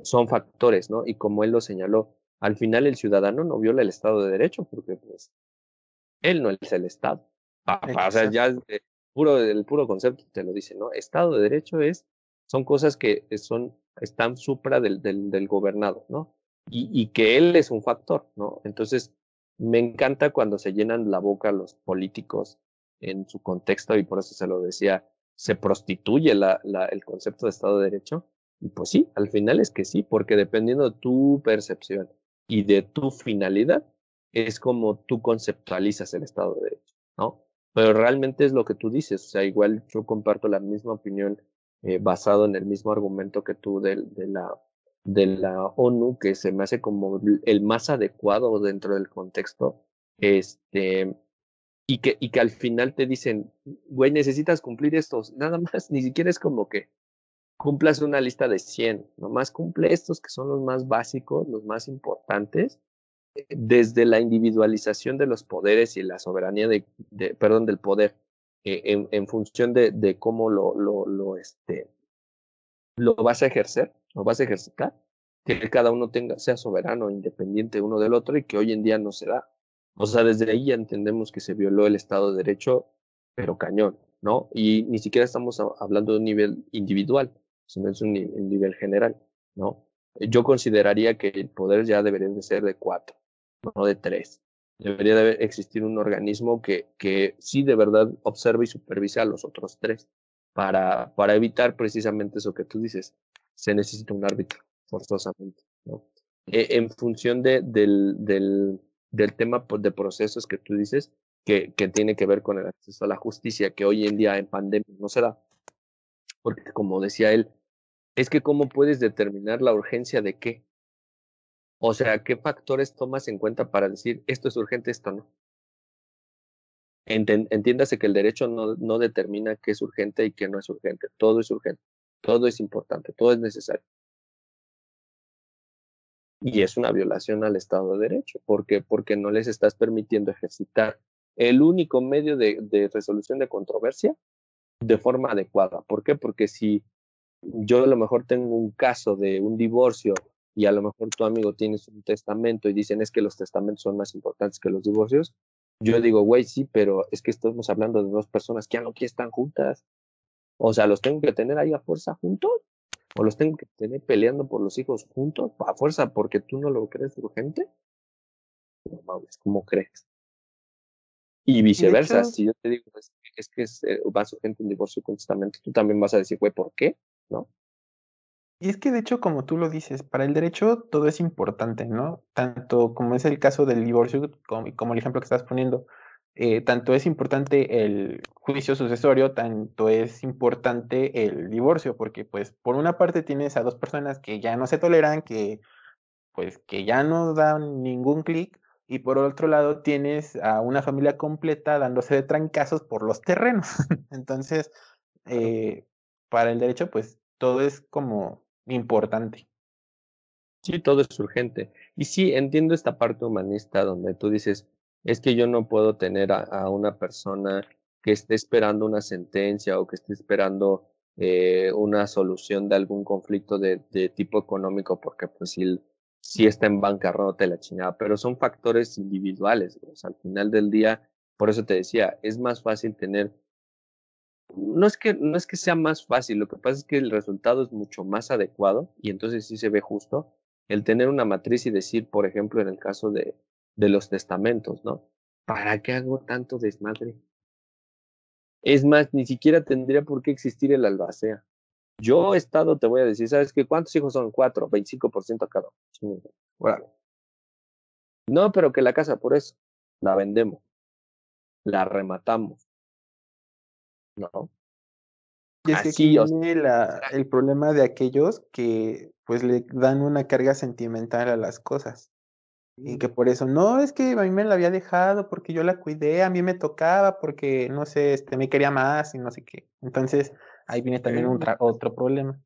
Son factores, ¿no? Y como él lo señaló, al final el ciudadano no viola el Estado de Derecho porque pues él no es el Estado. o sea, ya puro, el puro concepto te lo dice, ¿no? Estado de Derecho es, son cosas que son, están supra del, del, gobernado, ¿no? Y, y que él es un factor, ¿no? Entonces, me encanta cuando se llenan la boca los políticos en su contexto y por eso se lo decía, se prostituye la, el concepto de Estado de Derecho. Y pues sí, al final es que sí, porque dependiendo de tu percepción y de tu finalidad es como tú conceptualizas el Estado de Derecho, ¿no? Pero realmente es lo que tú dices, o sea, igual yo comparto la misma opinión eh, basado en el mismo argumento que tú de, de, la, de la ONU, que se me hace como el más adecuado dentro del contexto, este, y que, y que al final te dicen, güey, necesitas cumplir estos, nada más, ni siquiera es como que cumplas una lista de 100, nomás cumple estos que son los más básicos, los más importantes, desde la individualización de los poderes y la soberanía de, perdón, del poder, eh, en, función de, cómo lo, este, lo vas a ejercer, lo vas a ejercitar, que cada uno tenga, sea soberano, independiente uno del otro y que hoy en día no se da. O sea, desde ahí ya entendemos que se violó el Estado de Derecho, pero cañón, ¿no? Y ni siquiera estamos hablando de un nivel individual, sino es un, nivel general, ¿no? Yo consideraría que el poder ya debería de ser de cuatro, no de tres. Debería de existir un organismo que, que sí de verdad observe y supervise a los otros tres para, para evitar precisamente eso que tú dices. Se necesita un árbitro, forzosamente. E, en función de, del, del, del tema pues, de procesos que tú dices, que, que tiene que ver con el acceso a la justicia, que hoy en día en pandemia no se da. Porque como decía él, es que cómo puedes determinar la urgencia de qué. O sea, ¿qué factores tomas en cuenta para decir esto es urgente, esto no? Entiéndase que el derecho no, no determina qué es urgente y qué no es urgente. Todo es urgente, todo es importante, todo es necesario. Y es una violación al Estado de Derecho. ¿Por qué? Porque no les estás permitiendo ejercitar el único medio de, de resolución de controversia de forma adecuada. ¿Por qué? Porque si yo a lo mejor tengo un caso de un divorcio y a lo mejor tu amigo tienes un testamento y dicen es que los testamentos son más importantes que los divorcios, yo digo, güey, sí, pero es que estamos hablando de dos personas que ya no estar juntas. O sea, los tengo que tener ahí a fuerza juntos o los tengo que tener peleando por los hijos juntos a fuerza porque tú no lo crees urgente. No mames, ¿cómo crees? Y viceversa, si yo te digo es, es que es, eh, va urgente un divorcio con testamento, tú también vas a decir, güey, ¿por qué? ¿No? Y es que de hecho, como tú lo dices, para el derecho todo es importante, ¿no? Tanto como es el caso del divorcio, como, como el ejemplo que estás poniendo, eh, tanto es importante el juicio sucesorio, tanto es importante el divorcio, porque pues por una parte tienes a dos personas que ya no se toleran, que pues que ya no dan ningún clic, y por otro lado tienes a una familia completa dándose de trancazos por los terrenos. Entonces, eh, para el derecho, pues todo es como importante. Sí, todo es urgente. Y sí, entiendo esta parte humanista donde tú dices, es que yo no puedo tener a, una persona que esté esperando una sentencia o que esté esperando eh, una solución de algún conflicto de, tipo económico, porque pues si, si está en bancarrota la chingada, pero son factores individuales. Al final del día, por eso te decía, es más fácil tener no es que no es que sea más fácil, lo que pasa es que el resultado es mucho más adecuado y entonces sí se ve justo el tener una matriz y decir, por ejemplo, en el caso de de los testamentos, ¿no? ¿Para qué hago tanto desmadre? Es más, ni siquiera tendría por qué existir el albacea. Yo estado, te voy a decir, ¿sabes qué? ¿Cuántos hijos son? Cuatro, 25% cada uno. No, pero que la casa, por eso, la vendemos, la rematamos. No. Y es que aquí viene la, el problema de aquellos que pues le dan una carga sentimental a las cosas. Y que por eso, no, es que a mí me la había dejado porque yo la cuidé, a mí me tocaba porque, no sé, este, me quería más y no sé qué. Entonces, ahí viene también un otro problema.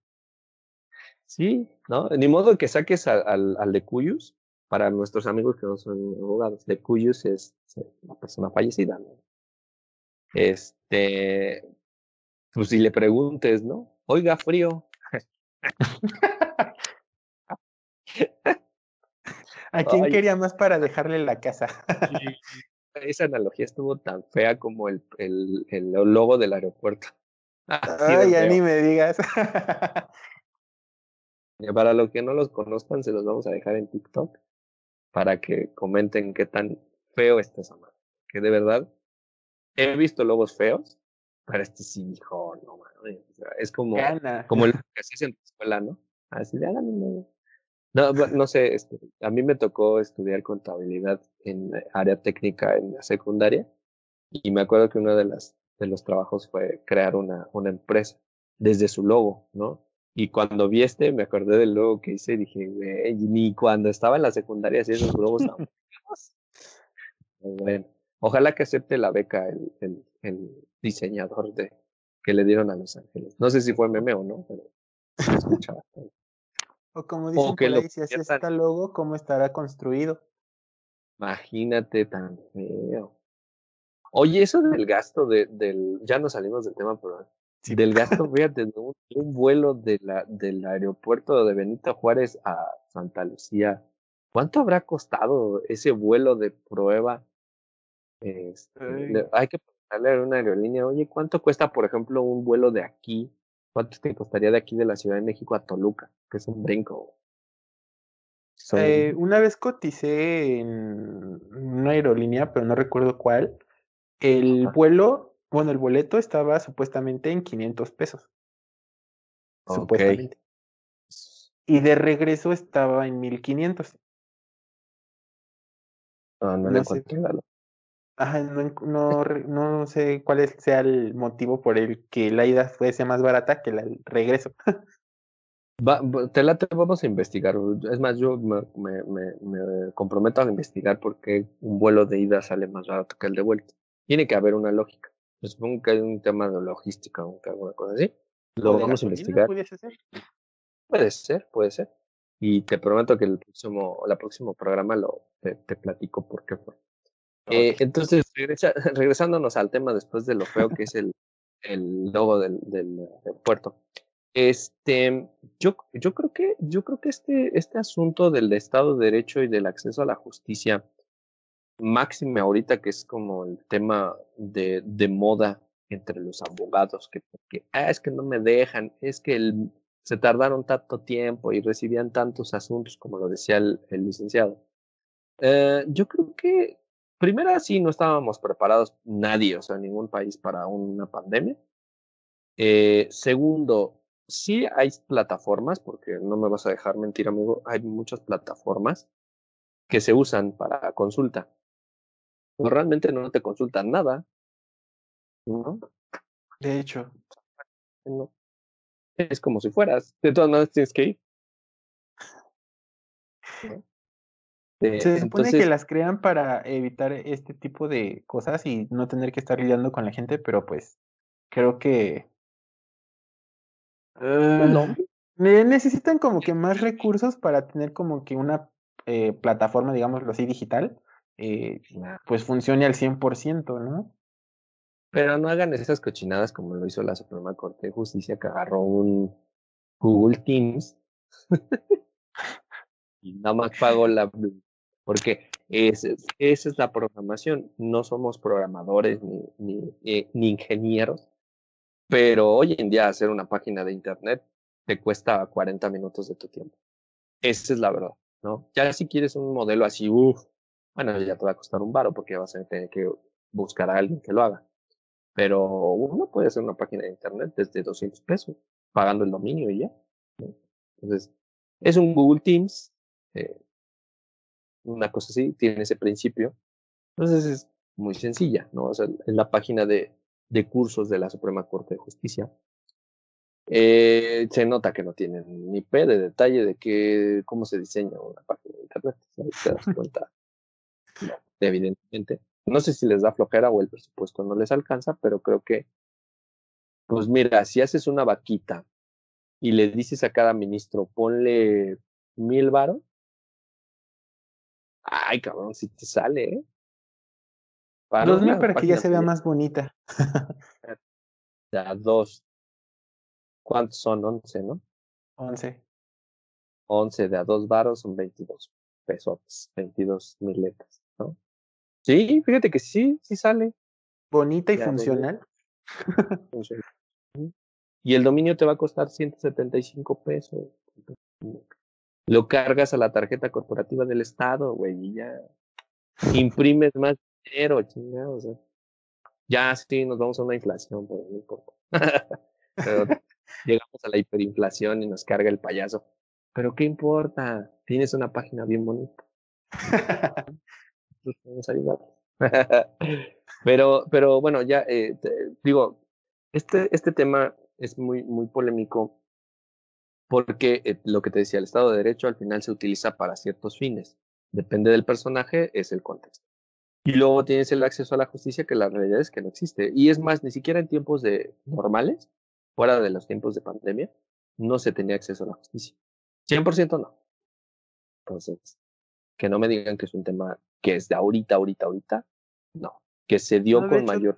Sí, ¿no? Ni modo que saques al, al, de Cuyus, para nuestros amigos que no son abogados. De Cuyus es una persona fallecida, ¿no? Este, pues si le preguntes, ¿no? Oiga, frío. ¿A quién quería más para dejarle la casa? esa analogía estuvo tan fea como el, el, el logo del aeropuerto. Ay, ya ni me digas. Para los que no los conozcan, se los vamos a dejar en TikTok para que comenten qué tan feo está esa madre. Que de verdad, he visto logos feos, pero este sí dijo, no, mames. es como, como el que hacías en tu escuela, ¿no? Así de háganlo. No, no sé, este, a mí me tocó estudiar contabilidad en área técnica en la secundaria Y me acuerdo que uno de, las, de los trabajos fue crear una, una empresa desde su logo, ¿no? Y cuando vi este, me acordé del logo que hice y dije, güey, ni cuando estaba en la secundaria hacía esos globos bueno, ojalá que acepte la beca el, el, el, diseñador de, que le dieron a Los Ángeles. No sé si fue meme o no, pero se escucha bastante. O como dicen que por si hace este logo, ¿cómo estará construido? Imagínate tan feo. Oye, eso del gasto de, del, ya no salimos del tema, pero del gasto, fíjate, un, un vuelo de la, del aeropuerto de Benito Juárez a Santa Lucía, ¿cuánto habrá costado ese vuelo de prueba? Este, hay que preguntarle a una aerolínea, oye, ¿cuánto cuesta, por ejemplo, un vuelo de aquí? ¿Cuánto te costaría de aquí de la Ciudad de México a Toluca? Que es un brinco. Eh, una vez coticé en una aerolínea, pero no recuerdo cuál. El vuelo, bueno, el boleto estaba supuestamente en 500 pesos. Supuestamente. Y de regreso estaba en 1500. Ah, no, no, sé. Ajá, no, no, no sé cuál sea el motivo por el que la ida fuese más barata que el regreso. te la vamos a investigar. Es más, yo me, me, me, comprometo a investigar por qué un vuelo de ida sale más barato que el de vuelta. Tiene que haber una lógica. supongo que hay un tema de logística o alguna cosa así. Lo vamos a investigar. Ser? Puede ser, puede ser. Y te prometo que el próximo, el próximo programa lo te, platico por qué fue. Eh, entonces, regresándonos al tema después de lo feo que es el, el logo del, del, del puerto. Este, yo, yo creo que, yo creo que este, este asunto del Estado de Derecho y del acceso a la justicia, máxime ahorita que es como el tema de, de moda entre los abogados, que porque, ah, es que no me dejan, es que el, se tardaron tanto tiempo y recibían tantos asuntos, como lo decía el, el licenciado. Eh, yo creo que, primero, sí, no estábamos preparados nadie, o sea, ningún país para una pandemia. Eh, segundo, sí hay plataformas, porque no me vas a dejar mentir, amigo, hay muchas plataformas que se usan para consulta. Pero realmente no te consultan nada. ¿no? De hecho. No. Es como si fueras. De todas maneras tienes que ir. se supone que las crean para evitar este tipo de cosas y no tener que estar lidiando con la gente, pero pues creo que Uh, necesitan como que más recursos para tener como que una eh, plataforma, digámoslo así, digital, eh, pues funcione al 100%, ¿no? Pero no hagan esas cochinadas como lo hizo la Suprema Corte de Justicia, que agarró un Google Teams y nada más pagó la... Porque es, esa es la programación. No somos programadores ni, ni, eh, ni ingenieros pero hoy en día hacer una página de internet te cuesta 40 minutos de tu tiempo. Esa es la verdad, ¿no? Ya si quieres un modelo así, uff, bueno, ya te va a costar un baro porque vas a tener que buscar a alguien que lo haga. Pero uno puede hacer una página de internet desde 200 pesos, pagando el dominio y ya. Entonces, es un Google Teams, eh, una cosa así, tiene ese principio. Entonces es muy sencilla, ¿no? O sea, es la página de, de cursos de la Suprema Corte de Justicia. Eh, se nota que no tienen ni P de detalle de que, cómo se diseña una página de Internet. Te das cuenta. evidentemente. No sé si les da flojera o el presupuesto no les alcanza, pero creo que, pues mira, si haces una vaquita y le dices a cada ministro, ponle mil varos, ay, cabrón, si te sale, ¿eh? Para dos mil para que ya se vea más bonita. ya, dos. ¿Cuántos son? Once, ¿no? Once. Once de a dos varos son veintidós pesos, veintidós letras, ¿no? Sí, fíjate que sí, sí sale. Bonita y funcional. Y el dominio te va a costar 175 pesos. Lo cargas a la tarjeta corporativa del Estado, güey, y ya imprimes más pero chingados. Ya sí, nos vamos a una inflación, pero no importa. pero llegamos a la hiperinflación y nos carga el payaso. Pero ¿qué importa? Tienes una página bien bonita. Ayudar. Pero, pero bueno, ya eh, digo, este, este tema es muy, muy polémico porque eh, lo que te decía, el Estado de Derecho al final se utiliza para ciertos fines. Depende del personaje, es el contexto. Y luego tienes el acceso a la justicia, que la realidad es que no existe. Y es más, ni siquiera en tiempos de normales, fuera de los tiempos de pandemia, no se tenía acceso a la justicia. 100% no. Entonces, que no me digan que es un tema que es de ahorita, ahorita, ahorita. No, que se dio con mayor.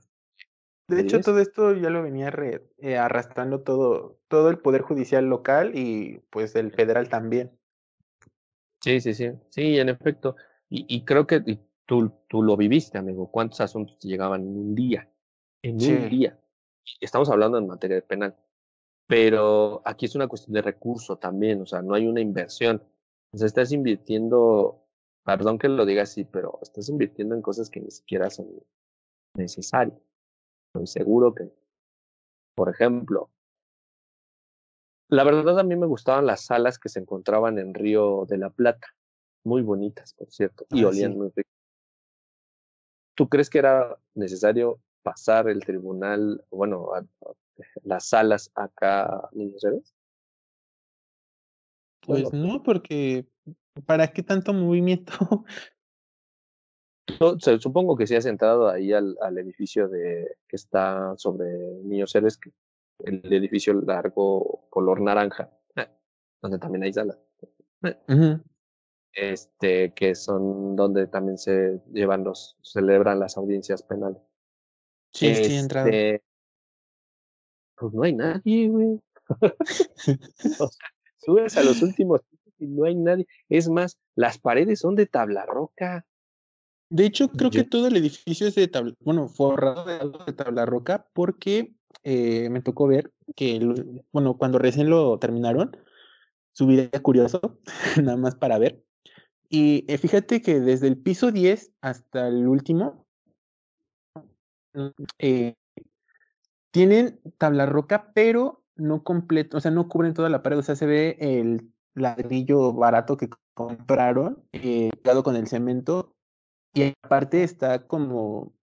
De hecho, todo esto ya lo venía eh, arrastrando todo, todo el Poder Judicial local y pues el federal también. Sí, sí, sí. Sí, en efecto. Y, y creo que Tú, tú lo viviste, amigo. ¿Cuántos asuntos llegaban en un día? En un día. Estamos hablando en materia penal. Pero aquí es una cuestión de recurso también, o sea, no hay una inversión. O sea, estás invirtiendo, perdón que lo diga así, pero estás invirtiendo en cosas que ni siquiera son necesarias. Estoy seguro que, por ejemplo, la verdad a mí me gustaban las salas que se encontraban en Río de la Plata, muy bonitas, por cierto, y ah, olían muy rico. ¿Tú crees que era necesario pasar el tribunal, bueno, las salas acá a Niños Héroes? Pues no, porque ¿para qué tanto movimiento? supongo que si has entrado ahí al, al, edificio de que está sobre Niños Héroes, el edificio largo color naranja, eh, donde también hay salas este, que son donde también se llevan los, celebran las audiencias penales. Sí, este, sí, entrado. Pues no hay nadie, güey. subes a los últimos y no hay nadie. Es más, las paredes son de tabla roca. De hecho, creo que todo el edificio es de tabla, bueno, forrado de, tabla roca, porque eh, me tocó ver que, bueno, cuando recién lo terminaron, subí curioso, nada más para ver, y eh, fíjate que desde el piso 10 hasta el último, eh, tienen tabla roca, pero no completo, o sea, no cubren toda la pared, o sea, se ve el ladrillo barato que compraron, eh, con el cemento, y aparte está como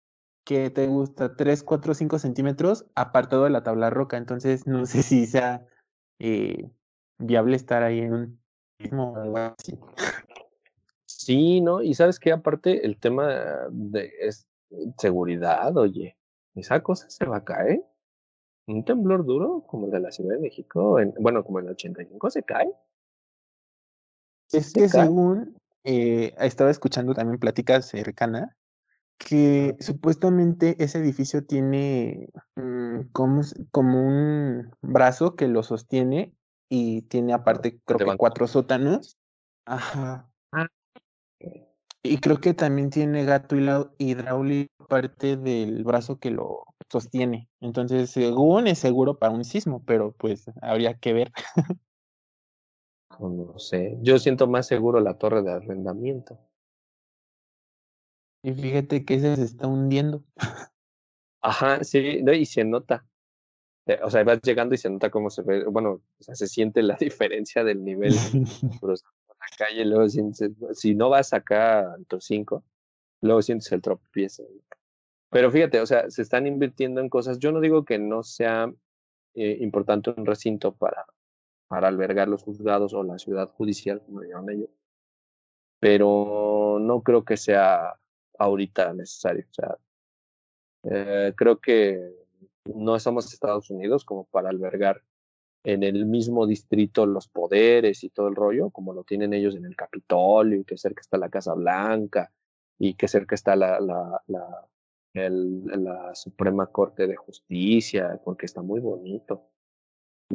que te gusta 3, 4, 5 centímetros apartado de la tabla roca, entonces no sé si sea eh, viable estar ahí en un mismo o algo así. Sí, ¿no? Y sabes que aparte el tema de es seguridad, oye, esa cosa se va a caer. Un temblor duro como el de la Ciudad de México, en, bueno, como en el 85 se cae. Es que según eh, estaba escuchando también pláticas cercanas, que supuestamente ese edificio tiene mm, como, como un brazo que lo sostiene y tiene aparte creo que cuatro sótanos. Ajá. Ah, y creo que también tiene gato hidráulico parte del brazo que lo sostiene. Entonces, según es seguro para un sismo, pero pues habría que ver. no sé. Yo siento más seguro la torre de arrendamiento. Y fíjate que ese se está hundiendo. Ajá, sí, no, y se nota. Eh, o sea, vas llegando y se nota cómo se ve, bueno, o sea, se siente la diferencia del nivel calle, luego sientes, si no vas acá a tus cinco, luego sientes el tropiezo. Pero fíjate, o sea, se están invirtiendo en cosas. Yo no digo que no sea eh, importante un recinto para, para albergar los juzgados o la ciudad judicial, como llaman ellos, pero no creo que sea ahorita necesario. O sea, eh, creo que no somos Estados Unidos como para albergar en el mismo distrito los poderes y todo el rollo, como lo tienen ellos en el Capitolio, y que cerca está la Casa Blanca, y que cerca está la, la, Suprema Corte de Justicia, porque está muy bonito,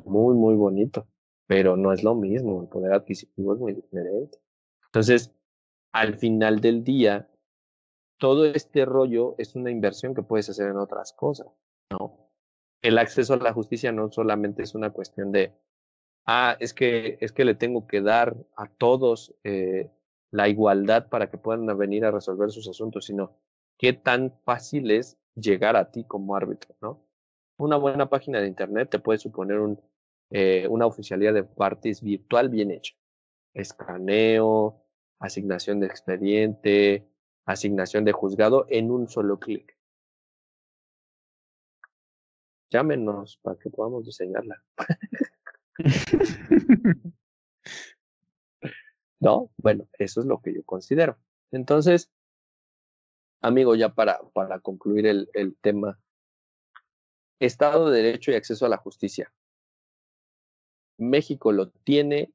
muy, muy bonito, pero no es lo mismo, el poder adquisitivo es muy diferente. Entonces, al final del día, todo este rollo es una inversión que puedes hacer en otras cosas, ¿no? el acceso a la justicia no solamente es una cuestión de, ah, es que, es que le tengo que dar a todos eh, la igualdad para que puedan venir a resolver sus asuntos, sino qué tan fácil es llegar a ti como árbitro, ¿no? Una buena página de Internet te puede suponer un, eh, una oficialidad de partes virtual bien hecha. Escaneo, asignación de expediente, asignación de juzgado en un solo clic. llámenos para que podamos diseñarla. ¿No? Bueno, eso es lo que yo considero. Entonces, amigo, ya para, para concluir el, el tema, Estado de Derecho y acceso a la justicia. México lo tiene,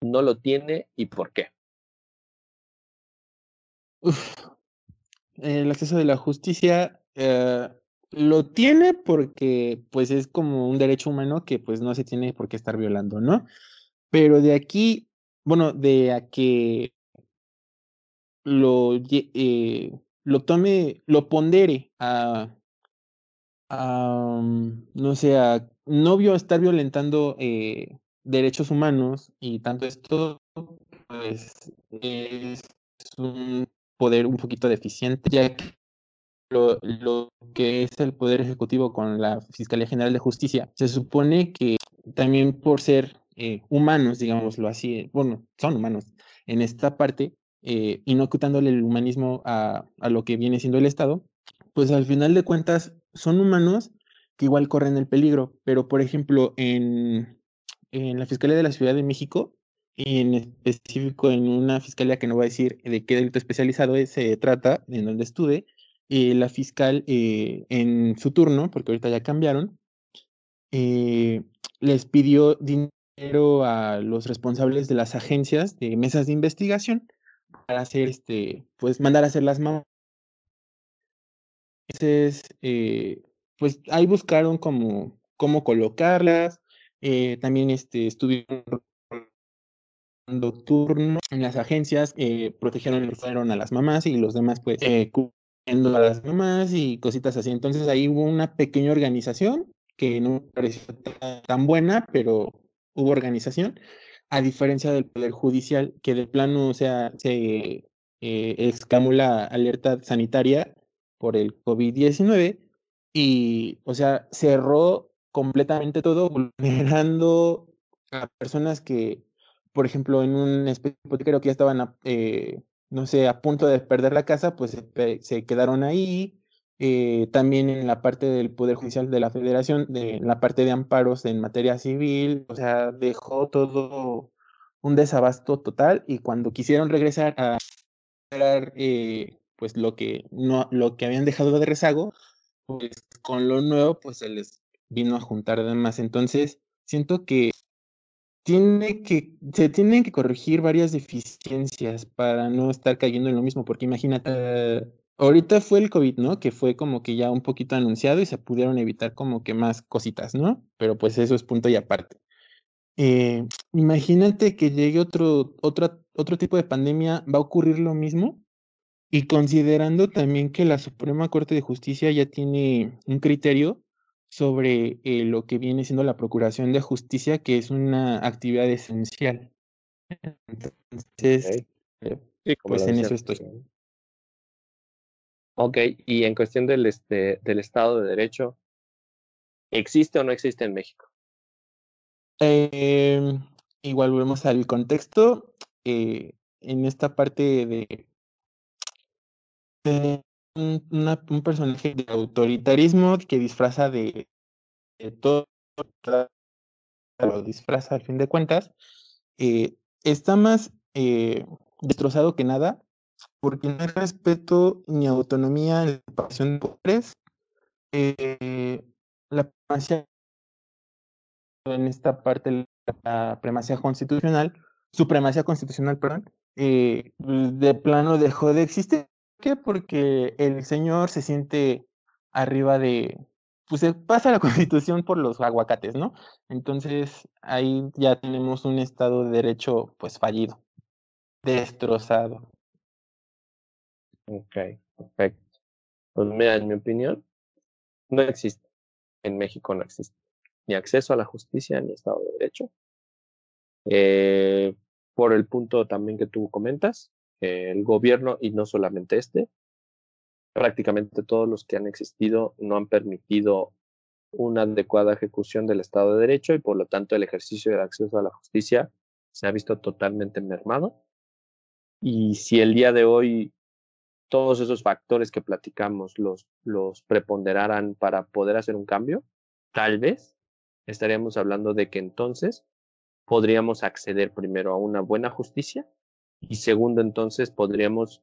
no lo tiene y por qué. El acceso de la justicia eh, lo tiene porque pues es como un derecho humano que pues no se tiene por qué estar violando, ¿no? Pero de aquí, bueno, de a que lo, eh, lo tome, lo pondere a, a no sé, a no estar violentando eh, derechos humanos y tanto esto, pues es un poder un poquito deficiente, ya que lo, lo, que es el Poder Ejecutivo con la Fiscalía General de Justicia, se supone que también por ser eh, humanos, digámoslo así, bueno, son humanos en esta parte, eh, y no ocultándole el humanismo a, a lo que viene siendo el Estado, pues al final de cuentas son humanos que igual corren el peligro, pero por ejemplo en, en la Fiscalía de la Ciudad de México, y en específico en una fiscalía que no voy a decir de qué delito especializado es, se trata, en donde estuve, eh, la fiscal eh, en su turno, porque ahorita ya cambiaron, eh, les pidió dinero a los responsables de las agencias de mesas de investigación para hacer, este, pues mandar a hacer las. Entonces, pues ahí buscaron como cómo colocarlas, también este, estuvieron turno en las agencias, protegieron y fueron a las mamás y los demás pues eh, a las mamás y cositas así. Entonces ahí hubo una pequeña organización que no me pareció tan buena, pero hubo organización, a diferencia del Poder Judicial, que de plano, o sea, se eh, exclamó la alerta sanitaria por el COVID-19 y, o sea, cerró completamente todo, vulnerando a personas que, por ejemplo, en un hipotecario que ya estaban eh, no sé, a punto de perder la casa, pues se, quedaron ahí. Eh, también en la parte del Poder Judicial de la Federación, de la parte de amparos en materia civil, o sea, dejó todo un desabasto total y cuando quisieron regresar a eh, pues lo que no lo que habían dejado de rezago, pues con lo nuevo pues se les vino a juntar de más. Entonces, siento que tiene que, se tienen que corregir varias deficiencias para no estar cayendo en lo mismo, porque imagínate, ahorita fue el COVID, ¿no? Que fue como que ya un poquito anunciado y se pudieron evitar como que más cositas, ¿no? Pero pues eso es punto y aparte. Eh, imagínate que llegue otro, otro, otro tipo de pandemia, ¿va a ocurrir lo mismo? Y considerando también que la Suprema Corte de Justicia ya tiene un criterio sobre eh, lo que viene siendo la procuración de justicia, que es una actividad esencial. Entonces, eh, pues en eso estoy. Ok, y en cuestión del, este, del Estado de Derecho, ¿existe o no existe en México? Eh, igual volvemos al contexto. En esta parte de, un, personaje de autoritarismo que disfraza de, todo, lo disfraza al fin de cuentas, eh, está más eh, destrozado que nada, porque no hay respeto ni autonomía en la separación de poderes. Eh, la primacía en esta parte la primacía constitucional, supremacía constitucional, perdón, de plano dejó de existir qué? Porque el señor se siente arriba de, pues se pasa la constitución por los aguacates, ¿no? Entonces ahí ya tenemos un estado de derecho pues fallido, destrozado. Ok, perfecto. Pues mira, en mi opinión, no existe. En México no existe ni acceso a la justicia ni Estado de Derecho. Eh, por el punto también que tú comentas, el gobierno, y no solamente este, prácticamente todos los que han existido no han permitido una adecuada ejecución del Estado de Derecho y por lo tanto el ejercicio de acceso a la justicia se ha visto totalmente mermado. Y si el día de hoy todos esos factores que platicamos los, los preponderaran para poder hacer un cambio, tal vez estaríamos hablando de que entonces podríamos acceder primero a una buena justicia y segundo entonces podríamos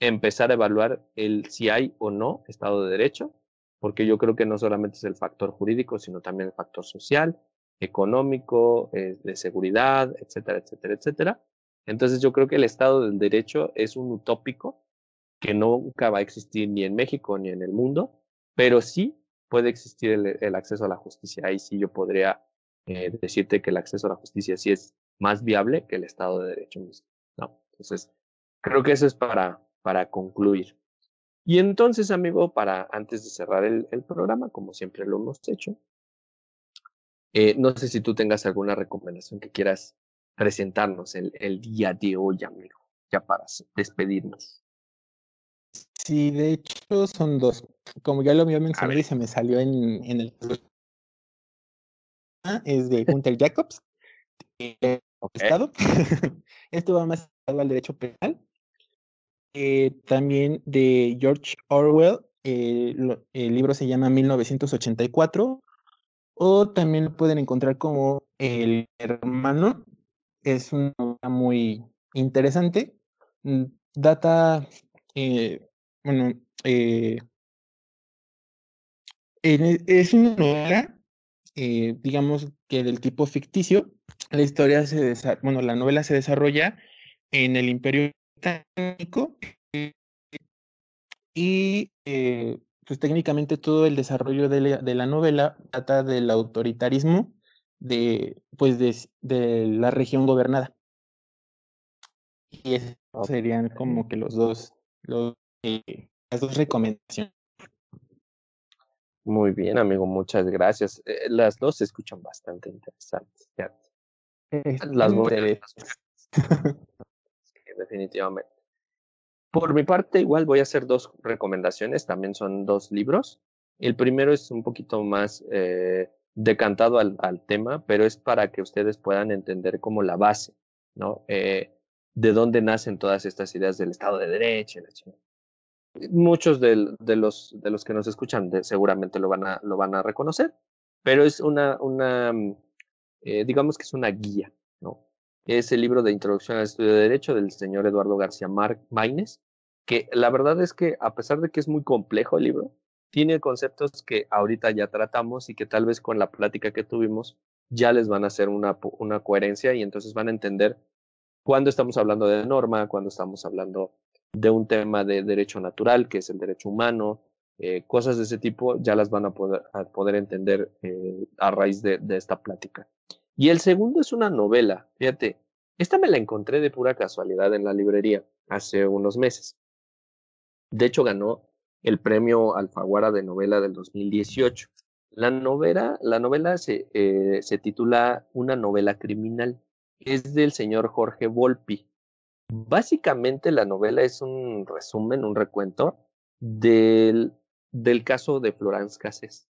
empezar a evaluar el si hay o no Estado de Derecho, porque yo creo que no solamente es el factor jurídico, sino también el factor social, económico, eh, de seguridad, etcétera, etcétera, etcétera. Entonces yo creo que el Estado del Derecho es un utópico que nunca va a existir ni en México ni en el mundo, pero sí puede existir el, acceso a la justicia. Ahí sí yo podría eh, decirte que el acceso a la justicia sí es más viable que el Estado de Derecho mismo. ¿No? Entonces, creo que eso es para, para concluir. Y entonces, amigo, para antes de cerrar el, programa, como siempre lo hemos hecho, eh, no sé si tú tengas alguna recomendación que quieras presentarnos el, el día de hoy, amigo, ya para despedirnos. Sí, de hecho son dos. Como ya lo había mencionado y se me salió en, en el es de Hunter Jacobs, Estado. Esto va más al derecho penal. Eh, también de George Orwell, eh, el libro se llama 1984, o también lo pueden encontrar como El Hermano. Es una novela muy interesante. Mm, data, eh, bueno, e, es una novela, digamos que del tipo ficticio. La historia se bueno, la novela se desarrolla en el Imperio Británico y eh, pues técnicamente todo el desarrollo de la, novela trata del autoritarismo de, pues de, la región gobernada. Y esos serían como que los dos, los, eh, las dos recomendaciones. Muy bien, amigo, muchas gracias. Eh, las dos se escuchan bastante interesantes. Las dos. definitivamente. Por mi parte, igual voy a hacer dos recomendaciones, también son dos libros. El primero es un poquito más eh, decantado al, tema, pero es para que ustedes puedan entender como la base, ¿no? Eh, de dónde nacen todas estas ideas del Estado de Derecho. Muchos de, los, de los que nos escuchan seguramente lo van, a, lo van a reconocer, pero es una, una eh, digamos que es una guía, ¿no? es el libro de Introducción al Estudio de Derecho del señor Eduardo García Maínez, que la verdad es que a pesar de que es muy complejo el libro, tiene conceptos que ahorita ya tratamos y que tal vez con la plática que tuvimos ya les van a hacer una, una coherencia y entonces van a entender cuando estamos hablando de norma, cuando estamos hablando de un tema de derecho natural, que es el derecho humano, eh, cosas de ese tipo, ya las van a poder, poder entender eh, a raíz de, de esta plática. Y el segundo es una novela, fíjate, esta me la encontré de pura casualidad en la librería hace unos meses. De hecho, ganó el premio Alfaguara de novela del 2018. La novela, la novela se, eh, se titula Una novela criminal. Es del señor Jorge Volpi. Básicamente la novela es un resumen, un recuento del, del caso de Florence Cassés,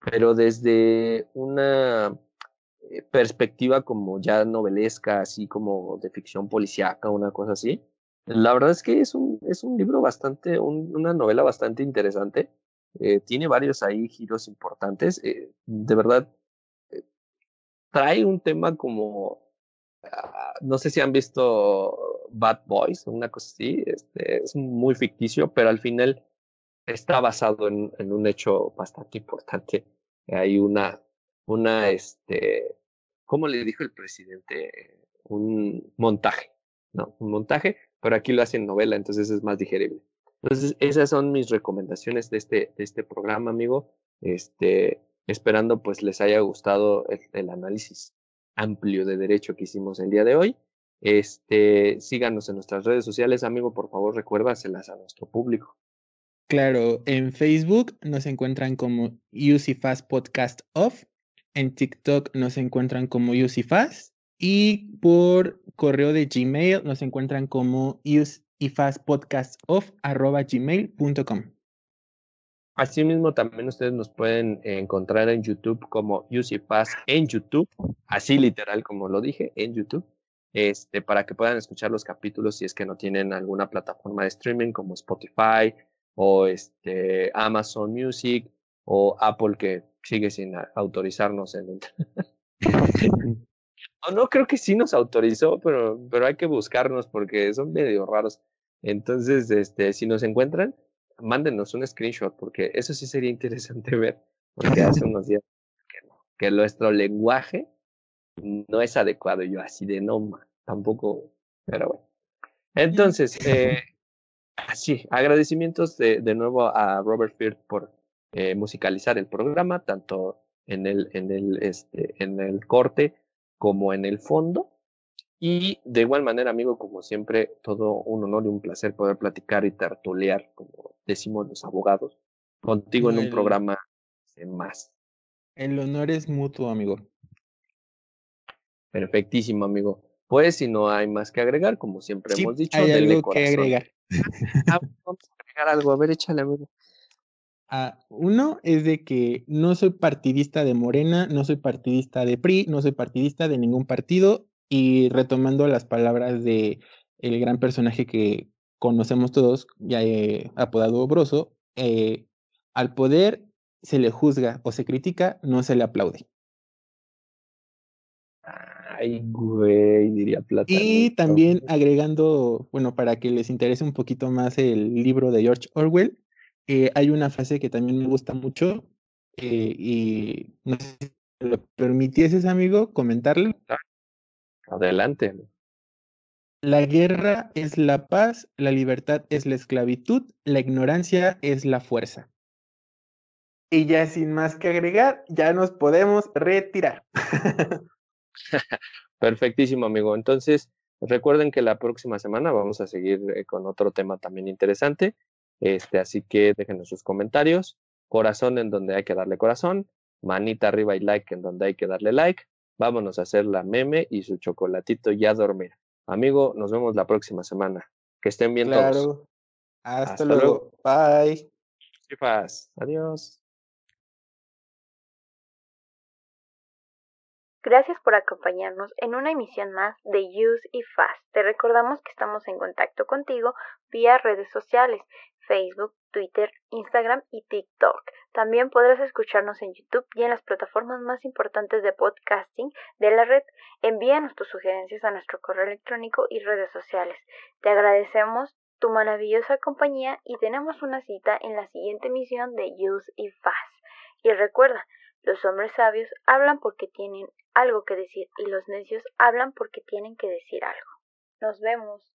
pero desde una eh, perspectiva como ya novelesca, así como de ficción policíaca, una cosa así. La verdad es que es un, es un libro bastante, una novela bastante interesante. Eh, tiene varios ahí giros importantes. Eh, de verdad, trae un tema como, ah, no sé si han visto Bad Boys, una cosa así. Este, es muy ficticio, pero al final está basado en, un hecho bastante importante. Hay una, una, este, ¿cómo le dijo el presidente? Un montaje, ¿no? Un montaje, pero aquí lo hacen novela, entonces es más digerible. Entonces, esas son mis recomendaciones de este, de este programa, amigo. Este, esperando pues les haya gustado el, análisis amplio de derecho que hicimos el día de hoy. Este, síganos en nuestras redes sociales, amigo, por favor, recuérdaselas a nuestro público. Claro, en Facebook nos encuentran como UCFast Podcast Off, en TikTok nos encuentran como UCFast y por correo de Gmail nos encuentran como usifastpodcastof.gmail.com. Asimismo, también ustedes nos pueden encontrar en YouTube como UCFast en YouTube, así literal como lo dije, en YouTube, este, para que puedan escuchar los capítulos si es que no tienen alguna plataforma de streaming como Spotify, o este, Amazon Music o Apple que sigue sin autorizarnos en no, no creo que sí nos autorizó, pero, pero hay que buscarnos porque son medio raros. Entonces, este, si nos encuentran, mándenos un screenshot, porque eso sí sería interesante ver, porque hace unos días que, que nuestro lenguaje no es adecuado. Yo así de no, tampoco, pero bueno. Entonces, eh, sí, agradecimientos de, de, nuevo a Robert Firth por eh, musicalizar el programa, tanto en el, en, el, este, en el corte como en el fondo. Y de igual manera, amigo, como siempre, todo un honor y un placer poder platicar y tertulear, como decimos los abogados, contigo en un programa más. El honor es mutuo, amigo. Perfectísimo, amigo. Pues si no hay más que agregar, como siempre hemos dicho, hay algo que agregar. Ah, vamos a algo, a ver, échale, amigo. Ah, uno es de que no soy partidista de Morena, no soy partidista de PRI, no soy partidista de ningún partido, y retomando las palabras de el gran personaje que conocemos todos, ya he apodado Broso, eh, al poder se le juzga o se critica, no se le aplaude. Ay, güey, diría plata. Y también agregando, bueno, para que les interese un poquito más el libro de George Orwell, eh, hay una frase que también me gusta mucho eh, y no sé si lo permitieses, amigo, comentarlo. Adelante. La guerra es la paz, la libertad es la esclavitud, la ignorancia es la fuerza. Y ya sin más que agregar, ya nos podemos retirar. Perfectísimo, amigo. Entonces, recuerden que la próxima semana vamos a seguir eh, con otro tema también interesante. Este, así que déjenos sus comentarios. Corazón en donde hay que darle corazón. Manita arriba y like en donde hay que darle like. Vámonos a hacer la meme y su chocolatito ya a dormir. Amigo, nos vemos la próxima semana. Que estén bien claro. Hasta, luego. Bye. Adiós. Gracias por acompañarnos en una emisión más de Use y Fast. Te recordamos que estamos en contacto contigo vía redes sociales, Facebook, Twitter, Instagram y TikTok. También podrás escucharnos en YouTube y en las plataformas más importantes de podcasting de la red. Envíanos tus sugerencias a nuestro correo electrónico y redes sociales. Te agradecemos tu maravillosa compañía y tenemos una cita en la siguiente emisión de Use y Fast. Y recuerda, los hombres sabios hablan porque tienen algo que decir y los necios hablan porque tienen que decir algo. Nos vemos.